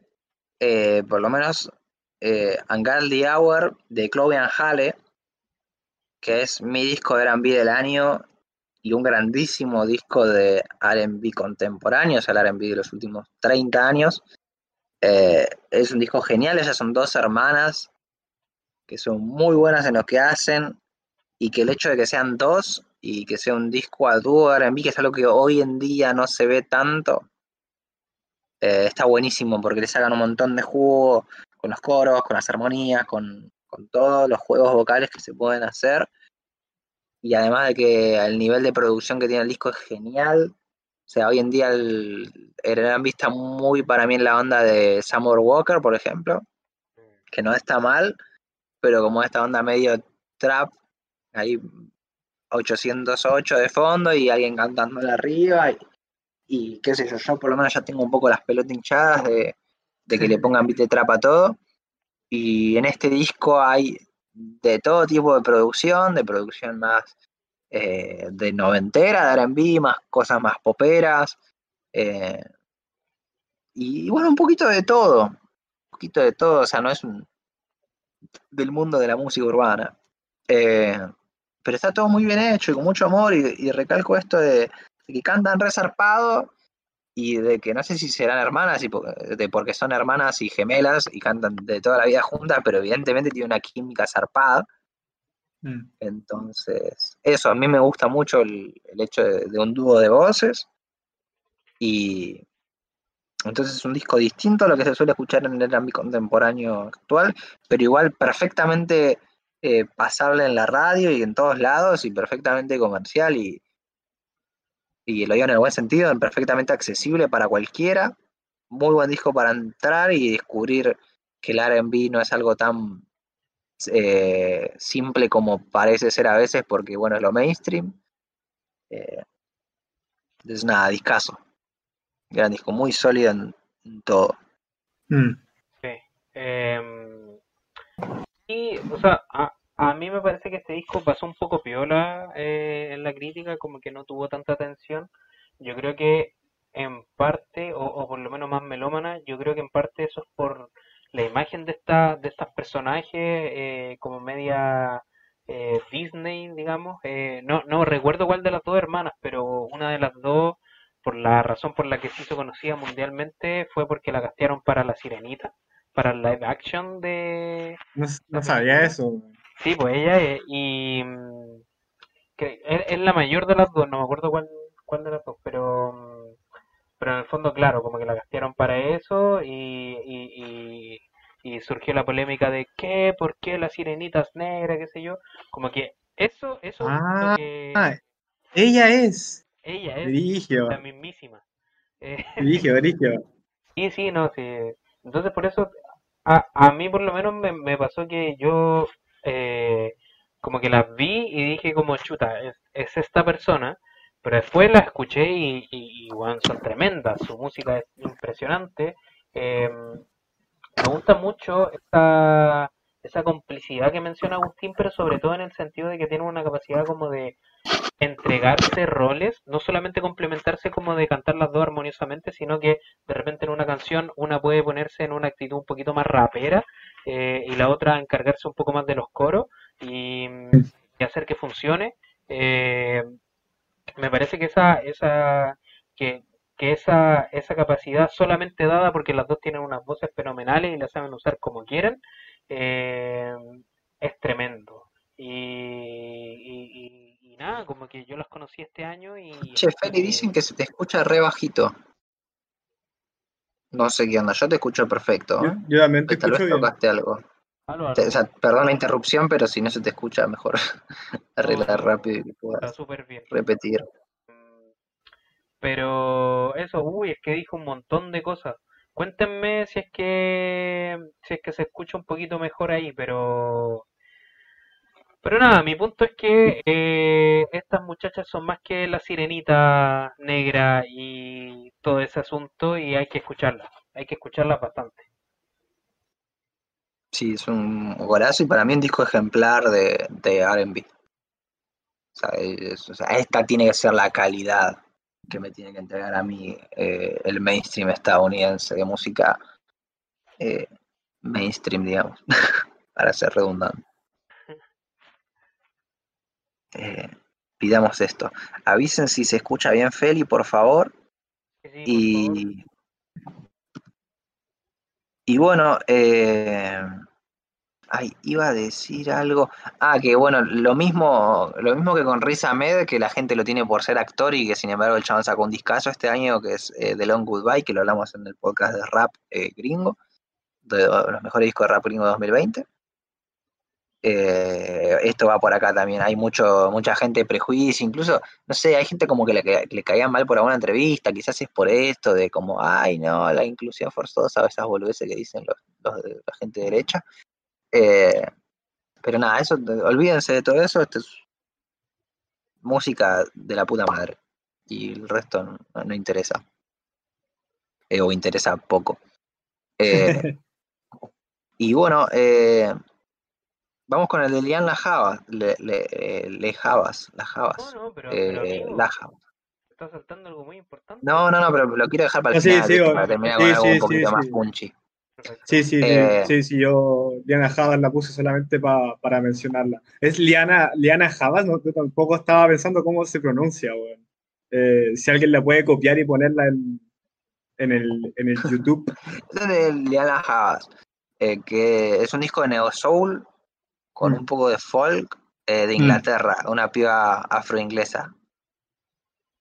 Eh, por lo menos eh, Angal the Hour de Chloe and Hale, que es mi disco de R&B del año y un grandísimo disco de R&B contemporáneo, o sea, el R&B de los últimos 30 años. Eh, es un disco genial, ellas son dos hermanas que son muy buenas en lo que hacen y que el hecho de que sean dos y que sea un disco a dúo R&B, que es algo que hoy en día no se ve tanto, eh, está buenísimo porque le sacan un montón de jugo con los coros, con las armonías, con, con todos los juegos vocales que se pueden hacer. Y además de que el nivel de producción que tiene el disco es genial. O sea, hoy en día el, el R&B está muy para mí en la onda de Summer Walker, por ejemplo, que no está mal, pero como esta onda medio trap, ahí 808 de fondo y alguien cantándole arriba y, y qué sé yo, yo por lo menos ya tengo un poco las pelotas hinchadas de, que le pongan beat de trap a todo. Y en este disco hay de todo tipo de producción, de producción más eh, de noventera, de R&B, más cosas más poperas eh, y bueno, un poquito de todo, un poquito de todo, o sea, no es un del mundo de la música urbana. Eh, pero está todo muy bien hecho y con mucho amor y, y recalco esto de, de que cantan resarpado y de que no sé si serán hermanas, y de porque son hermanas y gemelas y cantan de toda la vida juntas, pero evidentemente tiene una química zarpada. Mm. Entonces, eso, a mí me gusta mucho el, hecho de, un dúo de voces. Y entonces es un disco distinto a lo que se suele escuchar en el ámbito contemporáneo actual, pero igual perfectamente eh, pasable en la radio y en todos lados y perfectamente comercial y, y lo digo en el buen sentido, perfectamente accesible para cualquiera. Muy buen disco para entrar y descubrir que el RB no es algo tan eh, simple como parece ser a veces, porque bueno, es lo mainstream. Eh, es nada, discaso. Gran disco, muy sólido en, todo. Mm. Sí. Em, y, o sea, a mí me parece que este disco pasó un poco piola eh, en la crítica, como que no tuvo tanta atención. Yo creo que en parte, o, por lo menos más melómana, yo creo que en parte eso es por la imagen de esta, de estos personajes eh, como media eh, Disney, digamos. no, no recuerdo cuál de las dos hermanas, pero una de las dos, por la razón por la que se hizo conocida mundialmente, fue porque la castearon para La Sirenita, para el live action de... No, sabía eso. Sí, pues ella es, y mm, que es, la mayor de las dos, no me acuerdo cuál, cuál de las dos, pero mm, pero en el fondo, claro, como que la gastaron para eso y, y, y, surgió la polémica de qué, por qué las sirenitas negras, qué sé yo, como que eso, eso ah, ella es. Ella es la mismísima. Dirigio, dirigio. Sí, sí, no, sí. Entonces por eso, a, a mí por lo menos me, me pasó que yo eh, como que las vi y dije como chuta, es, esta persona, pero después la escuché y, y, son tremendas, su música es impresionante. Eh, me gusta mucho esta, esa complicidad que menciona Agustín, pero sobre todo en el sentido de que tiene una capacidad como de entregarse roles, no solamente complementarse como de cantar las dos armoniosamente, sino que de repente en una canción una puede ponerse en una actitud un poquito más rapera eh, y la otra encargarse un poco más de los coros y, hacer que funcione. Eh, me parece que esa, esa, que, que esa, esa capacidad solamente dada porque las dos tienen unas voces fenomenales y las saben usar como quieren, eh, es tremendo. y, nada, como que yo los conocí este año y... Che, Feli, dicen que se te escucha re bajito. No sé qué onda, yo te escucho perfecto. Yo, también te Tal vez tocaste algo. O sea, perdón la interrupción, pero si no se te escucha, mejor arreglar rápido y que puedas repetir. Mm, pero eso, uy, es que dijo un montón de cosas. Cuéntenme si es que si es que se escucha un poquito mejor ahí, pero pero nada, mi punto es que eh, estas muchachas son más que la sirenita negra y todo ese asunto y hay que escucharlas, hay que escucharlas bastante. Sí, es un golazo y para mí un disco ejemplar de, de RB. O, sea, esta tiene que ser la calidad que me tiene que entregar a mí eh, el mainstream estadounidense de música eh, mainstream, digamos, para ser redundante. Eh, pidamos esto. Avisen si se escucha bien Feli, por favor. y, y bueno, eh, ay, iba a decir algo. Ah, que bueno, lo mismo, lo mismo que con Riz Ahmed, que la gente lo tiene por ser actor y que sin embargo el chabón sacó un discazo este año que es eh, The Long Goodbye, que lo hablamos en el podcast de rap gringo, de los mejores discos de rap gringo 2020. Eh, esto va por acá también. Hay mucho, mucha gente prejuicio, incluso, no sé, hay gente como que le, le caía mal por alguna entrevista, quizás es por esto, de como, ay, no, la inclusión forzosa, esas boludeces que dicen los, de la gente derecha. Eh, pero nada, eso, olvídense de todo eso, esto es música de la puta madre. Y el resto no, interesa. Eh, o interesa poco. y bueno, eh, Vamos con el de Lian La Java, le, le, le Javas, las Javas. No, no, pero, eh, la Java. Está saltando algo muy importante. No, no, no, pero lo quiero dejar para el final, sí, para terminar con algo un poquito más punchy. Sí, sí, eh, sí, sí, yo Liana Javas la puse solamente pa, para mencionarla. Es Liana, Liana Javas, no, yo tampoco estaba pensando cómo se pronuncia, weón. Eh, si alguien la puede copiar y ponerla en, en el, en el YouTube. es de Liana Havas, eh, que es un disco de neo soul con Mm. un poco de folk eh, de Mm. Inglaterra, una piba afroinglesa.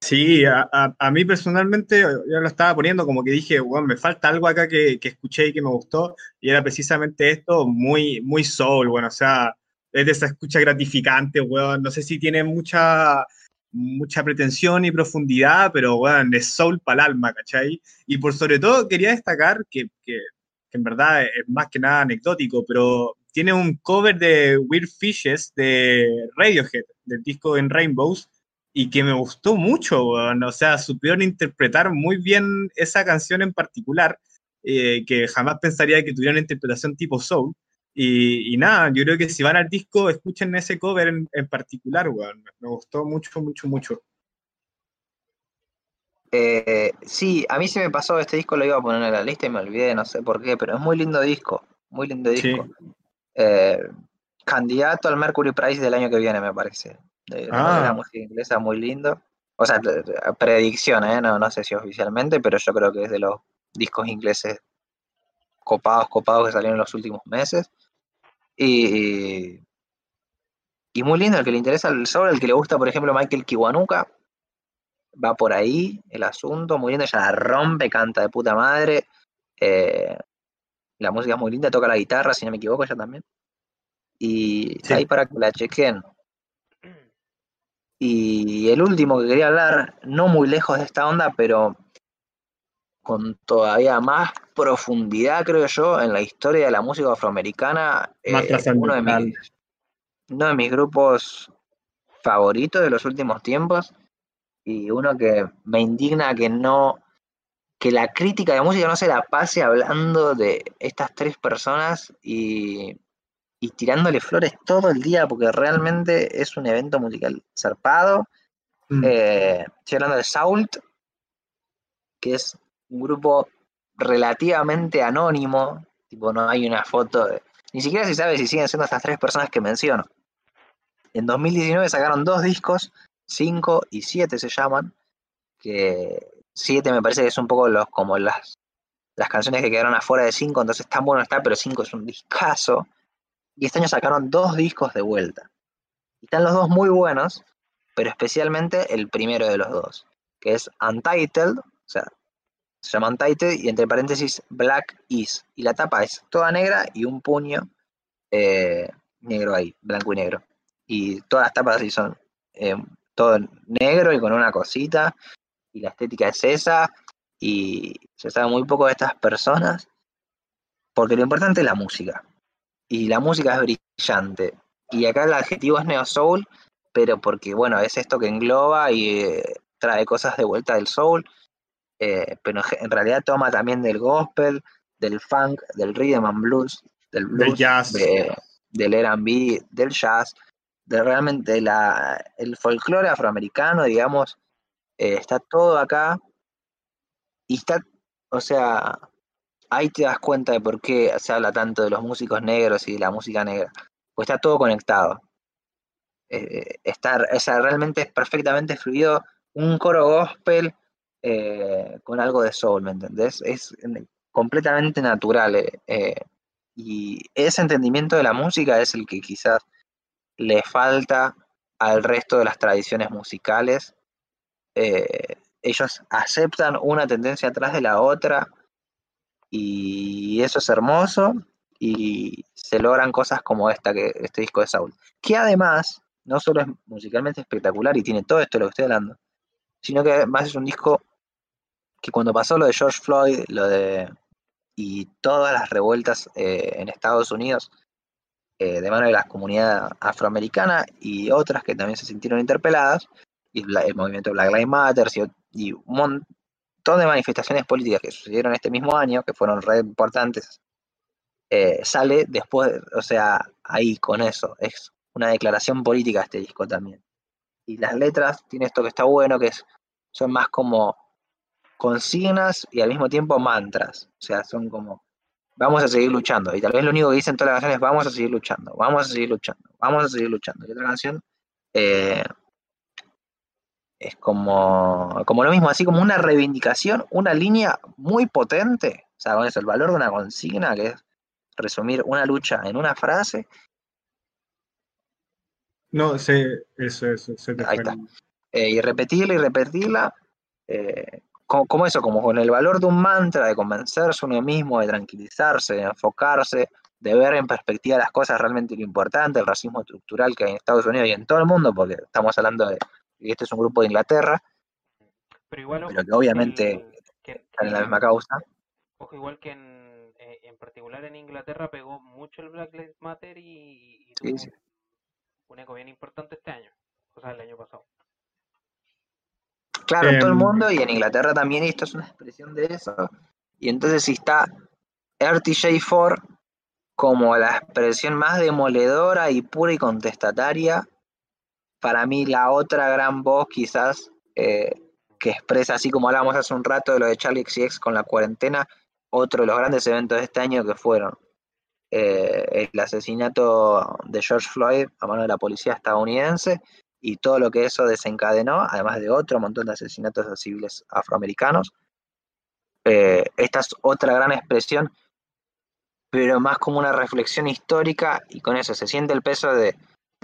Sí, a, a- a mí personalmente yo lo estaba poniendo como que dije, bueno, me falta algo acá que, que escuché y que me gustó, y era precisamente esto, muy, muy soul, bueno, o sea, es de esa escucha gratificante, weón, no sé si tiene mucha, mucha pretensión y profundidad, pero weón, es soul para el alma, ¿cachai? Y por sobre todo quería destacar que, que, que en verdad es más que nada anecdótico, pero tiene un cover de Weird Fishes de Radiohead, del disco En Rainbows, y que me gustó mucho, weón. o sea, supieron interpretar muy bien esa canción en particular, eh, que jamás pensaría que tuviera una interpretación tipo soul. Y, y nada, yo creo que si van al disco, escuchen ese cover en, en particular, weón. Me gustó mucho, mucho, mucho. Eh, sí, a mí se me pasó este disco, lo iba a poner en la lista y me olvidé, no sé por qué, pero es muy lindo disco, muy lindo Sí. Eh, candidato al Mercury Prize del año que viene, me parece. De, de Ah. la música inglesa, muy lindo. O sea, predicción, ¿eh? no, no sé si oficialmente, pero yo creo que es de los discos ingleses copados, copados que salieron en los últimos meses. Y, y muy lindo, el que le interesa el soul, el que le gusta, por ejemplo, Michael Kiwanuka, va por ahí el asunto, muy lindo, ella la rompe, canta de puta madre. eh, la música es muy linda, toca la guitarra, si no me equivoco, ella también. Y está Sí. ahí para que la chequen. Y el último que quería hablar, no muy lejos de esta onda, pero con todavía más profundidad, creo yo, en la historia de la música afroamericana, Más eh, uno, de mis, uno de mis grupos favoritos de los últimos tiempos y uno que me indigna que no que la crítica de música no se la pase hablando de estas tres personas y, y tirándole flores todo el día porque realmente es un evento musical zarpado. Mm. Eh, estoy hablando de Sault, que es un grupo relativamente anónimo, tipo no hay una foto, de- ni siquiera se sabe si siguen siendo estas tres personas que menciono. En 2019 sacaron dos discos, 5 y 7 se llaman, que 7 me parece que es un poco los como las, las canciones que quedaron afuera de 5, entonces tan bueno está, pero 5 es un discazo. Y este año sacaron dos discos de vuelta. Y están los dos muy buenos, pero especialmente el primero de los dos, que es Untitled, o sea, se llama Untitled y entre paréntesis Black Is. Y la tapa es toda negra y un puño eh, negro ahí, blanco y negro. Y todas las tapas así son eh, todo negro y con una cosita. Y la estética es esa. Y se sabe muy poco de estas personas. Porque lo importante es la música. Y la música es brillante. Y acá el adjetivo es neo soul, pero porque, bueno, es esto que engloba y eh, trae cosas de vuelta del soul, eh, pero en realidad toma también del gospel, del funk, del rhythm and blues, del blues, Del jazz. de- del R&B, del jazz, de realmente la, el folclore afroamericano, digamos, eh, está todo acá y está, o sea, ahí te das cuenta de por qué se habla tanto de los músicos negros y de la música negra, pues está todo conectado. Eh, está, realmente es perfectamente fluido un coro gospel eh, con algo de soul, ¿me entendés? Es completamente natural. y ese entendimiento de la música es el que quizás le falta al resto de las tradiciones musicales. Eh, ellos aceptan una tendencia atrás de la otra y eso es hermoso y se logran cosas como esta, que este disco de Saul, que además no solo es musicalmente espectacular y tiene todo esto de lo que estoy hablando, sino que además es un disco que cuando pasó lo de George Floyd, lo de y todas las revueltas eh, en Estados Unidos eh, de mano de la comunidad afroamericana y otras que también se sintieron interpeladas, y el movimiento Black Lives Matter y, y un montón de manifestaciones políticas que sucedieron este mismo año, que fueron re importantes, eh, sale después, o sea, ahí con eso, es una declaración política este disco también. Y las letras tiene esto que está bueno, que es, son más como consignas y al mismo tiempo mantras, o sea, son como vamos a seguir luchando. Y tal vez lo único que dicen todas las canciones es vamos a seguir luchando, vamos a seguir luchando, vamos a seguir luchando. Y otra canción, eh, es como, como lo mismo, así como una reivindicación, una línea muy potente, o sea, con eso, el valor de una consigna, que es resumir una lucha en una frase. No, sé, eso, eso, eso Ahí está. Eh, y repetirla y repetirla, eh, como, eso, como con el valor de un mantra, de convencerse uno mismo, de tranquilizarse, de enfocarse, de ver en perspectiva las cosas realmente lo importante, el racismo estructural que hay en Estados Unidos y en todo el mundo, porque estamos hablando de, y este es un grupo de Inglaterra, pero, igual, pero que obviamente están en la misma causa. Ojo, igual que en, eh, en particular en Inglaterra pegó mucho el Black Lives Matter y, y tuvo un eco bien importante este año, o sea, el año pasado. Claro, en todo el em, mundo y en Inglaterra también, y esto es una expresión de eso. Y entonces si está RTJ4 como la expresión más demoledora y pura y contestataria, para mí la otra gran voz quizás eh, que expresa, así como hablábamos hace un rato de lo de Charlie XCX con la cuarentena, otro de los grandes eventos de este año que fueron eh, el asesinato de George Floyd a mano de la policía estadounidense y todo lo que eso desencadenó, además de otro montón de asesinatos de civiles afroamericanos. Eh, esta es otra gran expresión, pero más como una reflexión histórica y con eso se siente el peso de,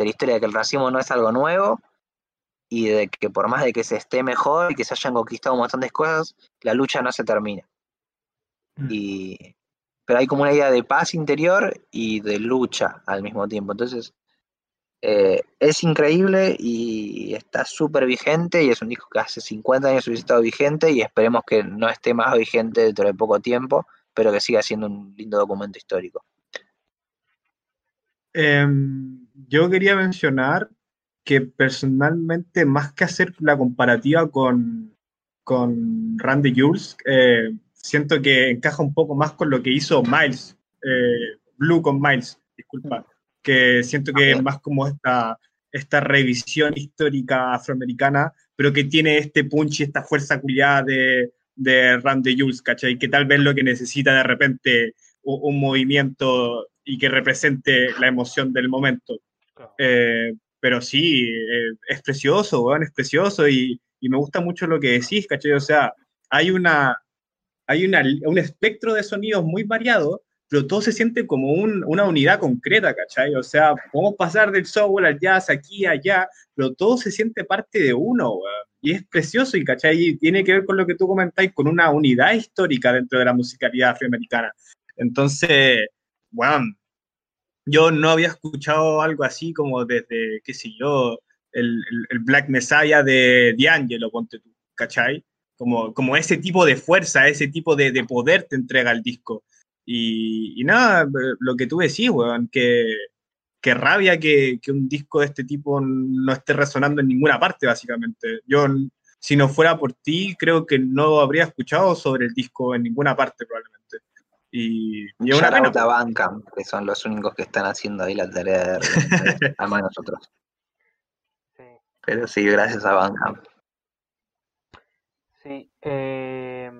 la historia de que el racismo no es algo nuevo y de que por más de que se esté mejor y que se hayan conquistado un montón de cosas, la lucha no se termina. Mm. Y, pero hay como una idea de paz interior y de lucha al mismo tiempo. Entonces, eh, es increíble y está súper vigente y es un disco que hace 50 años hubiese estado vigente y esperemos que no esté más vigente dentro de poco tiempo, pero que siga siendo un lindo documento histórico. Em, yo quería mencionar que personalmente, más que hacer la comparativa con, con Randy Jules, eh, siento que encaja un poco más con lo que hizo Miles, eh, Blue con Miles, disculpa que siento que es más como esta, esta revisión histórica afroamericana, pero que tiene este punch y esta fuerza culiada de, de Randy Jules, ¿cachai? Que tal vez lo que necesita de repente un, movimiento y que represente la emoción del momento. Eh, pero sí, eh, es precioso, bueno, es precioso y, me gusta mucho lo que decís, ¿cachai? O sea, hay una, hay una, un espectro de sonidos muy variado, pero todo se siente como una unidad concreta, ¿cachai? O sea, podemos pasar del software al jazz aquí, allá, pero todo se siente parte de uno, Y es precioso, y ¿cachai? Y tiene que ver con lo que tú comentáis, con una unidad histórica dentro de la musicalidad afroamericana. Entonces, bueno, yo no había escuchado algo así como desde, qué sé yo, el, Black Messiah de D'Angelo, ponte tú, ¿cachai? Como, como ese tipo de fuerza, ese tipo de, de poder te entrega el disco. Y, nada, lo que tú decís, weón, que, que rabia que, que, un disco de este tipo no esté resonando en ninguna parte, básicamente. Yo, si no fuera por ti, creo que no habría escuchado sobre el disco en ninguna parte, probablemente. Y, y una pena. banca, que son los únicos que están haciendo ahí la tarea de, además nosotros. Pero sí, gracias a Banca. Sí, eh,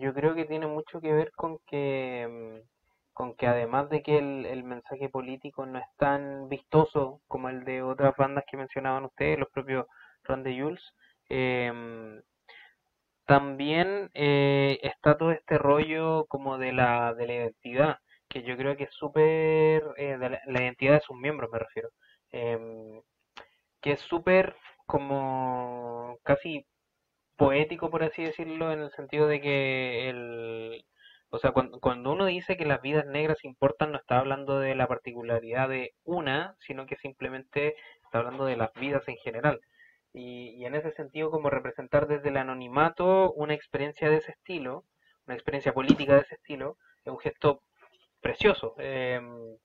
yo creo que tiene mucho que ver con que, mm, con que además de que el, mensaje político no es tan vistoso como el de otras bandas que mencionaban ustedes, los propios Randy Jules, em, también eh, está todo este rollo como de la, de la identidad, que yo creo que es súper, eh, la, identidad de sus miembros me refiero, em, que es súper como casi poético, por así decirlo, en el sentido de que el, o sea, cuando, cuando, uno dice que las vidas negras importan, no está hablando de la particularidad de una, sino que simplemente está hablando de las vidas en general. Y, y en ese sentido, como representar desde el anonimato una experiencia de ese estilo, una experiencia política de ese estilo, es un gesto precioso, em,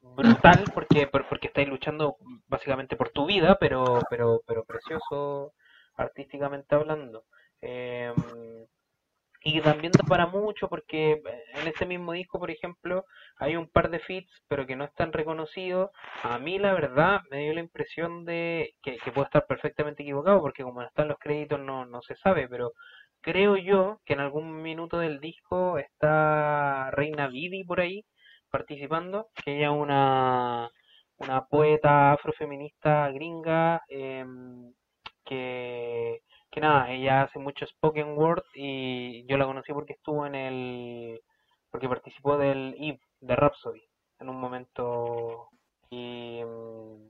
brutal, porque, porque estáis luchando básicamente por tu vida, pero, pero, pero precioso artísticamente hablando. Em, y también da para mucho porque en ese mismo disco, por ejemplo, hay un par de fits, pero que no están reconocidos. A mí, la verdad, me dio la impresión de que, que puedo estar perfectamente equivocado, porque como no están los créditos, no, no se sabe, pero creo yo que en algún minuto del disco está Reina Vidi por ahí participando, que ella es una, una poeta afrofeminista gringa. Eh, que, que nada, ella hace mucho spoken word y yo la conocí porque estuvo en el, porque participó del Eve, de Rhapsody, en un momento y, mm,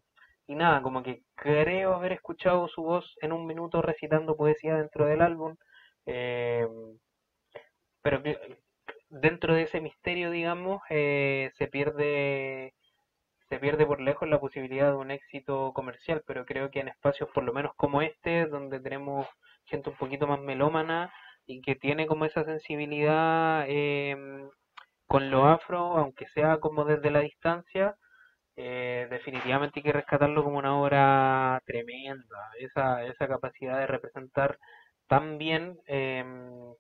y nada, como que creo haber escuchado su voz en un minuto recitando poesía dentro del álbum, eh, pero dentro de ese misterio, digamos, eh, se pierde se pierde por lejos la posibilidad de un éxito comercial, pero creo que en espacios por lo menos como este, donde tenemos gente un poquito más melómana y que tiene como esa sensibilidad em, con lo afro, aunque sea como desde la distancia, eh, definitivamente hay que rescatarlo como una obra tremenda, esa, esa capacidad de representar tan bien em,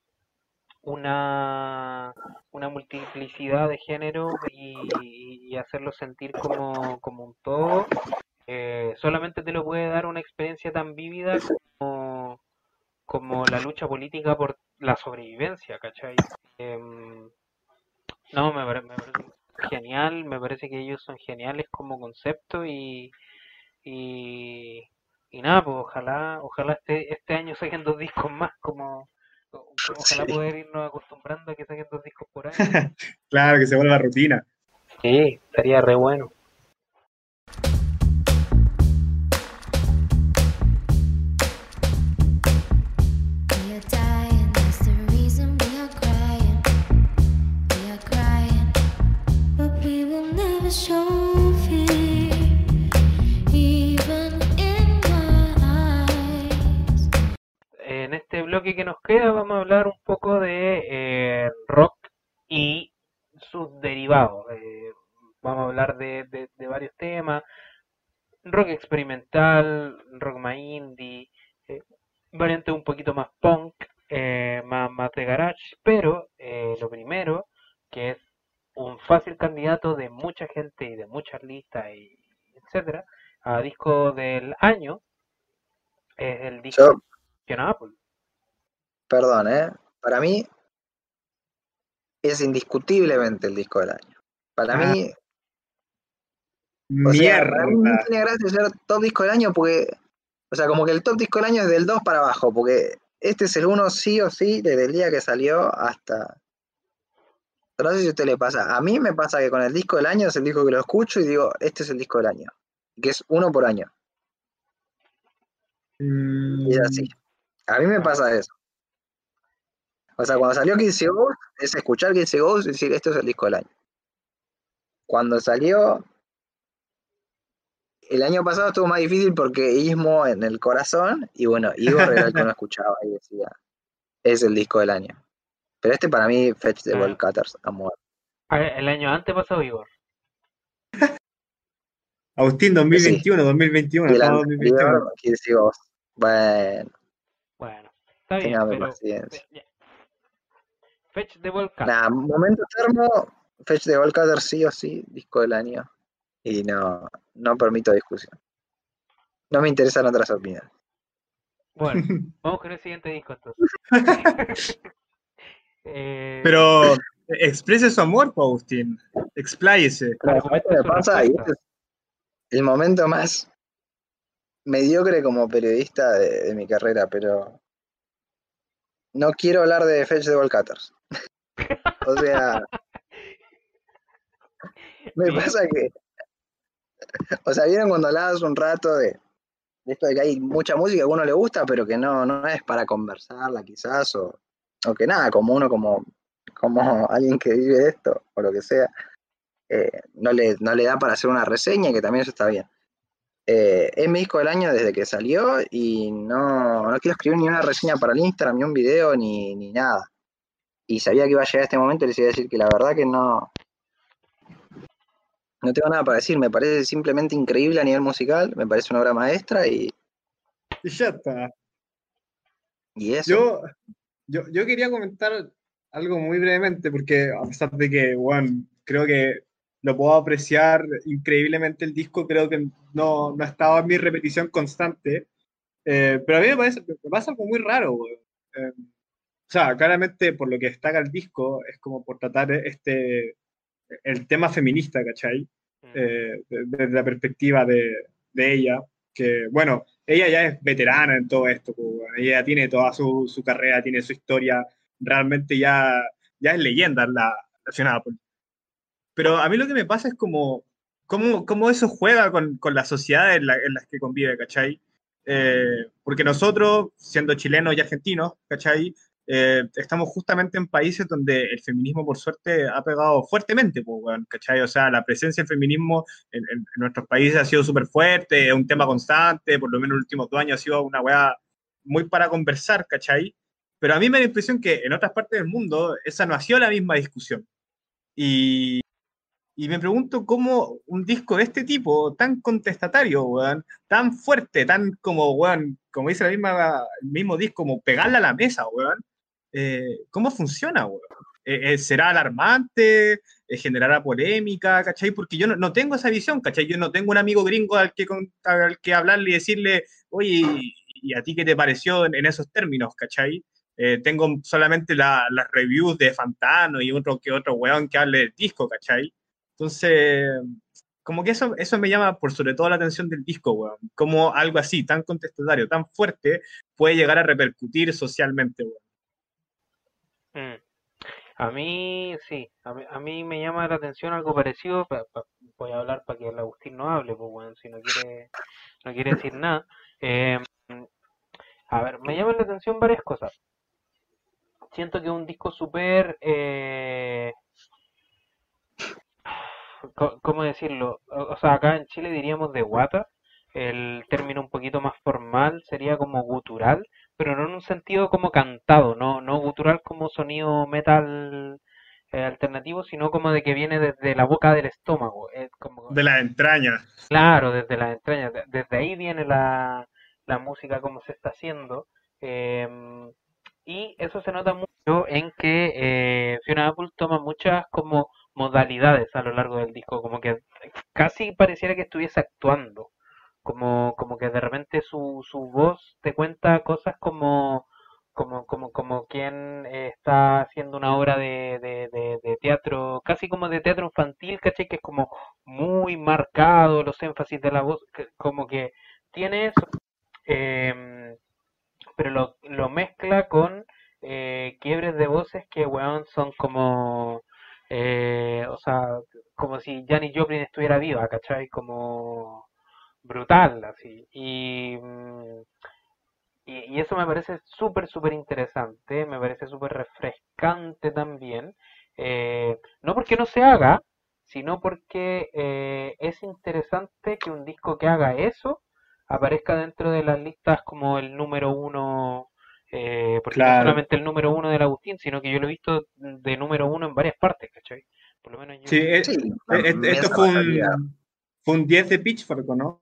una, una multiplicidad de géneros y, y hacerlo sentir como, como un todo, eh, solamente te lo puede dar una experiencia tan vívida como, como la lucha política por la sobrevivencia, ¿cachai? Em, no, me, pare- me parece genial, me parece que ellos son geniales como concepto y, y, y nada, pues ojalá, ojalá este, este año saquen dos discos más, como ojalá Sí. poder irnos acostumbrando a que saquen dos discos por año. Claro, que se vuelva rutina. Sí, estaría re bueno. Bloque que nos queda vamos a hablar un poco de eh, rock y sus derivados. Eh, vamos a hablar de, de- de varios temas, rock experimental, rock más indie, eh, variantes un poquito más punk, eh, más, más de garage, pero lo primero, que es un fácil candidato de mucha gente y de muchas listas, y etcétera, a disco del año, es el disco Fiona Apple. Perdón, ¿eh? Para mí es indiscutiblemente el disco del año. Para Ah. mí, o sea, para mí no tiene gracia ser top disco del año porque, o sea, como que el top disco del año es del 2 para abajo, porque este es el 1 sí o sí desde el día que salió hasta... No sé si a usted le pasa. A mí me pasa que con el disco del año es el disco que lo escucho y digo, este es el disco del año. Que es uno por año. Mm, Y es así. A mí me pasa eso. O sea, cuando salió Kids Ghost, es escuchar Kids Ghost y decir, esto es el disco del año. Cuando salió, el año pasado estuvo más difícil porque Ismo en el corazón, y bueno, Igor era el que no escuchaba y decía, es el disco del año. Pero este para mí, Fetch de Ah. Ball Cutters, amor. A ver, el año antes pasó Igor. Agustín, 2021, 2021, Y el estamos en 2021. anterior, Kids Ghost. Bueno, Bueno, está bien, pero paciencia. ya. Fetch de Volcán. Nada, momento termo, Fetch de Ball Cutters sí o sí, disco del año. Y no, no permito discusión. No me interesan otras opiniones. Bueno, vamos con el siguiente disco entonces. Eh, Pero exprese su amor, Agustín. Expláyese. Pasa y este es el momento más mediocre como periodista de, de mi carrera, pero no quiero hablar de Fetch de Ball Cutters. O sea, me pasa que, o sea, vieron cuando hablabas un rato de, de esto de que hay mucha música que a uno le gusta, pero que no, no es para conversarla quizás, o, o que nada, como uno como, como alguien que vive esto, o lo que sea, eh, no, le, no le da para hacer una reseña, que también eso está bien. Eh, es mi disco del año desde que salió y no, no quiero escribir ni una reseña para el Instagram, ni un video, ni, ni nada. Y sabía que iba a llegar este momento y les iba a decir que la verdad que no, no tengo nada para decir, me parece simplemente increíble a nivel musical, me parece una obra maestra y, Y ya está. y eso. Yo, yo, yo quería comentar algo muy brevemente, porque a pesar de que, bueno, creo que lo puedo apreciar increíblemente el disco, creo que no, no estaba en mi repetición constante, eh, pero a mí me, parece, me pasa algo muy raro. Eh, o sea, claramente por lo que destaca el disco, es como por tratar este, el tema feminista, ¿cachai? Mm. eh, de- desde la perspectiva de, de ella, que bueno, ella ya es veterana en todo esto, pues, ella tiene toda su, su carrera, tiene su historia, realmente ya, ya es leyenda la, la Fiona Apple. Pero a mí lo que me pasa es como, cómo, cómo eso juega con, con la sociedad en, la- en las que convive, ¿cachai? Eh, porque nosotros, siendo chilenos y argentinos, ¿cachai? Eh, estamos justamente en países donde el feminismo, por suerte, ha pegado fuertemente, pues, ¿cachai? O sea, la presencia del feminismo en, en- en nuestros países ha sido súper fuerte, es un tema constante, por lo menos en los últimos dos años ha sido una weá muy para conversar, ¿cachai? Pero a mí me da la impresión que en otras partes del mundo esa no ha sido la misma discusión. Y, y me pregunto cómo un disco de este tipo, tan contestatario, weón, tan fuerte, tan como, weón, como dice la misma, el mismo disco, como pegarle a la mesa, weón, eh, ¿cómo funciona, weón? Eh, eh, ¿Será alarmante? Eh, ¿Generará polémica? ¿Cachai? Porque yo no, no tengo esa visión, ¿cachai? Yo no tengo un amigo gringo al que, con- al que hablarle y decirle, oye, ¿y, a ti qué te pareció en, en esos términos, ¿cachai? Eh, tengo solamente la- las reviews de Fantano y otro que otro weón que hable del disco, ¿cachai? Entonces, como que eso, eso me llama por sobre todo la atención del disco, weón. Como algo así, tan contestatario, tan fuerte, puede llegar a repercutir socialmente, weón. Mm. A mí, sí, a mí, me llama la atención algo parecido. pa- pa- voy a hablar para que el Agustín no hable, pues bueno, si no quiere, no quiere decir nada. Eh, a ver, me llaman la atención varias cosas. Siento que un disco súper, eh, ¿cómo decirlo? O, sea, acá en Chile diríamos de guata. El término un poquito más formal sería como gutural, pero no en un sentido como cantado, no, no gutural como sonido metal eh, alternativo, sino como de que viene desde la boca del estómago. Es como, De las entrañas. Claro, desde las entrañas, de- desde ahí viene la, la música como se está haciendo. em, y eso se nota mucho en que eh, Fiona Apple toma muchas como modalidades a lo largo del disco, como que casi pareciera que estuviese actuando, como, como que de repente su, su voz te cuenta cosas como, como, como, como quien eh, está haciendo una obra de, de, teatro, casi como de teatro infantil, ¿cachai? Que es como muy marcado los énfasis de la voz, como que tiene eso, em, pero lo, lo mezcla con eh, quiebres de voces que, weón, son como, eh, o sea, como si Janis Joplin estuviera viva, ¿cachai? Como brutal, así. Y, mm, y, y eso me parece súper, súper interesante, me parece súper refrescante también. eh, no porque no se haga, sino porque eh, es interesante que un disco que haga eso aparezca dentro de las listas como el número uno, eh, porque no solamente el número uno del Agustín, sino que yo lo he visto de número uno en varias partes, ¿cachai? Por lo menos yo... Sí, eh, Sí, eh, la eh, esto fue un, fue un 10 de Pitchfork, ¿o ¿no?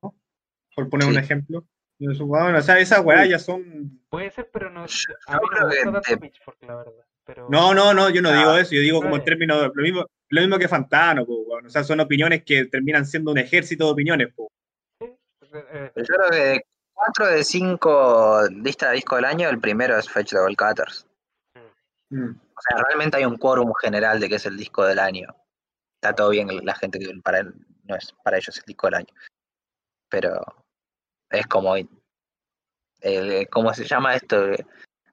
Por poner un Sí. ejemplo. Y eso, bueno, o sea, esas weas ya son... Puede ser, pero no, Yo a mí no creo me que gusta tanto Pitchfork, la verdad. Pero... No, no, no, yo no Ah, digo eso, yo digo como en vale. términos, lo mismo, lo mismo que Fantano, po, weón. o sea, son opiniones que terminan siendo un ejército de opiniones. eh, eh, Yo creo que de 4 de 5 listas de disco del año, el primero es Fetch the Cutters. Mm. O sea, realmente hay un quórum general de que es el disco del año. Está todo bien la gente que para no es para ellos el disco del año. Pero es como eh, ¿cómo se llama esto?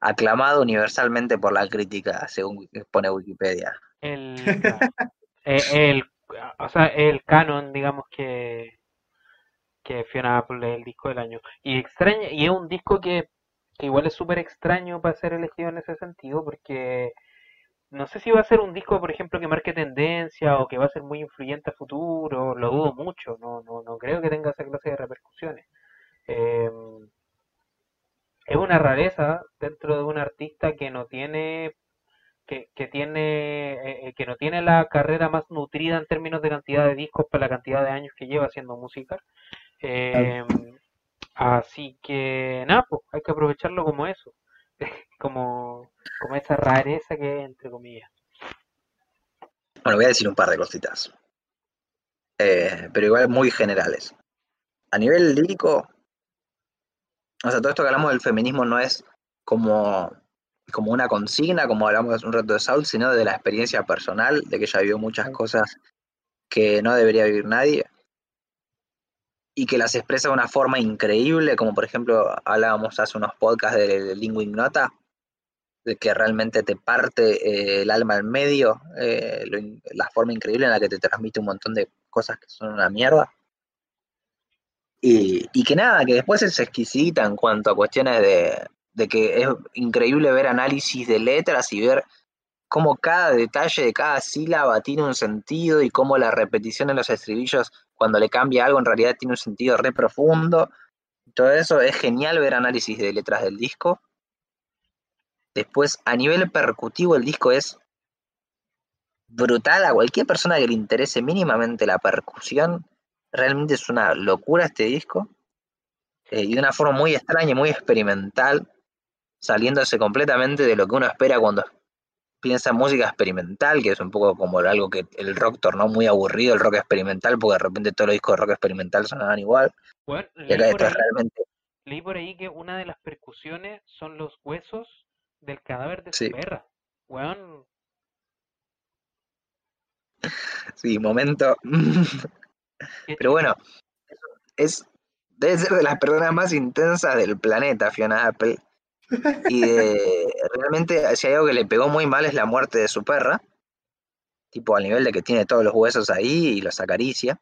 Aclamado universalmente por la crítica, según pone Wikipedia. el. Eh, el, o sea, el canon, digamos que, que Fiona Apple es el disco del año. Y extraña, y es un disco que, que igual es súper extraño para ser elegido en ese sentido, porque no sé si va a ser un disco, por ejemplo, que marque tendencia o que va a ser muy influyente a futuro, lo dudo mucho, no, no, no creo que tenga esa clase de repercusiones. Eh, es una rareza dentro de un artista que no tiene que, que tiene eh, eh, que no tiene la carrera más nutrida en términos de cantidad de discos para la cantidad de años que lleva haciendo música. Eh, así que nada, pues hay que aprovecharlo como eso, como, como esa rareza que es, entre comillas. Bueno, voy a decir un par de cositas. Eh, pero igual muy generales. A nivel lírico, o sea, todo esto que hablamos del feminismo no es como, como una consigna, como hablamos hace un rato de Saul, sino de la experiencia personal, de que ella vivió muchas cosas que no debería vivir nadie. Y que las expresa de una forma increíble, como por ejemplo hablábamos hace unos podcasts de, Lingua Ignota, de que realmente te parte eh, el alma al medio, eh, lo la forma increíble en la que te transmite un montón de cosas que son una mierda. Y, y que nada, que después es exquisita en cuanto a cuestiones de, de que es increíble ver análisis de letras y ver cómo cada detalle de cada sílaba tiene un sentido y cómo la repetición en los estribillos, cuando le cambia algo, en realidad tiene un sentido re profundo. Todo eso es genial ver análisis de letras del disco. Después, a nivel percutivo, el disco es brutal. A cualquier persona que le interese mínimamente la percusión, realmente es una locura este disco. eh, y de una forma muy extraña y muy experimental, saliéndose completamente de lo que uno espera cuando piensa en música experimental, que es un poco como algo que el rock tornó muy aburrido, el rock experimental, porque de repente todos los discos de rock experimental sonaban igual. Bueno, Y leí acá por, esto ahí, es realmente. leí por ahí que una de las percusiones son los huesos del cadáver de Sí. su perra. Weón, Sí, momento. Pero bueno, es debe ser de las personas más intensas del planeta, Fiona Apple. Y de- realmente, si hay algo que le pegó muy mal es la muerte de su perra. Tipo, al nivel de que tiene todos los huesos ahí y los acaricia.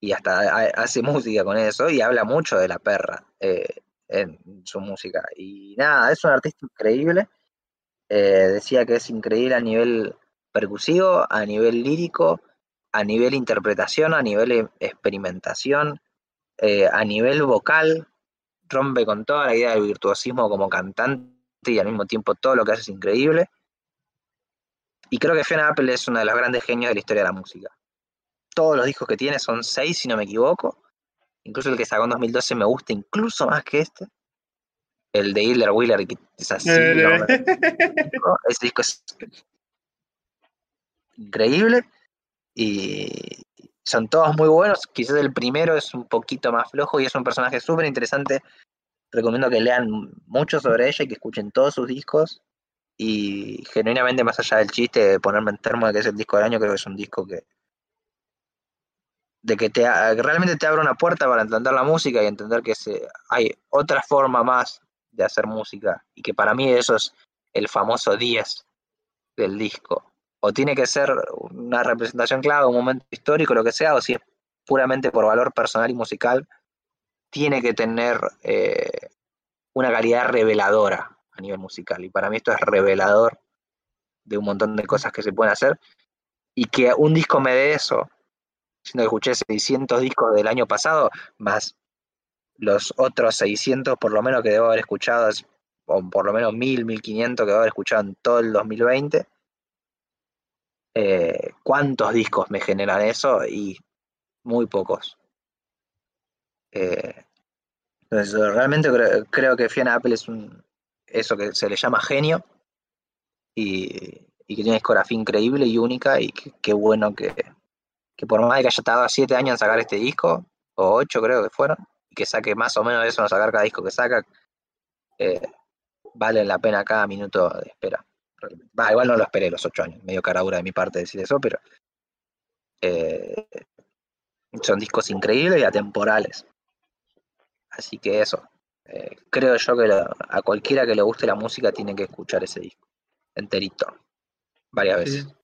Y hasta ha- hace música con eso y habla mucho de la perra eh, en su música. Y nada, es un artista increíble. Eh, decía que es increíble a nivel percusivo, a nivel lírico, a nivel interpretación, a nivel experimentación, eh, a nivel vocal, rompe con toda la idea del virtuosismo como cantante y al mismo tiempo todo lo que hace es increíble. Y creo que Fiona Apple es uno de los grandes genios de la historia de la música. Todos los discos que tiene son seis, si no me equivoco. Incluso el que sacó en 2012 me gusta incluso más que este. El de Hitler Wheeler, que es así. ¿no? Ese disco es increíble y son todos muy buenos. Quizás el primero es un poquito más flojo y es un personaje súper interesante. Recomiendo que lean mucho sobre ella y que escuchen todos sus discos. Y genuinamente, más allá del chiste de ponerme en termo de que es el disco del año, creo que es un disco que. de que te realmente te abre una puerta para entender la música y entender que se, hay otra forma más de hacer música. Y que para mí eso es el famoso 10 del disco. O tiene que ser una representación clave, un momento histórico, lo que sea, o si es puramente por valor personal y musical, tiene que tener eh, una calidad reveladora a nivel musical. Y para mí esto es revelador de un montón de cosas que se pueden hacer. Y que un disco me dé eso, siendo que escuché 600 discos del año pasado, más los otros 600 por lo menos que debo haber escuchado, o por lo menos 1000, 1500 que debo haber escuchado en todo el 2020. Eh, ¿Cuántos discos me generan eso? Y muy pocos. Eh, entonces, realmente creo, que Fiona Apple es un eso que se le llama genio y, que tiene discografía increíble y única y qué bueno que, que por más de que haya tardado siete años en sacar este disco, o ocho creo que fueron, y que saque más o menos eso en sacar cada disco que saca, eh, vale la pena cada minuto de espera. Realmente. Va, igual no lo esperé los ocho años, medio caradura de mi parte decir eso, pero eh, son discos increíbles y atemporales. Así que eso, eh, creo yo que lo- a cualquiera que le guste la música tiene que escuchar ese disco, enterito, varias Sí. veces.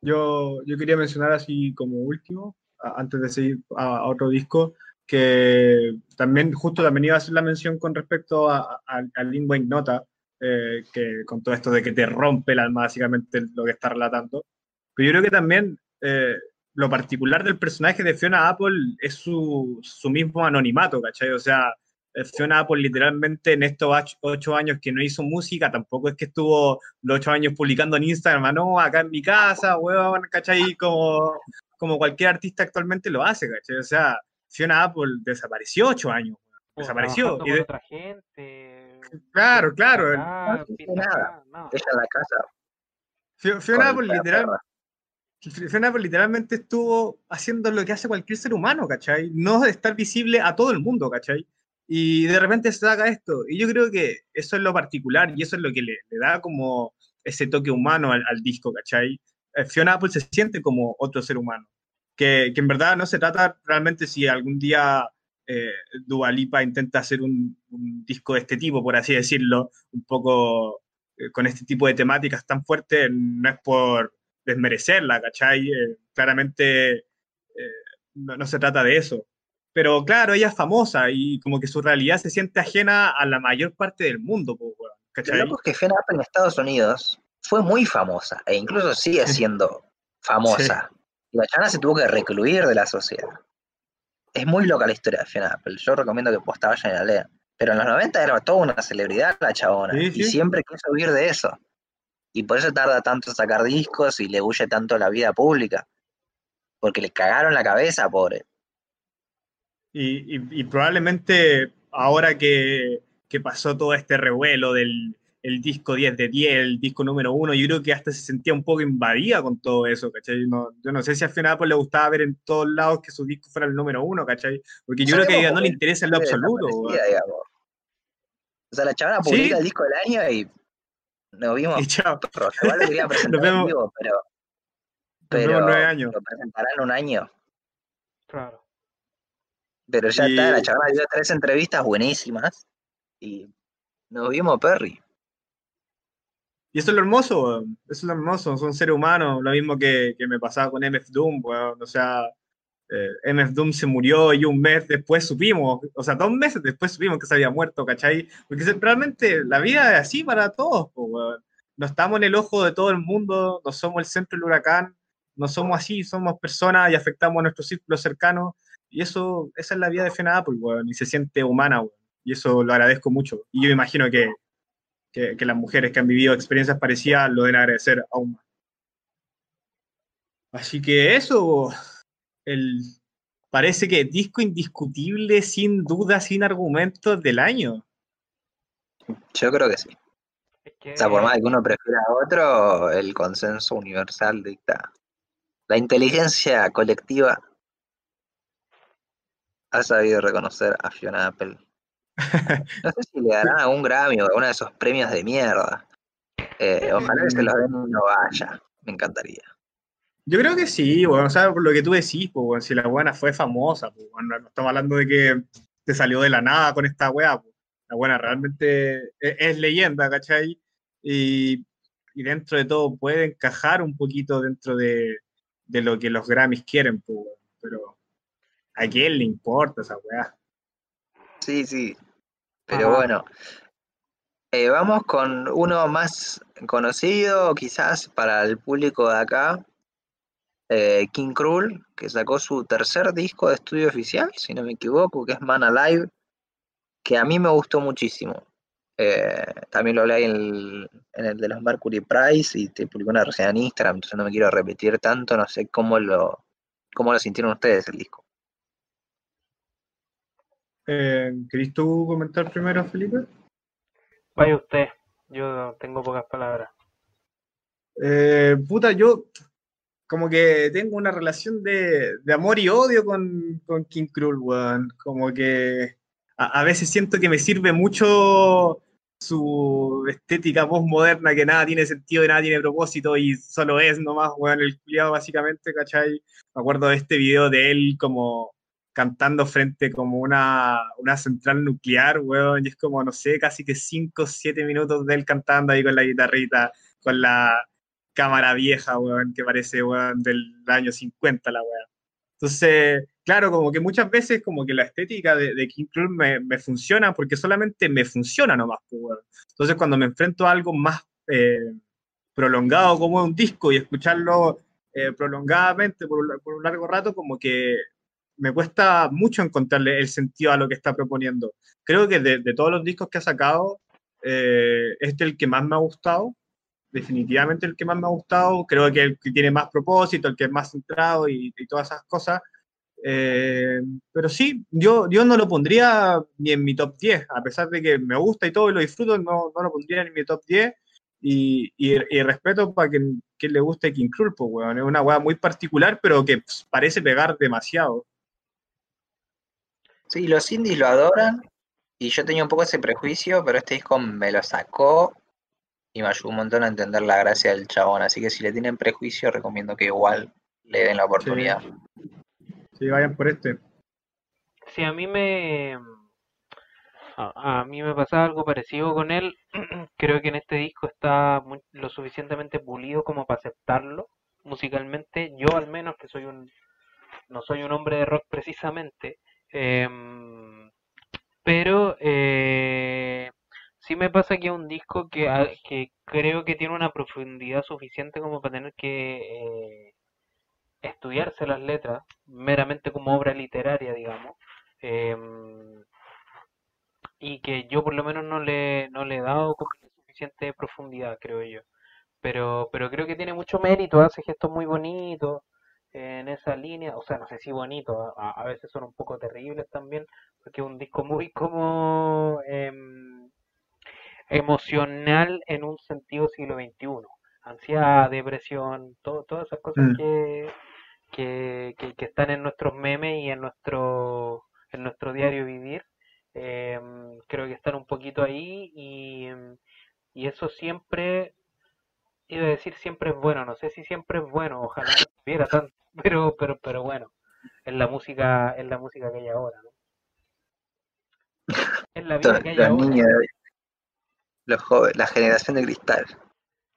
Yo, yo quería mencionar así como último, a- antes de seguir a, a otro disco, que también justo también iba a hacer la mención con respecto a, a, a Lin Wayne Nota, eh, que con todo esto de que te rompe el alma básicamente lo que está relatando. Pero yo creo que también eh, lo particular del personaje de Fiona Apple es su, su mismo anonimato, ¿cachai? O sea, eh, Fiona Apple literalmente en estos ocho años que no hizo música, tampoco es que estuvo los ocho años publicando en Instagram, ah, no, acá en mi casa, huevón, ¿cachai? Como, como cualquier artista actualmente lo hace, ¿cachai? O sea, Fiona Apple desapareció ocho años, desapareció. Y con de- otra gente. Claro, claro. acá, no nada. no. En la casa. Fiona literal, Fiona Apple literalmente estuvo haciendo lo que hace cualquier ser humano, ¿cachai? No estar visible a todo el mundo, ¿cachai? Y de repente se saca esto. Y yo creo que eso es lo particular y eso es lo que le, le da como ese toque humano al, al disco, ¿cachai? Eh, Fiona Apple se siente como otro ser humano. que, que en verdad no se trata realmente si algún día eh, intenta hacer un, un disco de este tipo, por así decirlo, un poco eh, con este tipo de temáticas tan fuertes, no es por desmerecerla, ¿cachai? Eh, claramente eh, no, no se trata de eso. Pero claro, ella es famosa y como que su realidad se siente ajena a la mayor parte del mundo, Lo ¿cachai? es que Fiona Apple en Estados Unidos fue muy famosa e incluso sigue siendo famosa. Y la chana se tuvo que recluir de la sociedad. Es muy loca la historia de Fiona Apple. Yo recomiendo que posta vayan y la lean. Pero en los 90 era toda una celebridad la chabona. Sí, Y siempre quiso huir de eso. Y por eso tarda tanto en sacar discos y le huye tanto la vida pública. Porque le cagaron la cabeza, pobre. Y, y- y probablemente ahora que, que pasó todo este revuelo del el disco 10 de 10, el disco número 1, yo creo que hasta se sentía un poco invadida con todo eso, ¿cachai? No, yo no sé si al final pues, le gustaba ver en todos lados que su disco fuera el número 1, ¿cachai? Porque yo creo que a ella no le interesa en lo absoluto. O sea, la chabona Sí. publica el disco del año y nos vimos Y chao, perros. Igual lo quería presentar vemos- en vivo, pero, pero nueve años. lo presentará en un año. Claro. Pero ya Y- está, la chabona dio tres entrevistas buenísimas y nos vimos Perry. Y eso es lo hermoso, weón. Eso es lo hermoso, son seres humanos, lo mismo que, que me pasaba con MF Doom, weón. O sea, eh, MF Doom se murió y un mes después supimos, o sea, dos meses después supimos que se había muerto, ¿cachai? Porque realmente la vida es así para todos, weón. No estamos en el ojo de todo el mundo, no somos el centro del huracán, no somos así, somos personas y afectamos a nuestro círculo cercano. Y eso, esa es la vida de Fiona Apple, weón, y se siente humana, weón. Y eso lo agradezco mucho. Y yo imagino que que, que las mujeres que han vivido experiencias parecidas lo deben agradecer aún más. Así que eso, el, parece que disco indiscutible, sin duda, sin argumentos del año. Yo creo que sí. O sea, por más que uno prefiera a otro, el consenso universal dicta. La inteligencia colectiva ha sabido reconocer a Fiona Apple. No sé si le darán algún Grammy o alguno de esos premios de mierda. Eh, ojalá que se los den y no vaya. Me encantaría. Yo creo que sí, bueno, o sea, por lo que tú decís, pues, bueno, si la buena fue famosa, pues, bueno, no estamos hablando de que te salió de la nada con esta weá, pues. La buena realmente es, es leyenda, ¿cachai? Y, y dentro de todo puede encajar un poquito dentro de, de lo que los Grammys quieren, pues, pero ¿a quién le importa esa weá? Sí, sí. Pero Ajá. bueno. Eh, vamos con uno más conocido, quizás para el público de acá. Eh, King Krul, que sacó su tercer disco de estudio oficial, si no me equivoco, que es Man Alive, que a mí me gustó muchísimo. Eh, también lo hablé ahí en el, en el de los Mercury Prize y te publicó una reseña en Instagram, entonces no me quiero repetir tanto, no sé cómo lo, cómo lo sintieron ustedes el disco. Eh, ¿Querés tú comentar primero, Felipe? Vaya usted, yo tengo pocas palabras. Eh, puta, yo como que tengo una relación de, de amor y odio con, con King Krul, weón. Como que a, a veces siento que me sirve mucho su estética postmoderna, que nada tiene sentido, nada tiene propósito y solo es nomás, weón, el culiado básicamente, ¿cachai? Me acuerdo de este video de él como cantando frente como una, una central nuclear, weón, y es como, no sé, casi que 5 o 7 minutos de él cantando ahí con la guitarrita, con la cámara vieja, weón, que parece, weón, del año 50 la weón. Entonces, claro, como que muchas veces como que la estética de, de King Krul me, me funciona porque solamente me funciona nomás, pues, weón. Entonces, cuando me enfrento a algo más eh, prolongado como un disco y escucharlo eh, prolongadamente por un largo rato, como que me cuesta mucho encontrarle el sentido a lo que está proponiendo. Creo que de, de todos los discos que ha sacado, eh, este es el que más me ha gustado, definitivamente el que más me ha gustado, creo que el que tiene más propósito, el que es más centrado y, y todas esas cosas. Eh, pero sí, yo, yo no lo pondría ni en mi top 10, a pesar de que me gusta y todo y lo disfruto, no, no lo pondría en mi top 10. Y, y, y respeto para que le guste King Krul, pues, weón. Es una weá muy particular, pero que pues, parece pegar demasiado. Sí, los indies lo adoran y yo tenía un poco ese prejuicio, pero este disco me lo sacó y me ayudó un montón a entender la gracia del chabón. Así que si le tienen prejuicio, recomiendo que igual le den la oportunidad. Sí, vayan por este. Sí, a mí me a, a mí me pasaba algo parecido con él. Creo que en este disco está muy- lo suficientemente pulido como para aceptarlo musicalmente. Yo al menos que soy un no soy un hombre de rock precisamente, em, pero eh, sí me pasa que es un disco que, a- que creo que tiene una profundidad suficiente como para tener que eh, estudiarse las letras, meramente como obra literaria, digamos, em, y que yo por lo menos no le, no le he dado como suficiente profundidad, creo yo. Pero, pero creo que tiene mucho mérito, hace gestos muy bonitos en esa línea, o sea, no sé si bonitos, a, a veces son un poco terribles también, porque es un disco muy como em, emocional en un sentido siglo XXI. Ansiedad, depresión, todo, todas esas cosas Mm. que, que, que, que están en nuestros memes y en nuestro, en nuestro diario vivir. em, creo que están un poquito ahí y, y eso siempre, iba a decir siempre es bueno, no sé si siempre es bueno, ojalá no estuviera tanto, pero, pero, pero bueno, es la música, es la música que hay ahora, ¿no? Es la vida que hay ahora. hoy, los jóvenes, la generación de cristal.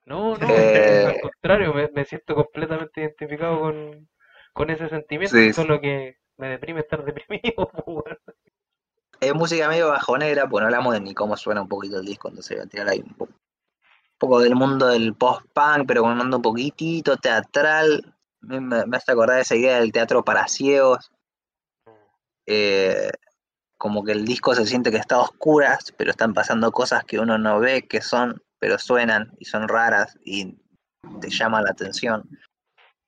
No, no, Eh, al contrario, me, me siento completamente identificado con, con ese sentimiento, Sí, sí. solo que me deprime estar deprimido, pues, weón. Es música medio bajonera, pues no hablamos de ni cómo suena un poquito el disco, entonces voy a tirar ahí un poco, un poco del mundo del post-punk, pero con un mundo un poquitito teatral. Me, me- me hace acordar de esa idea del teatro para ciegos. eh, como que el disco se siente que está a oscuras, pero están pasando cosas que uno no ve que son, pero suenan y son raras y te llama la atención.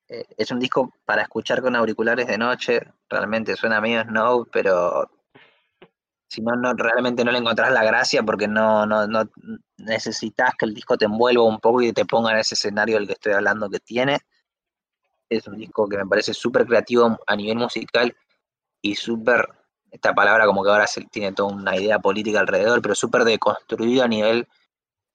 Eh, es un disco para escuchar con auriculares de noche, realmente suena medio snow, pero si no, no realmente no le encontrás la gracia porque no, no, no necesitas que el disco te envuelva un poco y te ponga en ese escenario del que estoy hablando que tiene. Es un disco que me parece súper creativo a nivel musical y súper, esta palabra como que ahora se tiene toda una idea política alrededor, pero súper deconstruido a nivel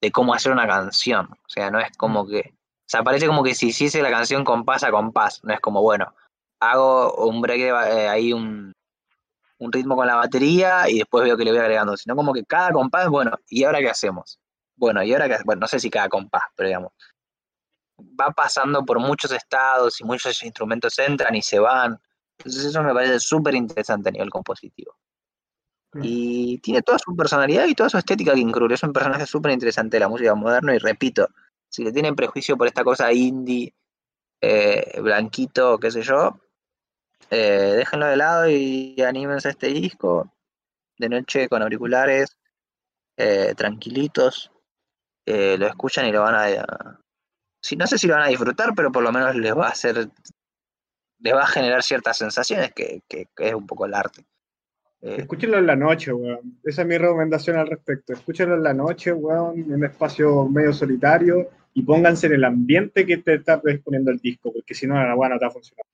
de cómo hacer una canción. O sea, no es como que, o sea, parece como que si hiciese la canción compás a compás, no es como, bueno, hago un break, de eh, ahí un, ritmo con la batería y después veo que le voy agregando, sino como que cada compás, bueno, ¿y ahora qué hacemos? Bueno, y ahora qué, bueno, no sé si cada compás, pero digamos, va pasando por muchos estados y muchos instrumentos entran y se van. Entonces eso me parece súper interesante a nivel compositivo. Y tiene toda su personalidad y toda su estética que incluye. Es un personaje súper interesante de la música moderna y repito, si le tienen prejuicio por esta cosa indie, eh, blanquito, qué sé yo, eh, déjenlo de lado y anímense a este disco de noche con auriculares, eh, tranquilitos, eh, lo escuchan y lo van a... sí, no sé si lo van a disfrutar, pero por lo menos les va a hacer, les va a generar ciertas sensaciones que, que- que es un poco el arte. Eh, Escúchenlo en la noche, weón. Esa es mi recomendación al respecto. Escúchenlo en la noche, weón, en un espacio medio solitario y pónganse en el ambiente que te está predisponiendo el disco, porque si no, la weá no te va a funcionar.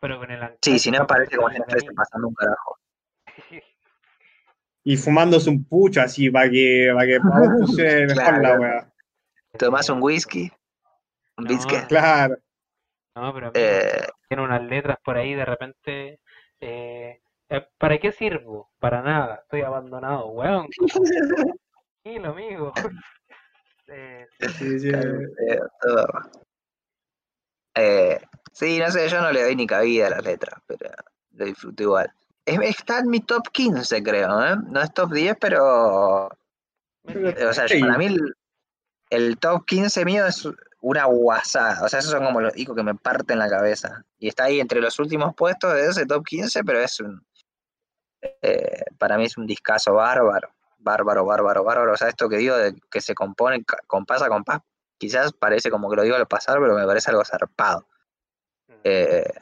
Pero con el sí, si no parece como si para estuviese mí. pasando un carajo. Y fumándose un pucho así para que, para que funcione mejor Claro. la weá. Tomás un whisky, un No, biscuit. Claro. No, pero amigo, Eh, tiene unas letras por ahí de repente. eh, eh, ¿para qué sirvo? Para nada, estoy abandonado, weón. Tranquilo, amigo. Eh, Sí, sí, sí, no sé, yo no le doy ni cabida a las letras, pero lo disfruto igual. Es- está en mi top 15, creo, ¿eh? No es top 10, pero O sea, Sí. para mí el, el top 15 mío es una guasada. O sea, esos son como los discos que me parten la cabeza. Y está ahí entre los últimos puestos de ese top 15, pero es un. eh, para mí es un discazo bárbaro. Bárbaro, bárbaro, bárbaro. O sea, esto que digo de que se compone compás a compás, quizás parece como que lo digo al pasar, pero me parece algo zarpado. Eh,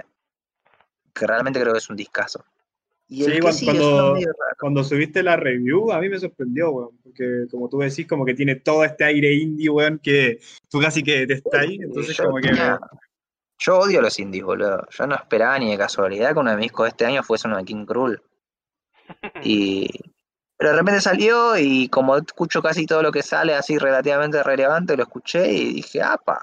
que realmente creo que es un discazo. Y Sí, cuando- sigue subiste la review, a mí me sorprendió, weón. Porque como tú decís, como que tiene todo este aire indie, weón, que tú casi que te está ahí. Entonces, yo, como que. tenía- yo odio los indies, boludo. Yo no esperaba ni de casualidad que uno de mis discos de este año fuese uno de King Cruel. Y... Pero de repente salió y como escucho casi todo lo que sale así relativamente relevante, lo escuché y dije, apa.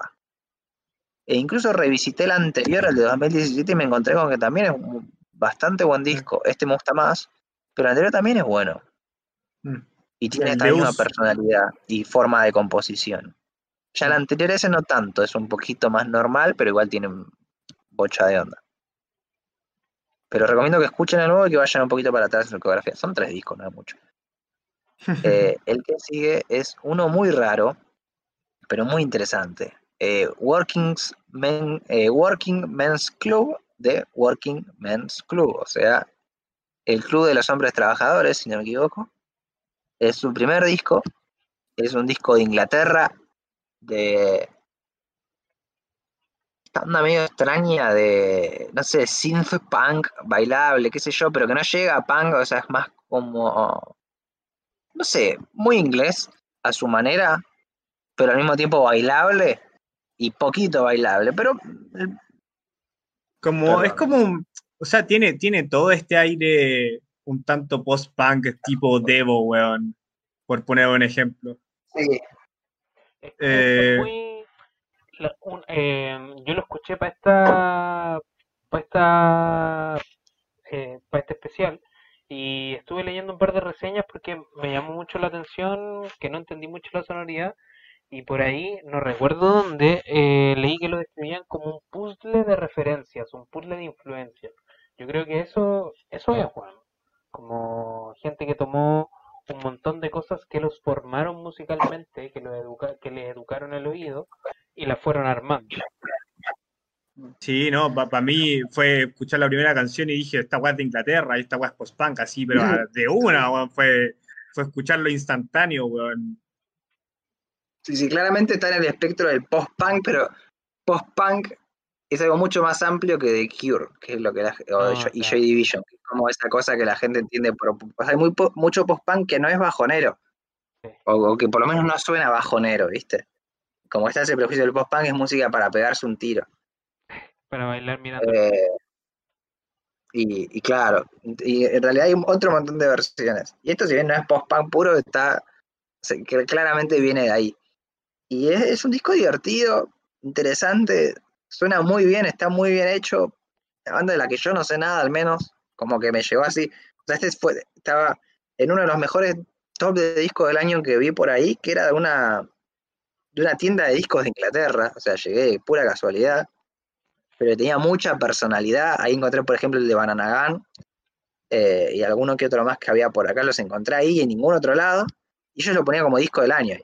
E incluso revisité el anterior, el de 2017, y me encontré con que también es un bastante buen disco. Este me gusta más, pero el anterior también es bueno. Mm. Y tiene esta misma personalidad y forma de composición. Ya el anterior ese no tanto, es un poquito más normal, pero igual tiene bocha de onda. Pero recomiendo que escuchen el nuevo y que vayan un poquito para atrás en su discografía. Son tres discos, no es mucho. Eh, el que sigue es uno muy raro, pero muy interesante. Eh, Working's Men- eh, Working Men's Club de Working Men's Club, o sea, el Club de los Hombres Trabajadores, si no me equivoco. Es su primer disco, es un disco de Inglaterra, de esta onda medio extraña de, no sé, synth punk bailable, qué sé yo, pero que no llega a punk, o sea, es más como, no sé, muy inglés a su manera, pero al mismo tiempo bailable y poquito bailable, pero Como, es como, un- o sea, tiene, tiene todo este aire un tanto post-punk tipo Devo, weón, por poner un ejemplo. sí, Es como Eh, muy- la- un- eh, yo lo escuché para esta, para esta, eh, para este especial y estuve leyendo un par de reseñas porque me llamó mucho la atención, que no entendí mucho la sonoridad y por ahí, no recuerdo dónde, eh, leí que lo describían como un puzzle de referencias, un puzzle de influencias. Yo creo que eso, eso es, Juan, como gente que tomó un montón de cosas que los formaron musicalmente, que, los educa que les educaron el oído y las fueron armando. Sí, no, para mí fue escuchar la primera canción y dije, esta weá es de Inglaterra, esta weá es post-punk, así, pero de una, weón, fue, fue escucharlo instantáneo, weón. Sí, sí, claramente está en el espectro del post-punk, pero post-punk es algo mucho más amplio que The Cure, que es lo que la, o Ah, Jo- y. Joy Division, que es como esa cosa que la gente entiende por, o sea, hay muy po- mucho post-punk que no es bajonero, o, o que por lo menos no suena bajonero, ¿viste? Como está ese prejuicio del post-punk es música para pegarse un tiro. Para bailar mirando. Eh, y, y claro, y en realidad hay otro montón de versiones. Y esto si bien no es post-punk puro, está claramente viene de ahí. Y es, es un disco divertido, interesante, suena muy bien, está muy bien hecho. La banda de la que yo no sé nada, al menos, como que me llegó así. O sea, este fue, estaba en uno de los mejores top de discos del año que vi por ahí, que era de una, de una tienda de discos de Inglaterra. O sea, llegué de pura casualidad pero tenía mucha personalidad. Ahí encontré, por ejemplo, el de Bananagan eh, y alguno que otro más que había por acá, los encontré ahí en ningún otro lado, y yo lo ponía como disco del año.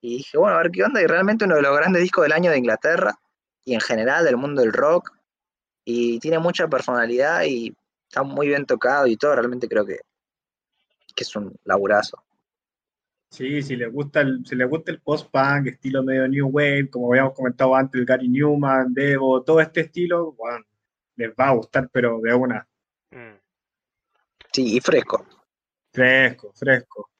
Y dije, bueno, a ver qué onda, y realmente uno de los grandes discos del año de Inglaterra, y en general del mundo del rock, y tiene mucha personalidad y está muy bien tocado y todo, realmente creo que, que es un laburazo. Sí, si les gusta el, si les gusta el post-punk, estilo medio New Wave, como habíamos comentado antes, el Gary Newman, Devo, todo este estilo, bueno, les va a gustar, pero de una, Mm. Sí, y fresco. fresco, fresco.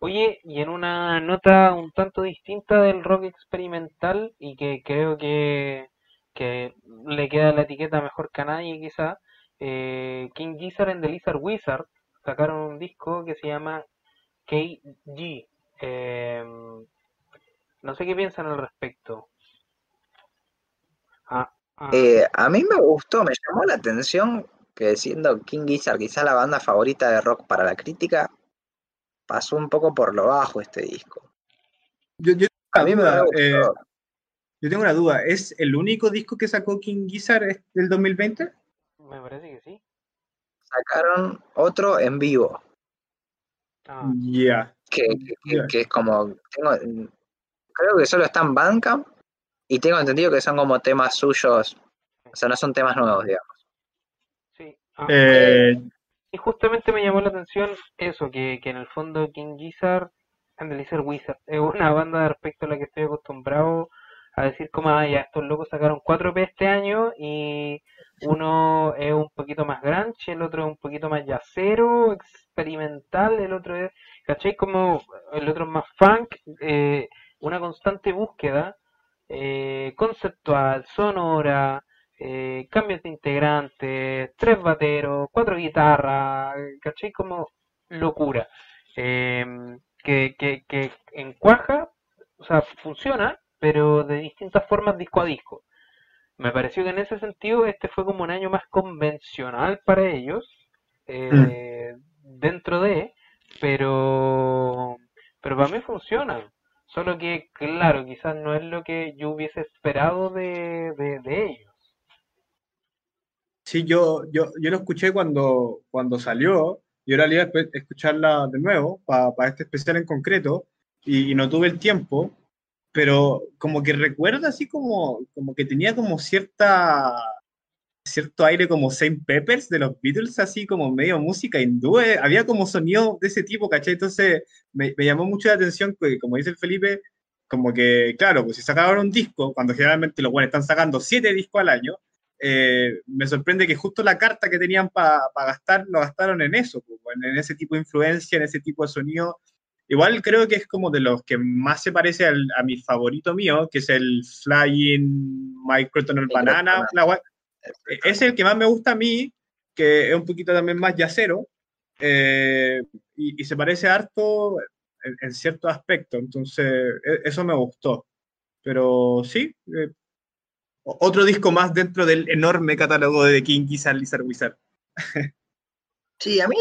Oye, y en una nota un tanto distinta del rock experimental y que creo que, que le queda la etiqueta mejor que a nadie quizá, eh, King Gizzard and the Lizard Wizard sacaron un disco que se llama KG. Em, no sé qué piensan al respecto. Ah, ah, Eh, a mí me gustó, me llamó la atención que siendo King Gizzard quizá la banda favorita de rock para la crítica, pasó un poco por lo bajo este disco. Yo, yo A mí me duda, eh, yo tengo una duda, ¿es el único disco que sacó King Gizzard del 2020? me parece que sí. Sacaron otro en vivo, Ah, Ya. que, que- que- Ya. que es como, tengo, creo que solo está en Bandcamp y tengo entendido que son como temas suyos, o sea, no son temas nuevos, digamos. sí. Ah, Eh, Y justamente me llamó la atención eso, que, que en el fondo King Gizzard and the Lizard Wizard es una banda respecto a la que estoy acostumbrado a decir como, ah, ya, estos locos sacaron cuatro P este año y uno es un poquito más grunge, el otro es un poquito más yacero, experimental, el otro es, ¿cachai? Como el otro es más funk, eh, una constante búsqueda eh, conceptual, sonora, eh, cambios de integrantes, tres bateros, cuatro guitarras, ¿cachai? Como locura. Em, que, que, que encuaja, o sea, funciona, pero de distintas formas disco a disco. Me pareció que en ese sentido este fue como un año más convencional para ellos, eh, dentro de, pero, pero para mí funciona. Solo que, claro, quizás no es lo que yo hubiese esperado de, de, de ellos. Sí, yo, yo, yo lo escuché cuando, cuando salió y ahora le iba a escucharla de nuevo para este especial en concreto y, y no tuve el tiempo, pero como que recuerdo así como, como que tenía como cierta cierto aire como Saint Peppers de los Beatles, así como medio música hindú, eh, había como sonido de ese tipo, ¿cachai? Entonces me, me llamó mucho la atención que, como dice el Felipe, como que, claro, pues si sacaban un disco, cuando generalmente los buenos están sacando siete discos al año, eh, me sorprende que justo la carta que tenían para gastar, lo gastaron en eso, en, ese tipo de influencia, en ese tipo de sonido. Igual creo que es como de los que más se parece al- a mi favorito mío, que es el Flying Microtonal Banana. la e-, es el que más me gusta a mí, que es un poquito también más yacero, eh, y, y se parece harto en, en ciertos aspectos, entonces e- eso me gustó. Pero sí, eh, otro disco más dentro del enorme catálogo de King Gizzard Lizard Wizard. Sí, a mí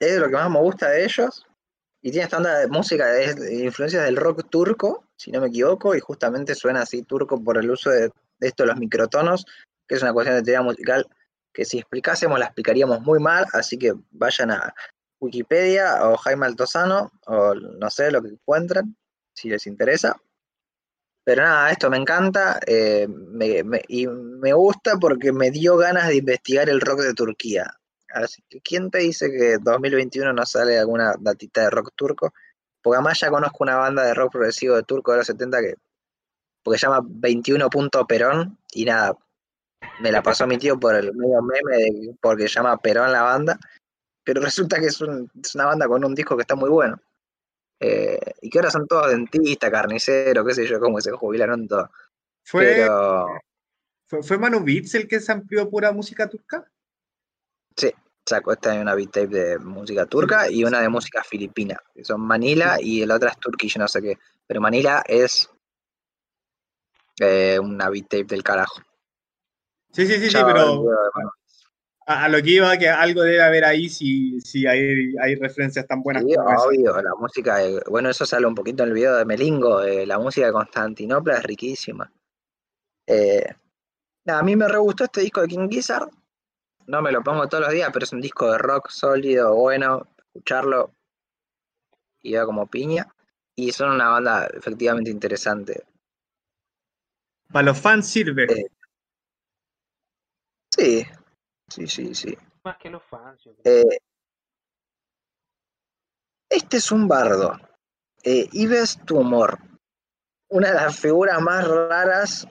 es lo que más me gusta de ellos. Y tiene esta onda de música, de influencias del rock turco, si no me equivoco, y justamente suena así turco por el uso de, de esto, los microtonos, que es una cuestión de teoría musical que si explicásemos la explicaríamos muy mal, así que vayan a Wikipedia o Jaime Altozano, o no sé, lo que encuentren, si les interesa. Pero nada, esto me encanta eh, me- y me gusta porque me dio ganas de investigar el rock de Turquía. Así que, ¿quién te dice que 2021 no sale alguna datita de rock turco? Porque además ya conozco una banda de rock progresivo de turco de los 70 que, porque se llama 21 Punto Perón, y nada, me la pasó mi tío por el medio meme porque se llama Perón la banda, pero resulta que es, un- es una banda con un disco que está muy bueno. Eh, y que ahora son todos dentistas, carniceros, qué sé yo, como se jubilaron todos. ¿Fue, Pero fue, fue Manu Beats el que se amplió pura música turca? sacó esta de una beat tape de música turca y una de música filipina, que son Manila y la otra es Turkish, no sé qué. Pero Manila es eh, una beat tape del carajo. Sí, sí, sí, sí, pero. A, a lo que iba, que algo debe haber ahí si, si hay, hay referencias tan buenas Sí, obvio, la música, de- bueno, eso sale un poquito en el video de Melingo, eh, la música de Constantinopla es riquísima. Eh, nada, a mí me re gustó este disco de King Gizzard, no me lo pongo todos los días, pero es un disco de rock sólido, bueno, escucharlo y va como piña. Y son una banda efectivamente interesante. Para los fans sirve. Eh, Sí, sí, sí, sí. Más que los fans, yo creo. Eh, este es un bardo. Eh, Ives Tumor, una de las figuras más raras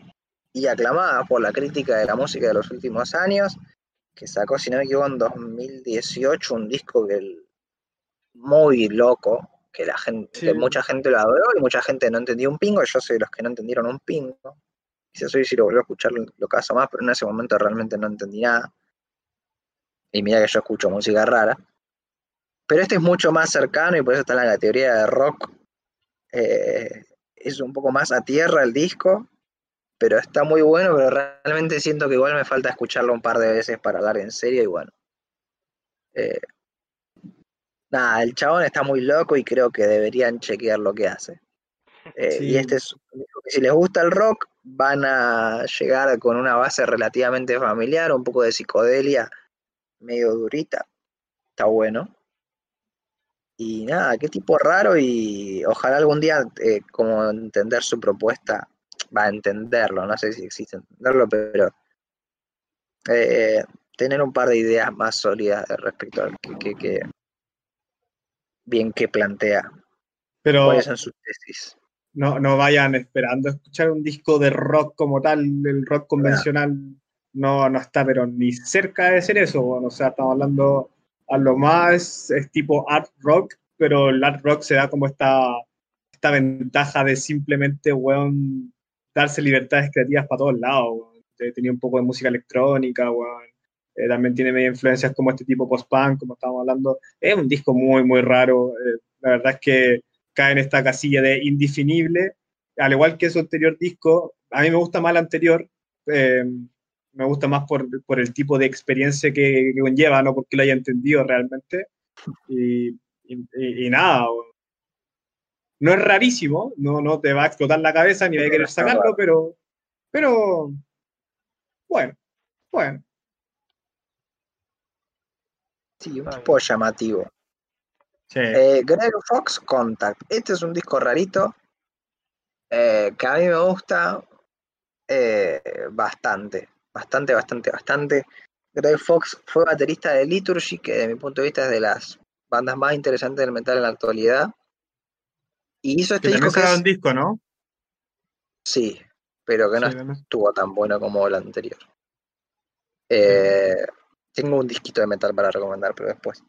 y aclamadas por la crítica de la música de los últimos años, que sacó, si no me equivoco, en 2018 un disco que el- muy loco, que la gente, Sí. que mucha gente lo adoró y mucha gente no entendió un pingo, yo soy de los que no entendieron un pingo. Quizás hoy si lo vuelvo a escuchar lo caso más, pero en ese momento realmente no entendí nada. Y mira que yo escucho música rara. Pero este es mucho más cercano y por eso está en la categoría de rock. Eh, es un poco más a tierra el disco, pero está muy bueno, pero realmente siento que igual me falta escucharlo un par de veces para hablar en serio y bueno. Eh, nada, el chabón está muy loco y creo que deberían chequear lo que hace. Eh, Sí. Y este es si les gusta el rock, van a llegar con una base relativamente familiar, un poco de psicodelia, medio durita. Está bueno. Y nada, qué tipo raro y ojalá algún día eh, como entender su propuesta, va a entenderlo, no sé si existe entenderlo, pero eh, tener un par de ideas más sólidas respecto a que, que- que- bien que plantea, Pero cuáles son sus tesis. no, no vayan esperando escuchar un disco de rock como tal, el rock convencional no, no está, pero ni cerca de ser eso. Bueno, o estamos hablando a lo más, es tipo art rock, pero el art rock se da como esta, esta ventaja de simplemente, weón, darse libertades creativas para todos lados. Eh, Tenía un poco de música electrónica, weón. Eh, también tiene medio influencias como este tipo post-punk, como estábamos hablando. Es un disco muy, muy raro. Eh, la verdad es que cae en esta casilla de indefinible, al igual que su anterior disco, a mí me gusta más el anterior, me gusta más por, por, el tipo de experiencia que, que, conlleva, no porque lo haya entendido realmente. Y, y, y nada, no es rarísimo, no, no te va a explotar la cabeza ni va a querer sacarlo, pero, pero bueno, bueno. Sí, un tipo llamativo. Sí. Eh, Greg Fox Contact. Este es un disco rarito eh, que a mí me gusta eh, bastante, bastante, bastante, bastante. Greg Fox fue baterista de Liturgy, que de mi punto de vista es de las bandas más interesantes del metal en la actualidad. Y hizo este que disco. Que es... un disco, ¿no? Sí, pero que no sí, estuvo tan bueno como el anterior. Eh, tengo un disquito de metal para recomendar, pero después.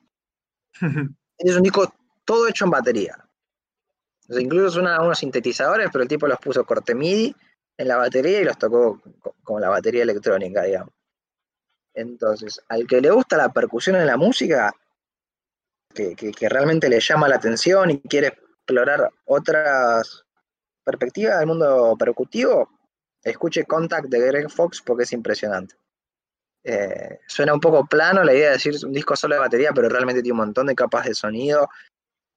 es un disco todo hecho en batería. O sea, incluso suenan unos sintetizadores, pero el tipo los puso corte MIDI en la batería y los tocó con la batería electrónica, digamos. Entonces, al que le gusta la percusión en la música, que, que, que realmente le llama la atención y quiere explorar otras perspectivas del mundo percutivo, escuche Contact de Greg Fox porque es impresionante. Eh, suena un poco plano la idea de decir un disco solo de batería, pero realmente tiene un montón de capas de sonido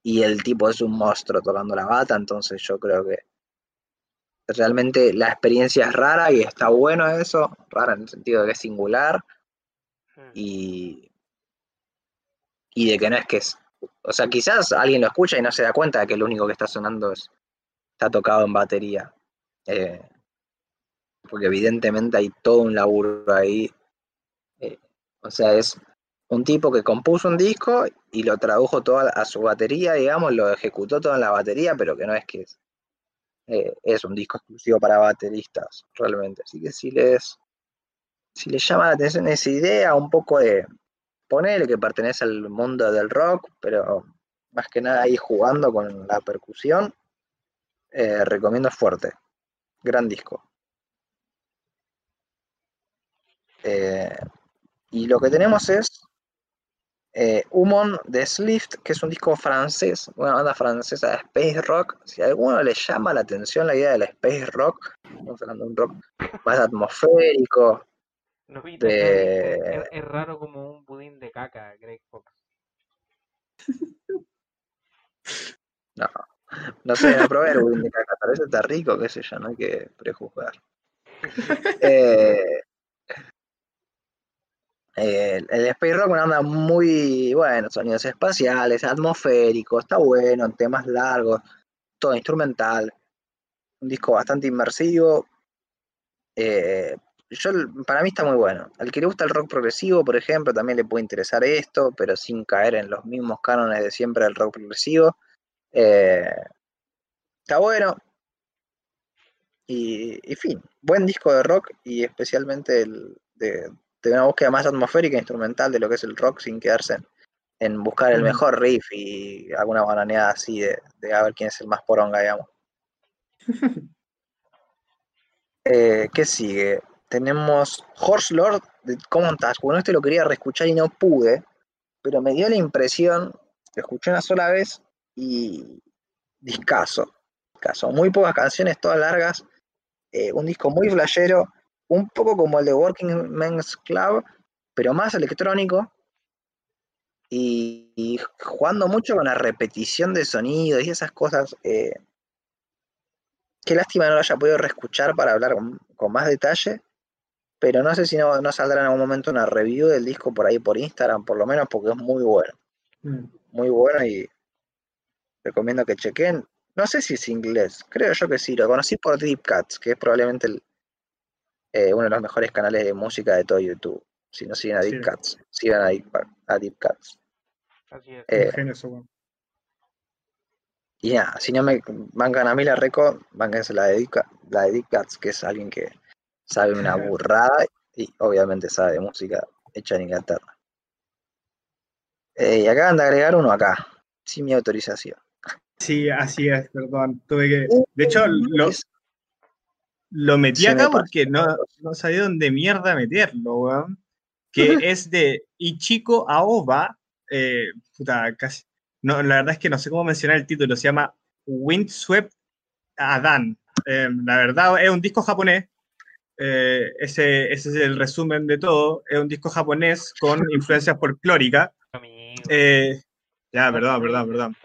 y el tipo es un monstruo tocando la bata, entonces yo creo que realmente la experiencia es rara y está bueno eso, rara en el sentido de que es singular y, y de que no es que es, o sea, quizás alguien lo escucha y no se da cuenta de que lo único que está sonando es, está tocado en batería. Eh, porque evidentemente hay todo un laburo ahí. Eh, o sea, es un tipo que compuso un disco y lo tradujo todo a, a, su batería, digamos, lo ejecutó todo en la batería, pero que no es que es, eh, es un disco exclusivo para bateristas, realmente. Así que si les, si les llama la atención esa idea, un poco de ponerle que pertenece al mundo del rock, pero más que nada ahí jugando con la percusión, eh, recomiendo fuerte. Gran disco. Eh, y lo que tenemos es eh, Humon de Slift, que es un disco francés, una banda francesa de space rock. Si a alguno le llama la atención la idea del space rock, estamos hablando de un rock más atmosférico. De... es, es, raro como un budín de caca, Greg Fox. No, no sé, no probé el budín de caca, parece está rico, qué sé yo, no hay que prejuzgar. eh, eh, el Space Rock una onda muy, bueno, sonidos espaciales, atmosféricos, está bueno, temas largos, todo instrumental, un disco bastante inmersivo. Eh, yo, para mí está muy bueno. Al que le gusta el rock progresivo, por ejemplo, también le puede interesar esto, pero sin caer en los mismos cánones de siempre del rock progresivo. Eh, está bueno. Y, fin, buen disco de rock y especialmente el de, de una búsqueda más atmosférica e instrumental de lo que es el rock sin quedarse en, en buscar el mejor riff y alguna bananeada así de, de, a ver quién es el más poronga, digamos. eh, ¿Qué sigue? Tenemos Horse Lord de Common Task. Bueno, este lo quería reescuchar y no pude, pero me dio la impresión, lo escuché una sola vez y discaso. discaso. Muy pocas canciones, todas largas. Eh, un disco muy flashero un poco como el de Working Men's Club, pero más electrónico y, y jugando mucho con la repetición de sonidos y esas cosas. Eh, qué lástima no lo haya podido reescuchar para hablar con, con, más detalle, pero no sé si no, no, saldrá en algún momento una review del disco por ahí por Instagram, por lo menos porque es muy bueno. Mm. Muy bueno y recomiendo que chequen. No sé si es inglés, creo yo que sí, lo conocí por Deep Cuts, que es probablemente el, eh, uno de los mejores canales de música de todo YouTube. Si no siguen a Deep sí. Cuts, sigan a Deep, a Deep Cuts. Así es. Eh, eso, bueno. Y nada, si no me bancan a mí la reco, banquense la de, Deep, la de Deep Cuts, que es alguien que sabe una burrada y obviamente sabe de música hecha en Inglaterra. Eh, y acaban de agregar uno acá, sin mi autorización. Sí, así es, perdón. Tuve que. De hecho, lo, lo metí Se acá porque no, no, sabía dónde mierda meterlo, weón. Que es de Ichiko Aoba. Eh, puta, casi. No, la verdad es que no sé cómo mencionar el título. Se llama Windswept Adán. Eh, la verdad, es un disco japonés. Eh, ese, ese es el resumen de todo. Es un disco japonés con influencias folclóricas. Eh, ya, perdón, perdón, perdón.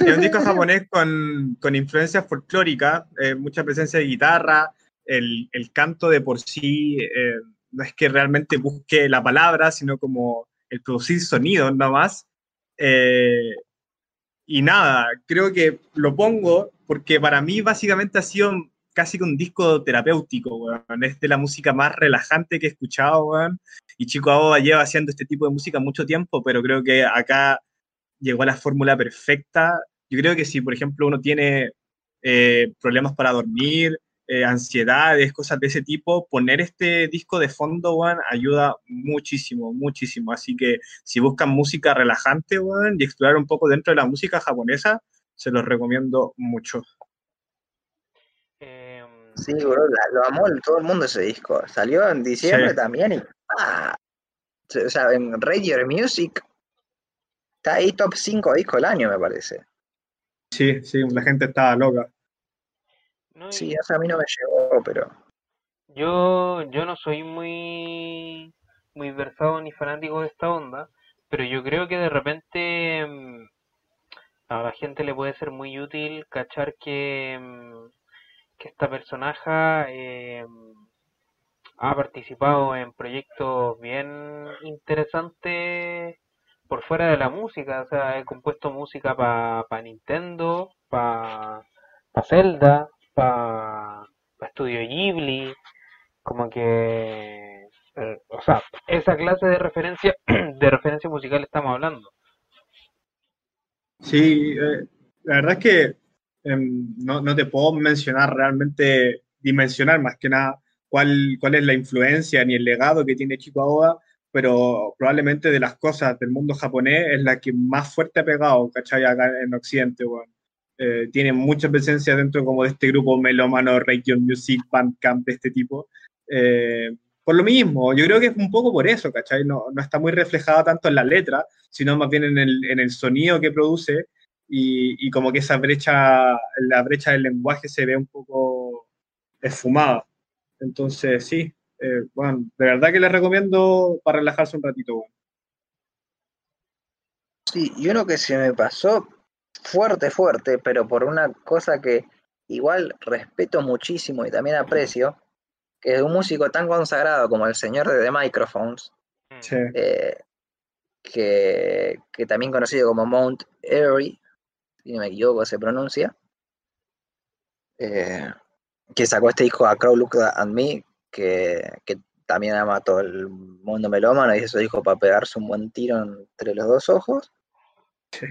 Es un disco japonés con, con influencias folclóricas, eh, mucha presencia de guitarra, el, el canto de por sí eh, no es que realmente busque la palabra, sino como el producir sonidos nada más. Eh, y nada, creo que lo pongo porque para mí básicamente ha sido casi que un disco terapéutico, weón. Es de la música más relajante que he escuchado, weón. Y Chico Aoba lleva haciendo este tipo de música mucho tiempo, pero creo que acá llegó a la fórmula perfecta. Yo creo que si, por ejemplo, uno tiene eh, problemas para dormir, eh, ansiedades, cosas de ese tipo, poner este disco de fondo, weón, ayuda muchísimo, muchísimo. Así que si buscan música relajante, weón, y explorar un poco dentro de la música japonesa, se los recomiendo mucho. Em, Sí, bro, lo amó todo el mundo ese disco. Salió en diciembre Sí. también y ¡ah! O sea, en Radio Music está ahí top 5 disco del año, me parece. Sí, sí, la gente estaba loca. no, y- Sí, o sea, a mí no me llegó, pero Yo, yo no soy muy, muy versado ni fanático de esta onda, pero yo creo que de repente mm, a la gente le puede ser muy útil cachar que, mm, que esta personaje eh, ha participado en proyectos bien interesantes por fuera de la música, o sea, he compuesto música para Nintendo, para Zelda, para Studio Ghibli, como que, eh, o sea, esa clase de referencia, de referencia musical estamos hablando. Sí, eh, la verdad es que em, no, no te puedo mencionar realmente, dimensionar más que nada cuál, cuál es la influencia ni el legado que tiene Chico Aoda, pero probablemente de las cosas del mundo japonés es la que más fuerte ha pegado, ¿cachai? Acá en Occidente, weón. Eh, tiene mucha presencia dentro como de este grupo melómano, Region Music, Bandcamp, de este tipo. Eh, por lo mismo, yo creo que es un poco por eso, ¿cachai? No, no está muy reflejado tanto en la letra, sino más bien en el, en el sonido que produce y, y como que esa brecha, la brecha del lenguaje se ve un poco esfumada. Entonces, sí, eh, bueno, de verdad que les recomiendo para relajarse un ratito, bueno. sí, y uno que se me pasó fuerte, fuerte, pero por una cosa que igual respeto muchísimo y también aprecio, que es un músico tan consagrado como el señor de The Microphones. Sí, eh, que, que también conocido como Mount Airy, si no me equivoco se pronuncia, eh, que sacó este disco a Crow Look at Me, que, que también ama a todo el mundo melómano y eso dijo para pegarse un buen tiro entre los dos ojos. Sí.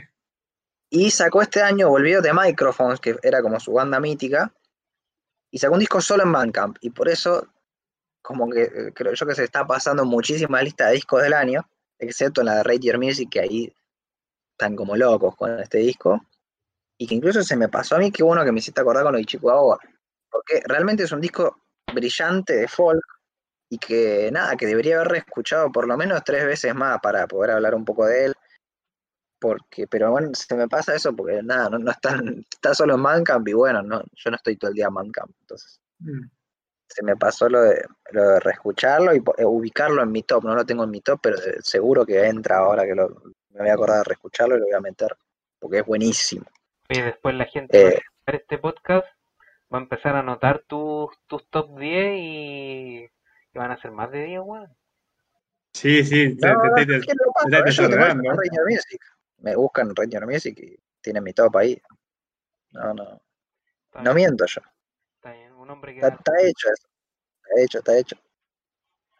Y sacó este año, volvió de Microphones, que era como su banda mítica, y sacó un disco solo en Bandcamp, y por eso, como que eh, creo yo que se está pasando muchísima lista de discos del año, excepto en la de Radio Music, que ahí están como locos con este disco, y que incluso se me pasó a mí, qué bueno que me hiciste acordar con lo de Chico Aoba, porque realmente es un disco brillante de folk, y que nada, que debería haber escuchado por lo menos tres veces más para poder hablar un poco de él, porque, pero bueno, se me pasa eso porque nada, no, no están, está solo en Bandcamp y bueno, no, yo no estoy todo el día en Bandcamp, entonces Mm. se me pasó lo de, lo de reescucharlo y eh, ubicarlo en mi top, no lo tengo en mi top, pero de- seguro que entra ahora que lo, me voy a acordar de reescucharlo y lo voy a meter, porque es buenísimo. Y después la gente va a Eh, escuchar este podcast, va a empezar a anotar tus, tus top 10 y, y van a ser más de 10, weón. sí, sí, te. Me buscan Radio Music y tienen mi top ahí. No, no, Está no bien, miento yo. está bien, un hombre que está hecho eso. Está hecho, está hecho.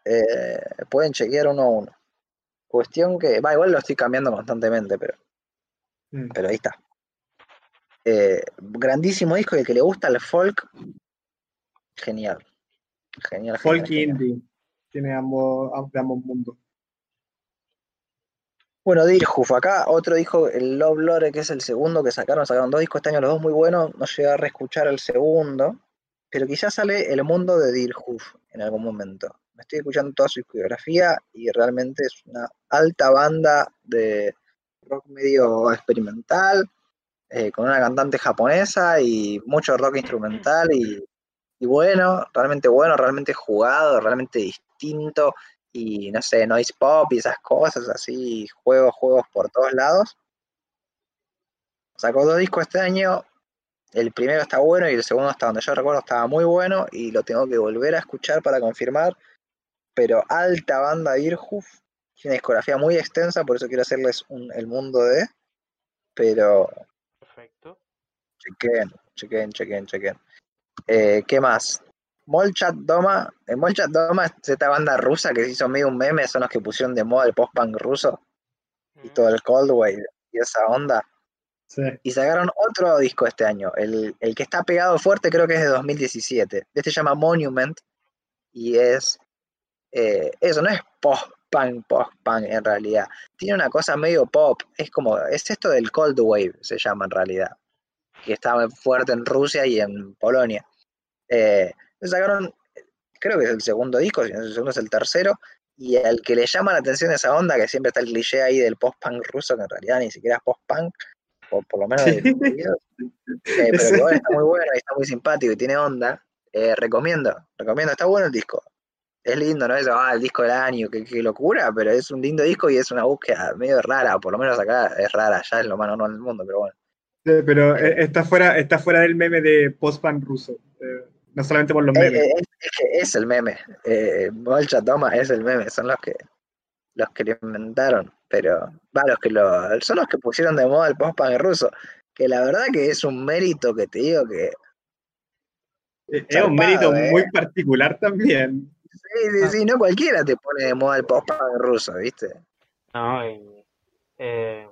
Eh, pueden chequear uno a uno. Cuestión que, va, igual lo estoy cambiando constantemente, pero, Mm. pero ahí está. Eh, grandísimo disco y el que le gusta el folk, genial. Genial, Folk indie, tiene ambos, de ambos mundos. Bueno, Dirhuf, acá otro disco, el Love Lore, que es el segundo que sacaron, sacaron dos discos este año, los dos muy buenos, no llegué a reescuchar el segundo, pero quizás sale El Mundo de Dirhuf en algún momento. Me estoy escuchando toda su discografía y realmente es una alta banda de rock medio experimental, eh, con una cantante japonesa y mucho rock instrumental y, bueno, realmente bueno, realmente jugado, realmente distinto y no sé, noise pop y esas cosas, así, juegos, juegos por todos lados. Sacó dos discos este año, el primero está bueno y el segundo, hasta donde yo recuerdo, estaba muy bueno y lo tengo que volver a escuchar para confirmar. Pero alta banda Irhuf, tiene discografía muy extensa, por eso quiero hacerles un, el mundo de. Pero Perfecto. chequen, chequen, chequen, chequen. Eh, ¿Qué más? Molchat Doma, en Molchat Doma es esta banda rusa que se hizo medio un meme, son los que pusieron de moda el post-punk ruso y Mm, todo el cold wave y esa onda. Sí. Y sacaron otro disco este año. El, el que está pegado fuerte creo que es de 2017. Este se llama Monument y es... eh, eso no es post-punk, post-punk en realidad. Tiene una cosa medio pop. Es como... Es esto del Cold Wave, se llama en realidad. Que estaba fuerte en Rusia y en Polonia. Eh, sacaron... Creo que es el segundo disco, si no es el segundo es el tercero. Y al que le llama la atención esa onda, que siempre está el cliché ahí del post-punk ruso, que en realidad ni siquiera es post-punk, o por lo menos de los videos, eh, pero que igual está muy bueno y está muy simpático y tiene onda, eh, recomiendo, recomiendo, está bueno el disco. Es lindo, no es ah, el disco del año, qué, qué locura, pero es un lindo disco y es una búsqueda medio rara, por lo menos acá es rara, ya es lo más normal del mundo, pero bueno. Sí, pero eh, está fuera, está fuera del meme de post-punk ruso. eh, no solamente por los Eh, memes. eh, es, es que es el meme, eh, Bolcha Toma es el meme, son los que los que lo inventaron, pero va, los que lo, son los que pusieron de moda el post-punk ruso, que la verdad que es un mérito que te digo que es un mérito muy particular también. Sí, sí, sí, no cualquiera te pone de moda el post-punk ruso, ¿viste? No, y, eh,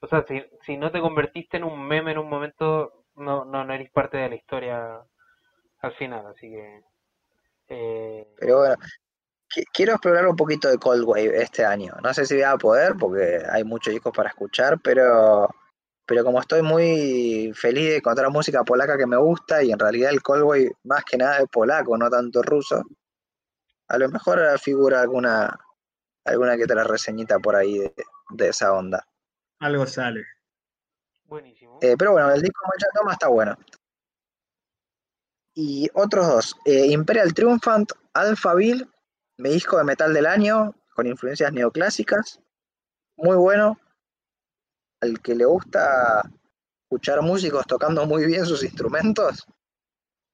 o sea, si, si no te convertiste en un meme en un momento, no, no, no eres parte de la historia al final, así que... Eh, Pero bueno, qui- quiero explorar un poquito de Cold Wave este año. No sé si voy a poder porque hay muchos discos para escuchar, pero, pero como estoy muy feliz de encontrar música polaca que me gusta y en realidad el Cold Wave más que nada es polaco, no tanto ruso, a lo mejor figura alguna, alguna que otra reseñita por ahí de, de esa onda. Algo sale. buenísimo. Eh, pero bueno, el disco Mancha Toma está bueno. Y otros dos, eh, Imperial Triumphant, Alphaville, mi disco de metal del año, con influencias neoclásicas, muy bueno. Al que le gusta escuchar músicos tocando muy bien sus instrumentos,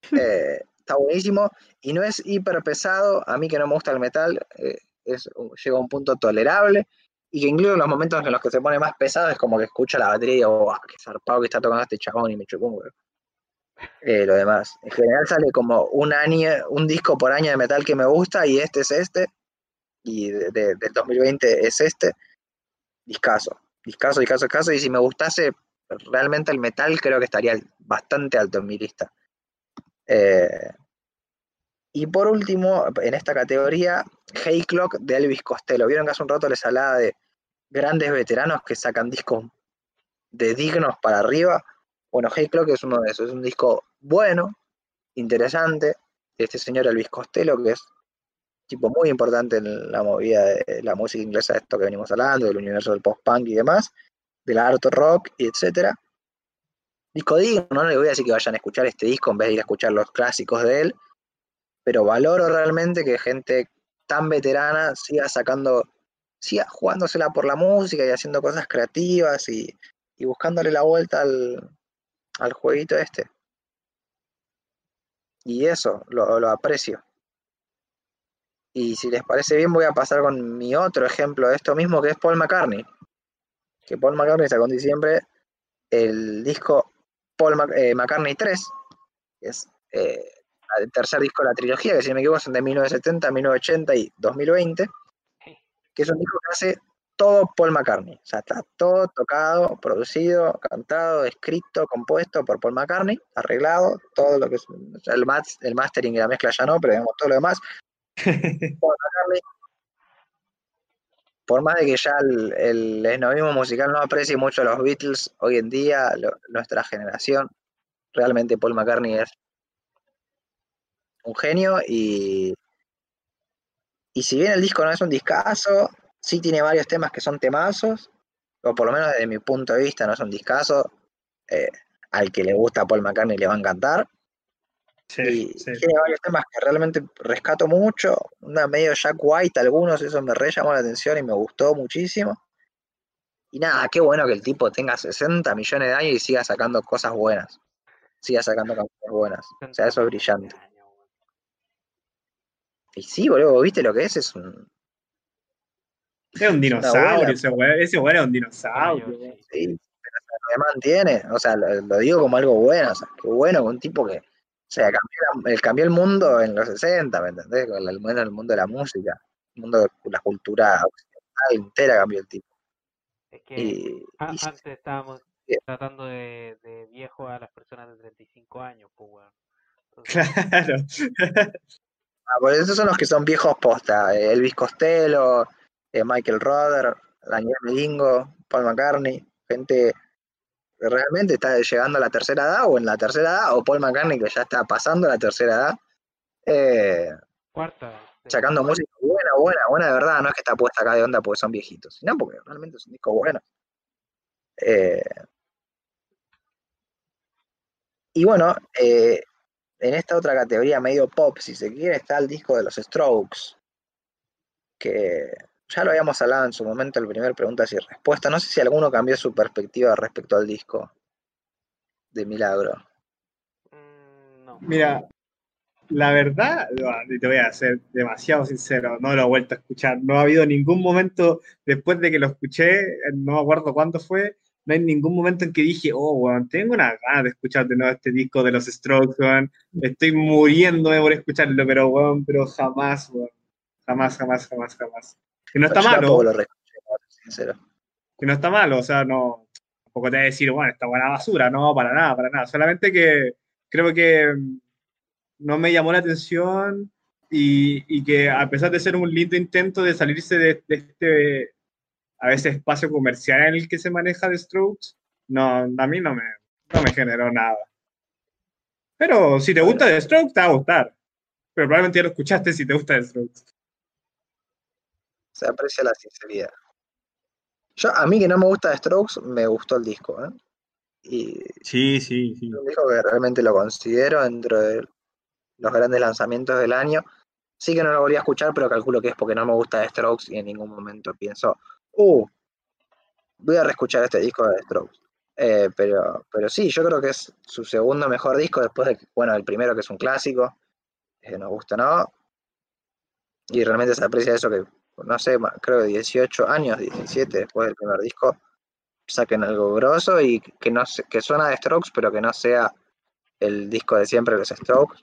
eh, está buenísimo. Y no es hiper pesado, a mí que no me gusta el metal, eh, es, llega a un punto tolerable. Y que incluso en los momentos en los que se pone más pesado es como que escucha la batería y digo, "Buah, qué zarpado que está tocando este chabón y me chocó un huevo". Eh, lo demás. En general sale como un año, un disco por año de metal que me gusta y este es este. Y de, de- del 2020 es este. Discaso. Discaso, discaso, discaso. Y si me gustase realmente el metal, creo que estaría bastante alto en mi lista. Eh, y por último, en esta categoría, Hey Clock de Elvis Costello. Vieron que hace un rato les hablaba de grandes veteranos que sacan discos de dignos para arriba. Bueno, Hey Clock es uno de esos. Es un disco bueno, interesante, de este señor Elvis Costello, que es tipo muy importante en la movida de la música inglesa, de esto que venimos hablando, del universo del post-punk y demás, del art rock, y etcétera. Disco digno, no les voy a decir que vayan a escuchar este disco en vez de ir a escuchar los clásicos de él, pero valoro realmente que gente tan veterana siga sacando, siga jugándosela por la música y haciendo cosas creativas y, buscándole la vuelta al, al jueguito este. Y eso, lo, lo aprecio. Y si les parece bien, voy a pasar con mi otro ejemplo de esto mismo, que es Paul McCartney. Que Paul McCartney sacó en diciembre el disco Paul eh, McCartney 3, que es eh, el tercer disco de la trilogía, que si no me equivoco son de 1970, 1980 y 2020, que es un disco que hace todo Paul McCartney. O sea, está todo tocado, producido, cantado, escrito, compuesto por Paul McCartney, arreglado, todo lo que es el mastering y la mezcla ya no, pero digamos todo lo demás. Paul McCartney, por más de que ya el, el esnovismo musical no aprecie mucho a los Beatles, hoy en día, nuestra generación, realmente Paul McCartney es un genio y, y si bien el disco no es un discazo, sí tiene varios temas que son temazos, o por lo menos desde mi punto de vista no es un discazo, eh, al que le gusta Paul McCartney le va a encantar. Sí, y sí. tiene varios temas que realmente rescato mucho. Una medio Jack White, algunos, eso me re llamó la atención y me gustó muchísimo. Y nada, qué bueno que el tipo tenga 60 millones de años y siga sacando cosas buenas. Siga sacando canciones buenas. O sea, eso es brillante. Y sí, boludo, ¿viste lo que es? Es un. Es un dinosaurio, ese weón, ese weón es un dinosaurio. Sí, pero se mantiene. O sea, lo, lo digo como algo bueno. O sea, qué bueno que un tipo que. O sea, cambió, el- cambió el mundo en los 60, ¿me entendés? Con el, bueno, el mundo de la música. El mundo de la cultura occidental entera cambió el tipo. Es que Y, a- y sí, antes estábamos tratando de, de viejo a las personas de 35 años, pues, weón. Entonces, Claro. ah, por eso son los que son viejos posta. eh, Elvis Costello, eh, Michael Rother, Daniel Melingo, Paul McCartney. Gente realmente está llegando a la tercera edad o en la tercera edad, o Paul McCartney que ya está pasando la tercera edad. Eh, cuarta. sacando música buena, buena, buena de verdad, no es que está puesta acá de onda porque son viejitos, sino porque realmente es un disco bueno. Eh, y bueno, eh, en esta otra categoría medio pop, si se quiere, está el disco de los Strokes, que ya lo habíamos hablado en su momento, el primer preguntas y respuesta. No sé si alguno cambió su perspectiva respecto al disco de Milagro. Mm, no. Mira, la verdad, te voy a ser demasiado sincero, no lo he vuelto a escuchar. No ha habido ningún momento después de que lo escuché, no me acuerdo cuándo fue, no hay ningún momento en que dije, oh, weón, tengo una ganas de escuchar de nuevo este disco de los Strokes, weón. Estoy muriéndome por escucharlo, pero, weón, pero jamás, weón. Jamás, jamás, jamás, jamás. Que no está Yo malo, lo sincero. que no está malo, o sea, no, tampoco te voy a decir, bueno, está buena basura, no, para nada, para nada, solamente que creo que mm, no me llamó la atención y, y que a pesar de ser un lindo intento de salirse de, de este, a veces, espacio comercial en el que se maneja de Strokes, no, a mí no me, no me generó nada. Pero si te gusta The Strokes, te va a gustar. Pero probablemente ya lo escuchaste si te gusta The Strokes. Se aprecia la sinceridad. Yo, a mí que no me gusta de Strokes, me gustó el disco, ¿eh? Y Sí, sí, sí. un disco que realmente lo considero dentro de los grandes lanzamientos del año. Sí que no lo volví a escuchar, pero calculo que es porque no me gusta de Strokes y en ningún momento pienso, uh, voy a reescuchar este disco de Strokes. Eh, pero, pero sí, yo creo que es su segundo mejor disco después de, bueno, el primero que es un clásico, eh, nos gusta no, y realmente se aprecia eso que, no sé, creo que 18 años, 17 después del primer disco, saquen algo grosso y que, no se- que suena de Strokes, pero que no sea el disco de siempre de los Strokes,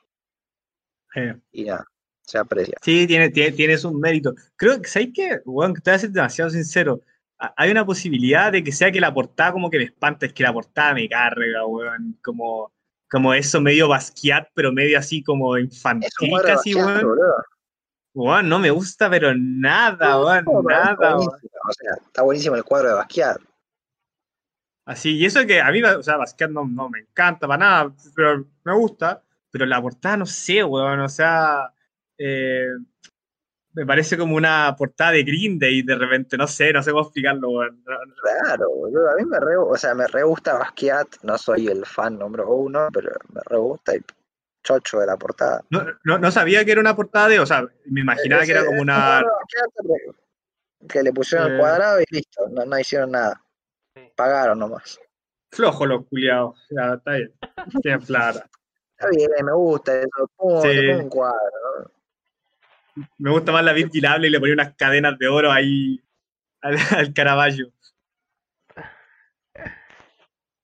Eh. y nada, se aprecia. Sí, tiene, tiene, tienes un mérito. Creo que, ¿sabes qué? Bueno, te voy a ser demasiado sincero. Ha- Hay una posibilidad de que sea que la portada como que me espanta, es que la portada me carga, weón. Como, como eso medio Basquiat, pero medio así como infantil casi, weón. boludo. No me gusta, pero nada, weón, No, está nada, buenísimo, O sea, está buenísimo el cuadro de Basquiat. Así, y eso que a mí, o sea, Basquiat no, no me encanta para nada, pero me gusta, pero la portada no sé, weón, o sea, eh, me parece como una portada de Green Day de repente, no sé, no sé cómo explicarlo, weón. Claro, boludo. A mí me re, o sea, me re gusta Basquiat, no soy el fan número uno, pero me re gusta y chocho de la portada. No, no, no sabía que era una portada de, o sea, me imaginaba que era como una... que le pusieron el Eh. cuadrado y listo, no, no hicieron nada. Pagaron nomás. Flojo los culiados, ya, está bien, tienen plata. Está bien, me gusta eso. Pum, Sí. te pongo un cuadro. ¿no? Me gusta más la Virgil y le ponía unas cadenas de oro ahí al, al Caravaggio.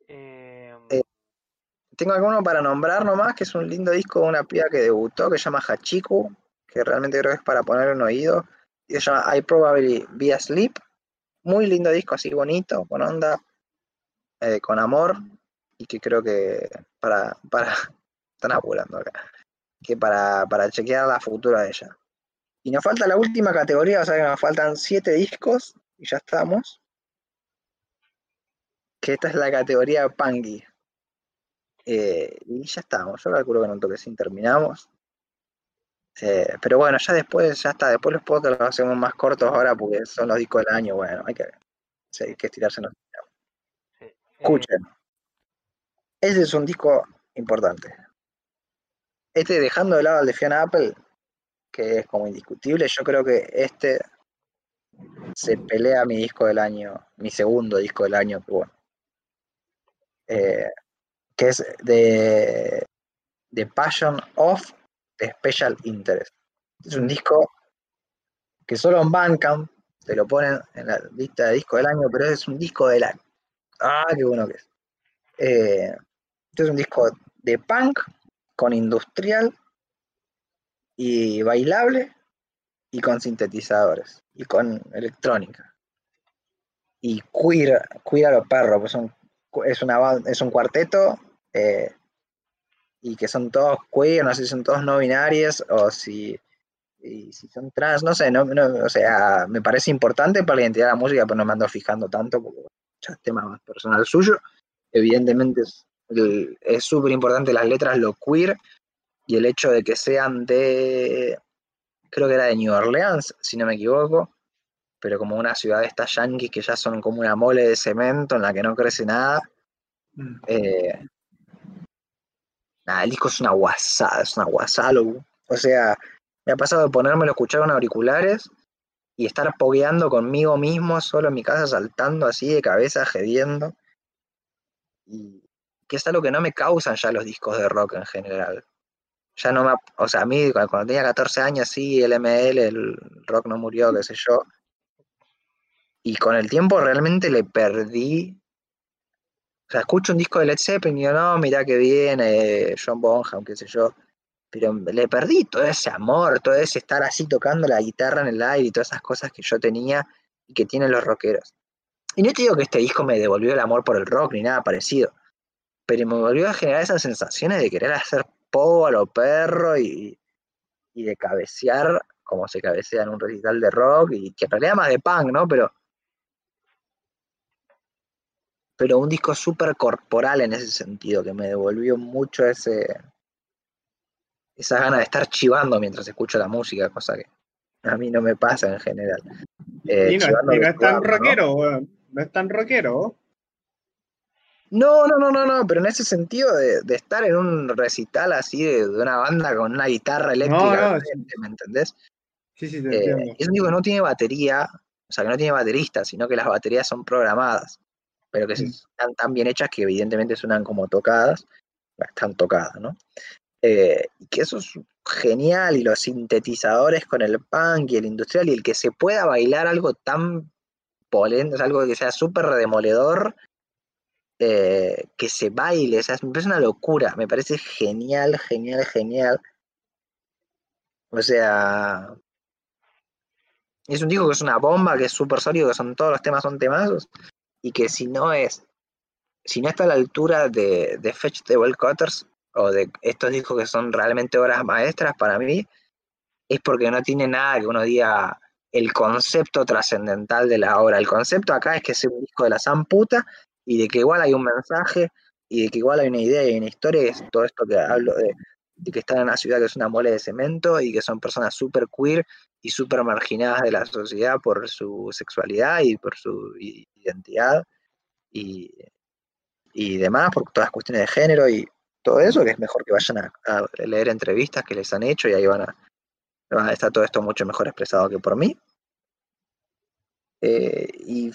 Eh, Eh, Tengo alguno para nombrar nomás, que es un lindo disco de una piba que debutó, que se llama Hachiku, que realmente creo que es para poner un oído. Y se llama I Probably Be Asleep. Muy lindo disco, así bonito, con onda, eh, con amor. Y que creo que para, para, están apurando acá, que para, para chequear la futura de ella. Y nos falta la última categoría, o sea que nos faltan siete discos y ya estamos. Que esta es la categoría Punky. Eh, y ya estamos, yo calculo que en un toquecín terminamos. Eh, pero bueno, ya después, ya está, después los podcasts los hacemos más cortos ahora porque son los discos del año, bueno, hay que, hay que estirarse. sí. Eh, Escuchen. ese es un disco importante. Este, dejando de lado al de Fiona Apple, que es como indiscutible, yo creo que este se pelea mi disco del año, mi segundo disco del año, bueno. Eh, que es de, The Passion of the Special Interest. Es un disco que solo en Bandcamp te lo ponen en la lista de disco del año, pero es un disco de la... ¡Ah, qué bueno que es! Eh, este es un disco de punk con industrial y bailable y con sintetizadores y con electrónica. Y queer, queer a los perros, pues es, una, es un cuarteto eh, y que son todos queer, no sé si son todos no binarios o si, y si son trans, no sé, no, no, o sea, me parece importante para la identidad de la música, pero no me ando fijando tanto porque ya es tema más personal suyo. Evidentemente es súper importante las letras, lo queer y el hecho de que sean de, creo que era de New Orleans, si no me equivoco, pero como una ciudad de estas yankees que ya son como una mole de cemento en la que no crece nada. Mm. Eh, nada, el disco es una guasada, es una guasada. O sea, me ha pasado de ponérmelo escuchar con auriculares y estar pogueando conmigo mismo solo en mi casa, saltando así de cabeza, gediendo. Y que es algo que no me causan ya los discos de rock en general. Ya no me, o sea, a mí cuando tenía 14 años, sí, el ML, el rock no murió, qué sé yo. Y con el tiempo realmente le perdí. O sea, escucho un disco de Led Zeppelin y digo, no, mirá que bien, eh, John Bonham, qué sé yo. Pero le perdí todo ese amor, todo ese estar así tocando la guitarra en el aire y todas esas cosas que yo tenía y que tienen los rockeros. Y no te digo que este disco me devolvió el amor por el rock ni nada parecido, pero me volvió a generar esas sensaciones de querer hacer pogo a lo perro y, y de cabecear como se cabecea en un recital de rock y que en realidad más de punk, ¿no? Pero, pero un disco súper corporal en ese sentido, que me devolvió mucho ese esa gana de estar chivando mientras escucho la música, cosa que a mí no me pasa en general. Eh, y no, y no es tan ¿no? rockero, weón. No es tan rockero. No, no, no, no, no, pero en ese sentido de, de estar en un recital así de, de una banda con una guitarra eléctrica, no, ¿me entendés? Sí, sí, te Eh, entiendo. es un disco que no tiene batería, o sea, que no tiene baterista, sino que las baterías son programadas, pero que se- Mm. están tan bien hechas que evidentemente suenan como tocadas, están tocadas, ¿no? Eh, y que eso es genial, y los sintetizadores con el punk y el industrial, y el que se pueda bailar algo tan polento, sea, algo que sea súper demoledor, eh, que se baile, o sea, me parece una locura, me parece genial, genial, genial. O sea, es un disco que es una bomba, que es súper sólido, que son todos los temas son temazos, y que si no es, si no está a la altura de, de Fetch the Well Cutters, o de estos discos que son realmente obras maestras para mí, es porque no tiene nada que uno diga el concepto trascendental de la obra. El concepto acá es que es un disco de la zamputa y de que igual hay un mensaje y de que igual hay una idea y una historia, y es todo esto que hablo de, de que están en una ciudad que es una mole de cemento y que son personas súper queer y súper marginadas de la sociedad por su sexualidad y por su identidad y, y demás, por todas las cuestiones de género y todo eso, que es mejor que vayan a, leer entrevistas que les han hecho y ahí van a, van a estar todo esto mucho mejor expresado que por mí. Eh, y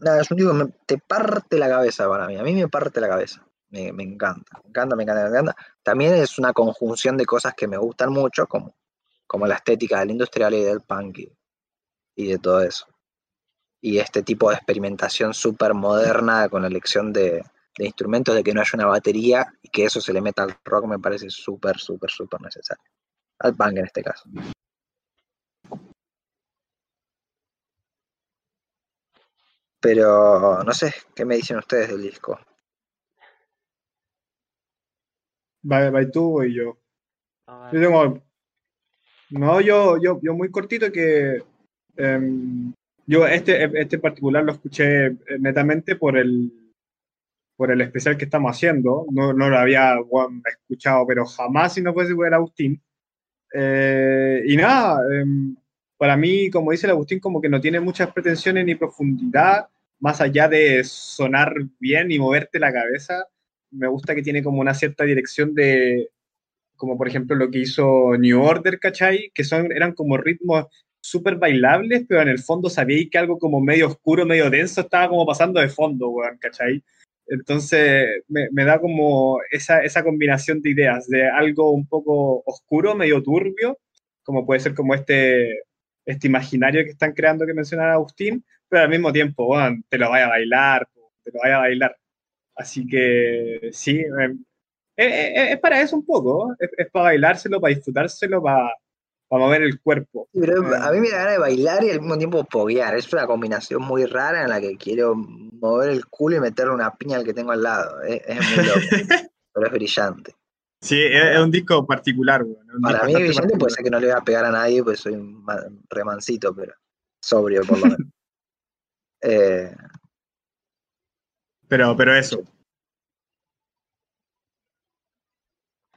nada, es un disco que me- te parte la cabeza para mí, a mí me parte la cabeza. Me, me encanta, me encanta, me encanta, me encanta. También es una conjunción de cosas que me gustan mucho, como, como la estética del industrial y del punk y, de todo eso. Y este tipo de experimentación súper moderna con la elección de, de instrumentos, de que no haya una batería y que eso se le meta al rock me parece súper, súper, súper necesario. Al punk en este caso. Pero no sé, ¿qué me dicen ustedes del disco? Tú voy yo. Ah, Yo tengo. No, yo, yo, yo muy cortito que. em, yo este, este en particular lo escuché eh, netamente por el por el especial que estamos haciendo. No, no lo había bueno, escuchado, pero jamás si no fuese por el Agustín. Eh, y nada, em, para mí, como dice el Agustín, como que no tiene muchas pretensiones ni profundidad, más allá de sonar bien y moverte la cabeza. Me gusta que tiene como una cierta dirección de, como por ejemplo lo que hizo New Order, ¿cachai? Que son, eran como ritmos súper bailables, pero en el fondo sabíais que algo como medio oscuro, medio denso estaba como pasando de fondo, weón, ¿cachai? Entonces me, da como esa, esa combinación de ideas, de algo un poco oscuro, medio turbio, como puede ser como este, este imaginario que están creando que mencionaba Agustín, pero al mismo tiempo, te lo vaya a bailar, te lo vaya a bailar. Así que sí, eh, eh, es para eso un poco, es, es para bailárselo, para disfrutárselo, para, para mover el cuerpo. Pero Eh, a mí me da ganas de bailar y al mismo tiempo poguear. Es una combinación muy rara en la que quiero mover el culo y meterle una piña al que tengo al lado. Es, es muy loco, pero es brillante. Sí, es, un disco particular, un Para disco mí, brillante puede ser que no le voy a pegar a nadie, pues soy un ma- remancito, pero sobrio por lo menos. Eh, Pero, pero eso,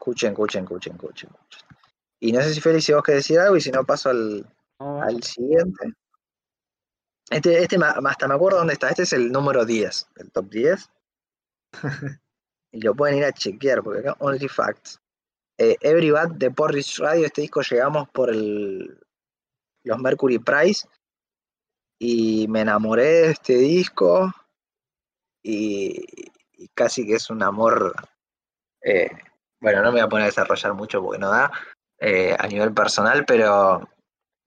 escuchen, escuchen, escuchen, escuchen. escuchen. Y no sé si Félix, si vos querés decir algo y si no paso al, al siguiente. Este, este hasta me acuerdo dónde está. Este es el número 10, el top 10. y lo pueden ir a chequear, porque acá Only Facts. Eh, Every Bat de Porridge Radio, este disco llegamos por el, los Mercury Prize. Y me enamoré de este disco. Y, casi que es un amor. eh, bueno, no me voy a poner a desarrollar mucho porque no da eh, a nivel personal, pero,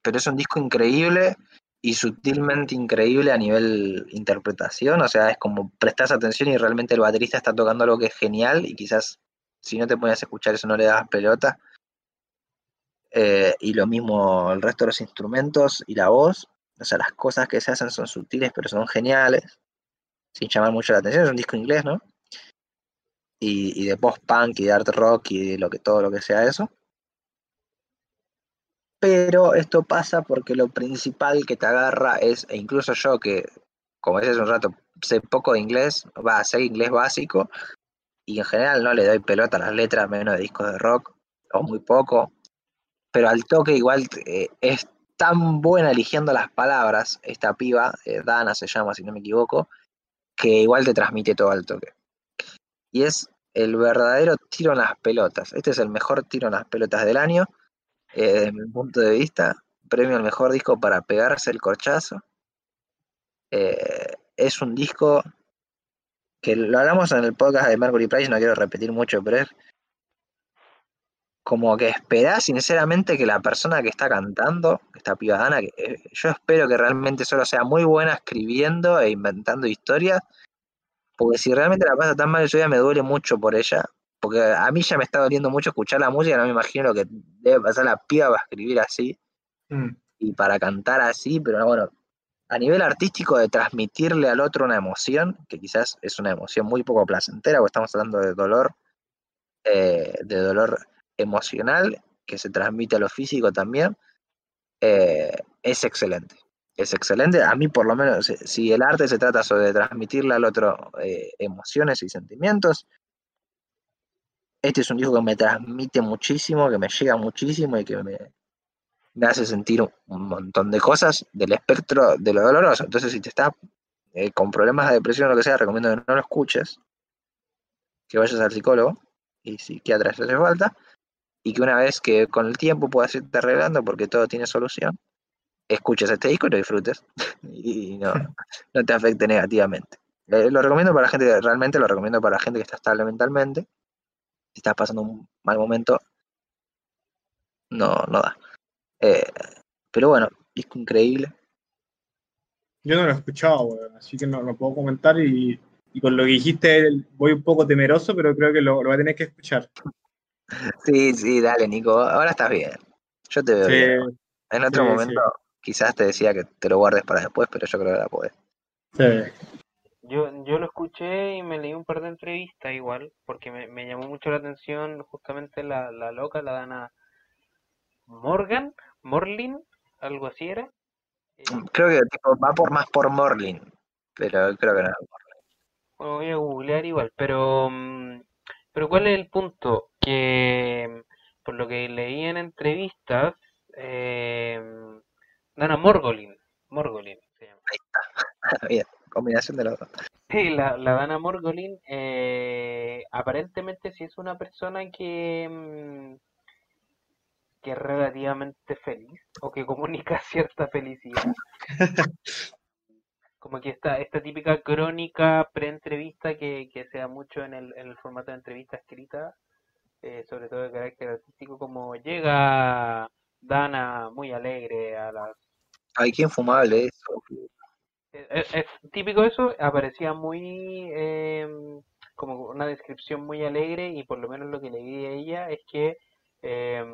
pero es un disco increíble y sutilmente increíble a nivel interpretación, o sea, es como prestas atención y realmente el baterista está tocando algo que es genial y quizás si no te pones a escuchar eso no le das pelota. Eh, y lo mismo el resto de los instrumentos y la voz, o sea, las cosas que se hacen son sutiles pero son geniales, sin llamar mucho la atención, es un disco inglés, ¿no? Y, de post-punk y de art rock y de lo que, todo lo que sea eso pero esto pasa porque lo principal que te agarra es, e incluso yo que, como decía hace un rato, sé poco de inglés, va a ser inglés básico, y en general no le doy pelota a las letras, menos de discos de rock, o muy poco, pero al toque igual eh, es tan buena eligiendo las palabras, esta piba, eh, Dana se llama si no me equivoco, que igual te transmite todo al toque. Y es el verdadero tiro en las pelotas. Este es el mejor tiro en las pelotas del año eh, desde mi punto de vista, premio al mejor disco para pegarse el corchazo. Eh, es un disco que lo hablamos en el podcast de Mercury Price, no quiero repetir mucho, pero es como que esperás sinceramente que la persona que está cantando, esta piba Dana, que eh, yo espero que realmente solo sea muy buena escribiendo e inventando historias, porque si realmente la pasa tan mal en su vida me duele mucho por ella, porque a mí ya me está doliendo mucho escuchar la música, no me imagino lo que debe pasar la piba para escribir así mm, y para cantar así, pero bueno, a nivel artístico de transmitirle al otro una emoción, que quizás es una emoción muy poco placentera, porque estamos hablando de dolor, eh, de dolor emocional, que se transmite a lo físico también, eh, es excelente. Es excelente. A mí, por lo menos, si- el arte se trata sobre transmitirle al otro eh, emociones y sentimientos, este es un disco que me transmite muchísimo, que me llega muchísimo y que me, me hace sentir un, un montón de cosas del espectro de lo doloroso. Entonces, si te estás eh, con problemas de depresión o lo que sea, recomiendo que no lo escuches, que vayas al psicólogo y psiquiatra si hace falta, y que una vez que con el tiempo puedas irte arreglando, porque todo tiene solución, escuches este disco y lo disfrutes y no, no te afecte negativamente. Eh, lo recomiendo para la gente, realmente lo recomiendo para la gente que está estable mentalmente. Si estás pasando un mal momento, no, no da. Eh, pero bueno, disco increíble. yo no lo he escuchado, weón, así que no lo puedo comentar y, y con lo que dijiste voy un poco temeroso, pero creo que lo, lo voy a tener que escuchar. Sí, sí, dale, Nico. Ahora estás bien. Yo te veo Sí, bien. En otro sí, momento, quizás te decía que te lo guardes para después, pero yo creo que la podés. sí. Yo, yo lo escuché y me leí un par de entrevistas igual, porque me, me llamó mucho la atención justamente la, la loca, la Dana Morgan, Morlin, algo así era. Eh, Creo que tipo, va por más por Morlin, pero creo que no. Lo voy a googlear igual, pero, mm, pero ¿cuál es el punto? Que por lo que leí en entrevistas, eh, Dana Morgolin, Morgolin se llama. Bien, combinación de los dos. Sí, la, la Dana Morgolin eh, aparentemente sí es una persona que, mm, que es relativamente feliz o que comunica cierta felicidad. Como que esta, esta típica crónica pre-entrevista que, que se da mucho en el, en el formato de entrevista escrita, eh, sobre todo de carácter artístico, como llega Dana muy alegre a las Ay, qué infumable eso. Es, es típico eso, aparecía muy eh, como una descripción muy alegre y por lo menos lo que leí de ella es que eh,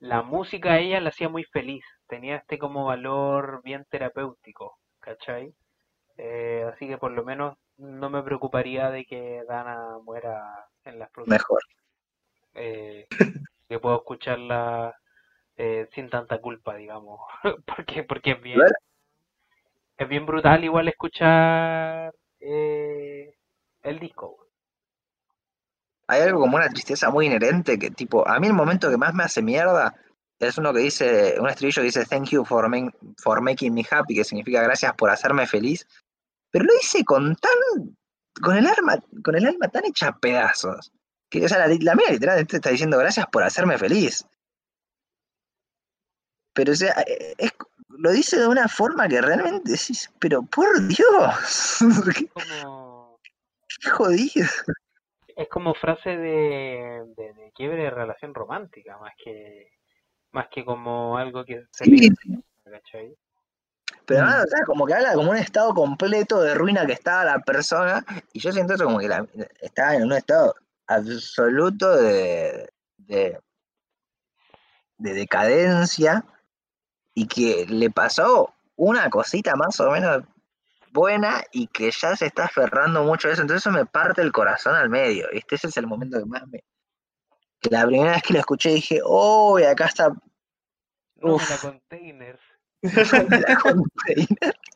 la música a ella la hacía muy feliz, tenía este como valor bien terapéutico, ¿cachai? Eh, así que por lo menos no me preocuparía de que Dana muera en las próximas, Mejor. eh, que puedo escucharla eh, sin tanta culpa, digamos, porque porque es bien es bien brutal igual escuchar eh, el disco. Hay algo como una tristeza muy inherente que, tipo, a mí el momento que más me hace mierda es uno que dice, un estribillo que dice Thank you for, for making me happy, que significa gracias por hacerme feliz. Pero lo dice con tan, con el alma, con el alma tan hecha a pedazos. Que, o sea, la, la mina literalmente está diciendo gracias por hacerme feliz. Pero, o sea, eh, es- lo dice de una forma que realmente decís, pero por Dios, qué, Como, qué jodido. es como frase de, de, de quiebre de relación romántica, más que más que como algo que se Sí, le ¿cachai? Pero Mm. además, o sea, como que habla como un estado completo de ruina que estaba la persona, y yo siento eso como que la- estaba en un estado absoluto de, de, de decadencia, y que le pasó una cosita más o menos buena, y que ya se está aferrando mucho a eso, entonces eso me parte el corazón al medio, ¿viste? Ese es el momento que más me... que la primera vez que lo escuché dije, oh, y acá está Uf. la container.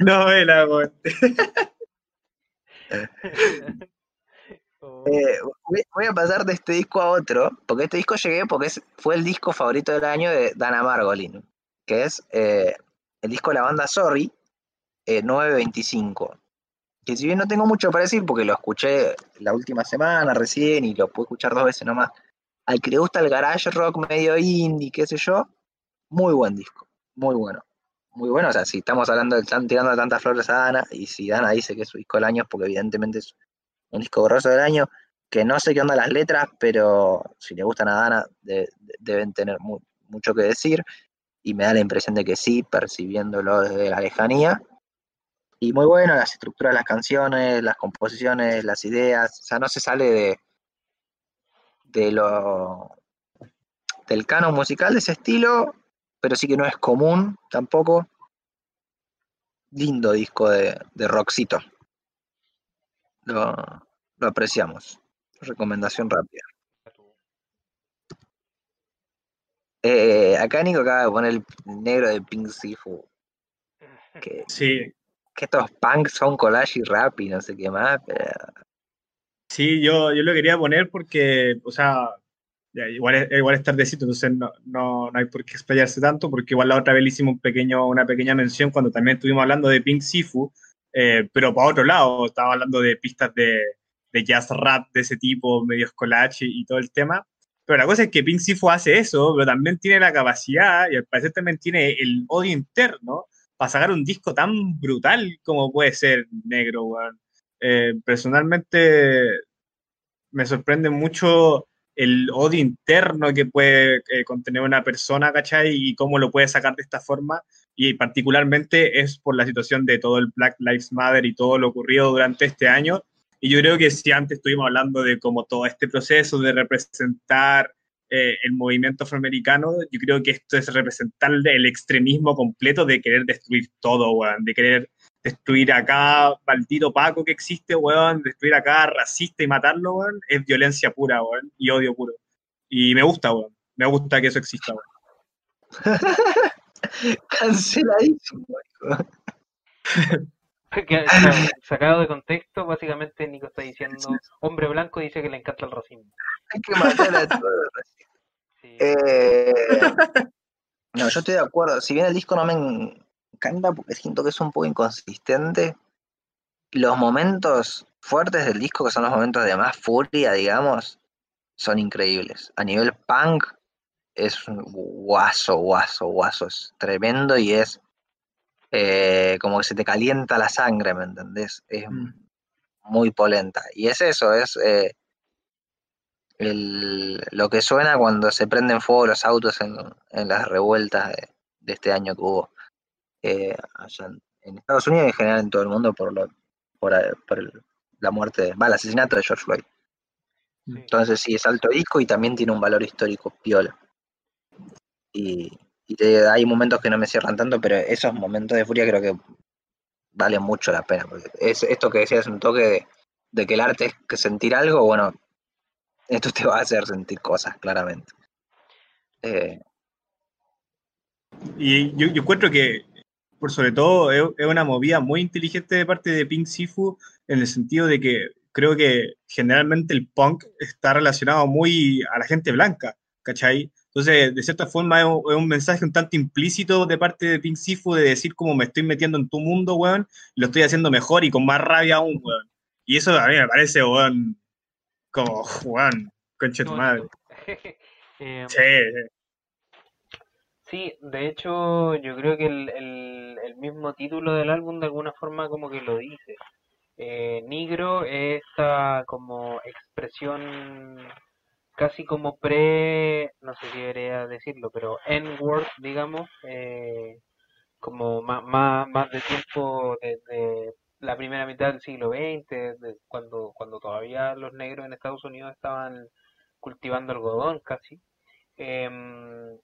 Novela, weón. Oh, Eh, voy, voy a pasar de este disco a otro, porque este disco llegué porque es- fue el disco favorito del año de Dana Margolin, que es eh, el disco de la banda Sorry, eh, 925. Que si bien no tengo mucho para decir, porque lo escuché la última semana recién y lo pude escuchar dos veces nomás, al que le gusta el garage rock medio indie, qué sé yo, muy buen disco, muy bueno. Muy bueno, o sea, si estamos hablando de están tirando tantas flores a Dana, y si Dana dice que es su disco del año, porque evidentemente es un disco borroso del año, que no sé qué onda las letras, pero si le gustan a Dana de- de- deben tener mu- mucho que decir, y me da la impresión de que sí, percibiéndolo desde la lejanía. Y muy bueno, las estructuras de las canciones, las composiciones, las ideas, o sea, no se sale de, de lo del canon musical de ese estilo, pero sí que no es común tampoco. Lindo disco de, de rockcito. Lo, lo apreciamos. Recomendación rápida. Eh, acá Nico acaba de poner el negro de Pink Sifu. Que, Sí, que estos punks son collage y rap y no sé qué más, pero sí, yo, yo lo quería poner porque, o sea, igual, igual es tardecito, entonces no, no, no hay por qué explayarse tanto, porque igual la otra vez hicimos un pequeño, una pequeña mención cuando también estuvimos hablando de Pink Sifu, eh, pero para otro lado, estaba hablando de pistas de, de jazz rap de ese tipo, medios collage y, y todo el tema. Pero la cosa es que Pink Sifu hace eso, pero también tiene la capacidad y al parecer también tiene el odio interno para sacar un disco tan brutal como puede ser Negro. Eh, personalmente me sorprende mucho el odio interno que puede eh, contener una persona, ¿cachai? Y cómo lo puede sacar de esta forma. Y particularmente es por la situación de todo el Black Lives Matter y todo lo ocurrido durante este año. Y yo creo que si antes estuvimos hablando de como todo este proceso de representar eh, el movimiento afroamericano, yo creo que esto es representar el extremismo completo de querer destruir todo, de querer destruir acá, maldito Paco que existe, weón, destruir acá, racista y matarlo, weón, es violencia pura, weón, y odio puro. Y me gusta, weón, me gusta que eso exista, weón. canceladísimo. Sacado de contexto, básicamente Nico está diciendo, hombre blanco dice que le encanta el racismo. Hay que matar a todos. Sí. Eh, no, yo estoy de acuerdo. Si bien el disco no me porque siento que es un poco inconsistente, los momentos fuertes del disco, que son los momentos de más furia, digamos, son increíbles. A nivel punk, es un guaso, guaso, guaso. Es tremendo y es eh, como que se te calienta la sangre, ¿me entendés? Es Mm. muy polenta. Y es eso, es eh, el- lo que suena cuando se prenden fuego los autos en, en las revueltas de, de este año que hubo eh, allá en, Estados Unidos y en general en todo el mundo por, lo, por, eh, por el- la muerte, va, el asesinato de George Floyd. Sí. Entonces sí, es alto disco y también tiene un valor histórico piola. Y, y te- hay momentos que no me cierran tanto, pero esos momentos de furia creo que valen mucho la pena. Porque es esto que decías, un toque de, de que el arte es que sentir algo, bueno, esto te va a hacer sentir cosas, claramente. Eh, Y yo, yo encuentro que, por sobre todo, es, una movida muy inteligente de parte de Pink Sifu, en el sentido de que creo que generalmente el punk está relacionado muy a la gente blanca, ¿cachai? Entonces, de cierta forma, es un, mensaje un tanto implícito de parte de Pink Sifu de decir como me estoy metiendo en tu mundo, weón, y lo estoy haciendo mejor y con más rabia aún, weón. Y eso a mí me parece, weón, como, weón, concha de tu madre. Eh, sí. Sí, de hecho, yo creo que el, el, mismo título del álbum de alguna forma como que lo dice. Eh, Negro es como expresión casi como pre, no sé si debería decirlo, pero N-word, digamos, eh, como más, más, más de tiempo desde la primera mitad del siglo XX, cuando, cuando todavía los negros en Estados Unidos estaban cultivando algodón casi. Em,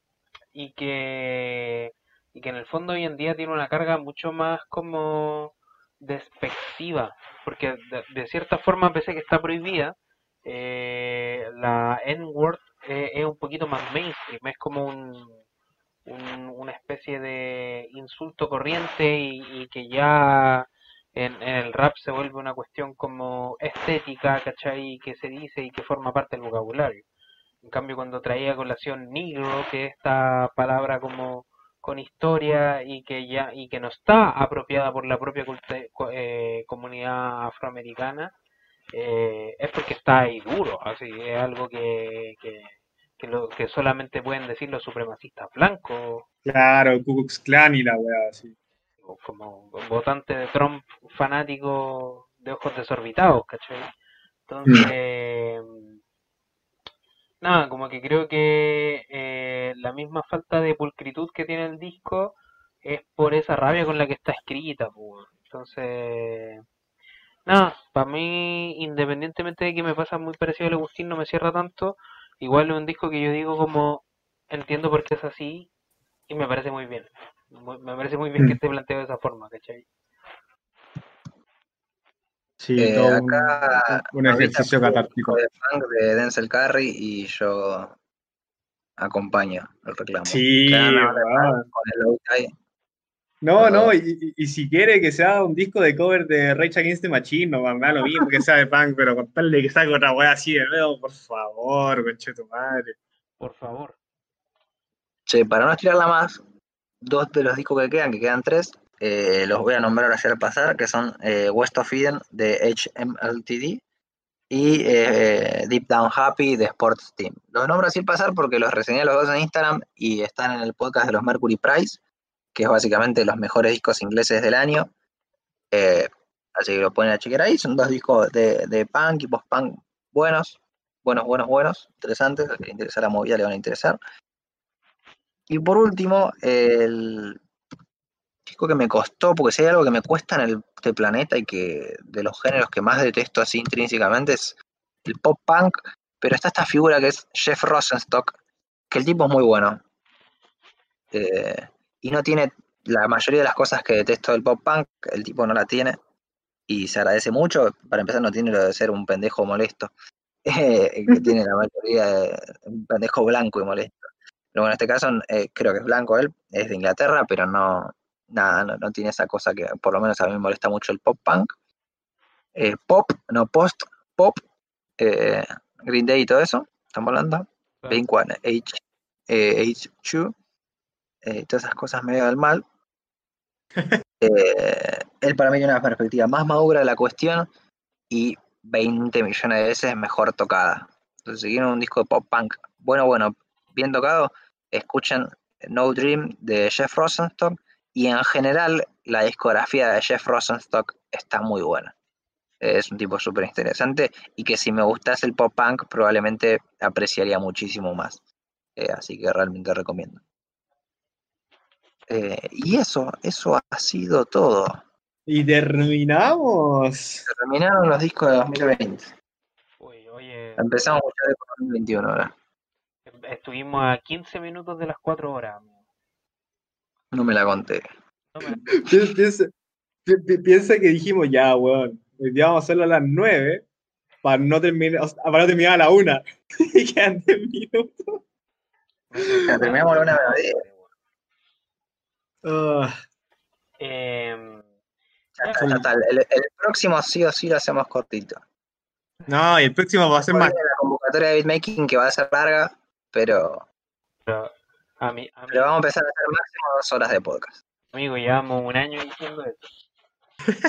y que y que en el fondo hoy en día tiene una carga mucho más como despectiva porque de, cierta forma pese a que está prohibida eh, la N-word eh, es un poquito más mainstream es como un, un- una especie de insulto corriente y, que ya en, en el rap se vuelve una cuestión como estética, ¿cachai? Que se dice y que forma parte del vocabulario. En cambio, cuando traía colación negro, que es esta palabra como con historia y que ya y que no está apropiada por la propia eh, comunidad afroamericana, eh, es porque está ahí duro, así es algo que, que, que, lo, que solamente pueden decir los supremacistas blancos, Claro, Ku Klux Klan y la weá, así. o como votante de Trump fanático de ojos desorbitados, ¿cachai? Entonces, nada, como que creo que eh, la misma falta de pulcritud que tiene el disco es por esa rabia con la que está escrita, pues. Entonces, nada, para mí, independientemente de que me pasa muy parecido al Agustín, no me cierra tanto, igual es un disco que yo digo como, entiendo por qué es así y me parece muy bien. Me parece muy bien que Mm. esté planteado de esa forma, ¿cachai? Sí, Eh, todo un, acá un ahorita ejercicio catártico. disco de funk de Denzel Curry y yo acompaño el reclamo. Sí, el. No, Pero- no, y, y- si quiere que sea un disco de cover de Rage Against the Machine, no, me da lo mismo que sea de punk, pero con tal de que salga otra weá así de nuevo, por favor, conche tu madre. Por favor. Che, para no estirarla más, dos de los discos que quedan, que quedan tres, eh, los voy a nombrar ayer al pasar, que son eh, West of Eden de HMLTD y eh, Deep Down Happy de Sports Team. Los nombro así al pasar porque los reseñé los dos en Instagram y están en el podcast de los Mercury Prize, que es básicamente los mejores discos ingleses del año. Así que lo pueden chequear ahí. Son dos discos de, de punk y post-punk buenos, buenos, buenos, buenos, interesantes. Al que le interesa la movida le van a interesar. Y por último, el disco que me costó, porque si hay algo que me cuesta en el este planeta y que de los géneros que más detesto así intrínsecamente es el pop punk, pero está esta figura que es Jeff Rosenstock, que el tipo es muy bueno. Eh, y no tiene la mayoría de las cosas que detesto del pop punk, el tipo no la tiene. Y se agradece mucho. Para empezar, no tiene lo de ser un pendejo molesto. eh, que tiene la mayoría de un pendejo blanco y molesto. Pero bueno, en este caso eh, creo que es blanco él, es de Inglaterra, pero no, nada, no, no tiene esa cosa que por lo menos a mí me molesta mucho el pop punk. Eh, pop, no post, pop, eh, Green Day y todo eso, estamos hablando. Blink One, H, eh, H2, eh, todas esas cosas medio del mal. Él para mí tiene una perspectiva más madura de la cuestión y 20 millones de veces mejor tocada. Entonces, si quieren un disco de pop punk bueno, bueno, bien tocado, escuchen No Dream de Jeff Rosenstock y en general la discografía de Jeff Rosenstock está muy buena. Es un tipo súper interesante y que si me gustase el pop punk probablemente apreciaría muchísimo más. Eh, así que realmente recomiendo. Eh, y eso, eso ha sido todo. Y terminamos. Terminaron los discos de 2020. Uy, oye, Empezamos a escuchar de 2021 ahora. estuvimos a 15 minutos de las 4 horas. No me la conté. No me- Pi- Piensa, pi- pi- piensa que dijimos, ya, weón, hoy día vamos a hacerlo a las 9 para no terminar, o sea, para no terminar a la 1. y quedan 10 minutos. Terminamos a la una de está, ya está. El, el próximo sí o sí lo hacemos cortito. no, y el próximo va a ser más. La convocatoria de beatmaking que va a ser larga, pero, pero a mí, a mí, pero vamos a empezar a hacer máximo dos horas de podcast. amigo, llevamos un año diciendo esto.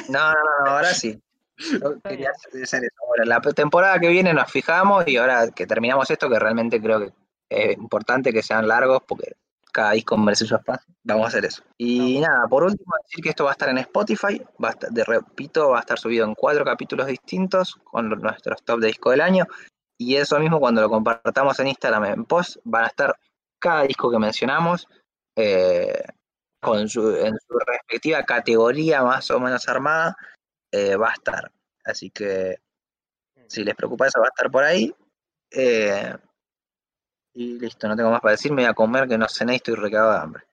No, no, no, ahora sí. Yo quería hacer eso. Bueno, la temporada que viene nos fijamos y ahora que terminamos esto, que realmente creo que es importante que sean largos porque cada disco merece su espacio, vamos a hacer eso. Y nada, por último, decir que esto va a estar en Spotify, va a estar, de repito, va a estar subido en cuatro capítulos distintos con nuestros top de disco del año. Y eso mismo, cuando lo compartamos en Instagram en post, van a estar cada disco que mencionamos eh, con su, en su respectiva categoría más o menos armada eh, va a estar. Así que si les preocupa eso, va a estar por ahí. Eh, y listo, no tengo más para decir, me voy a comer que no cené y estoy recagado de hambre.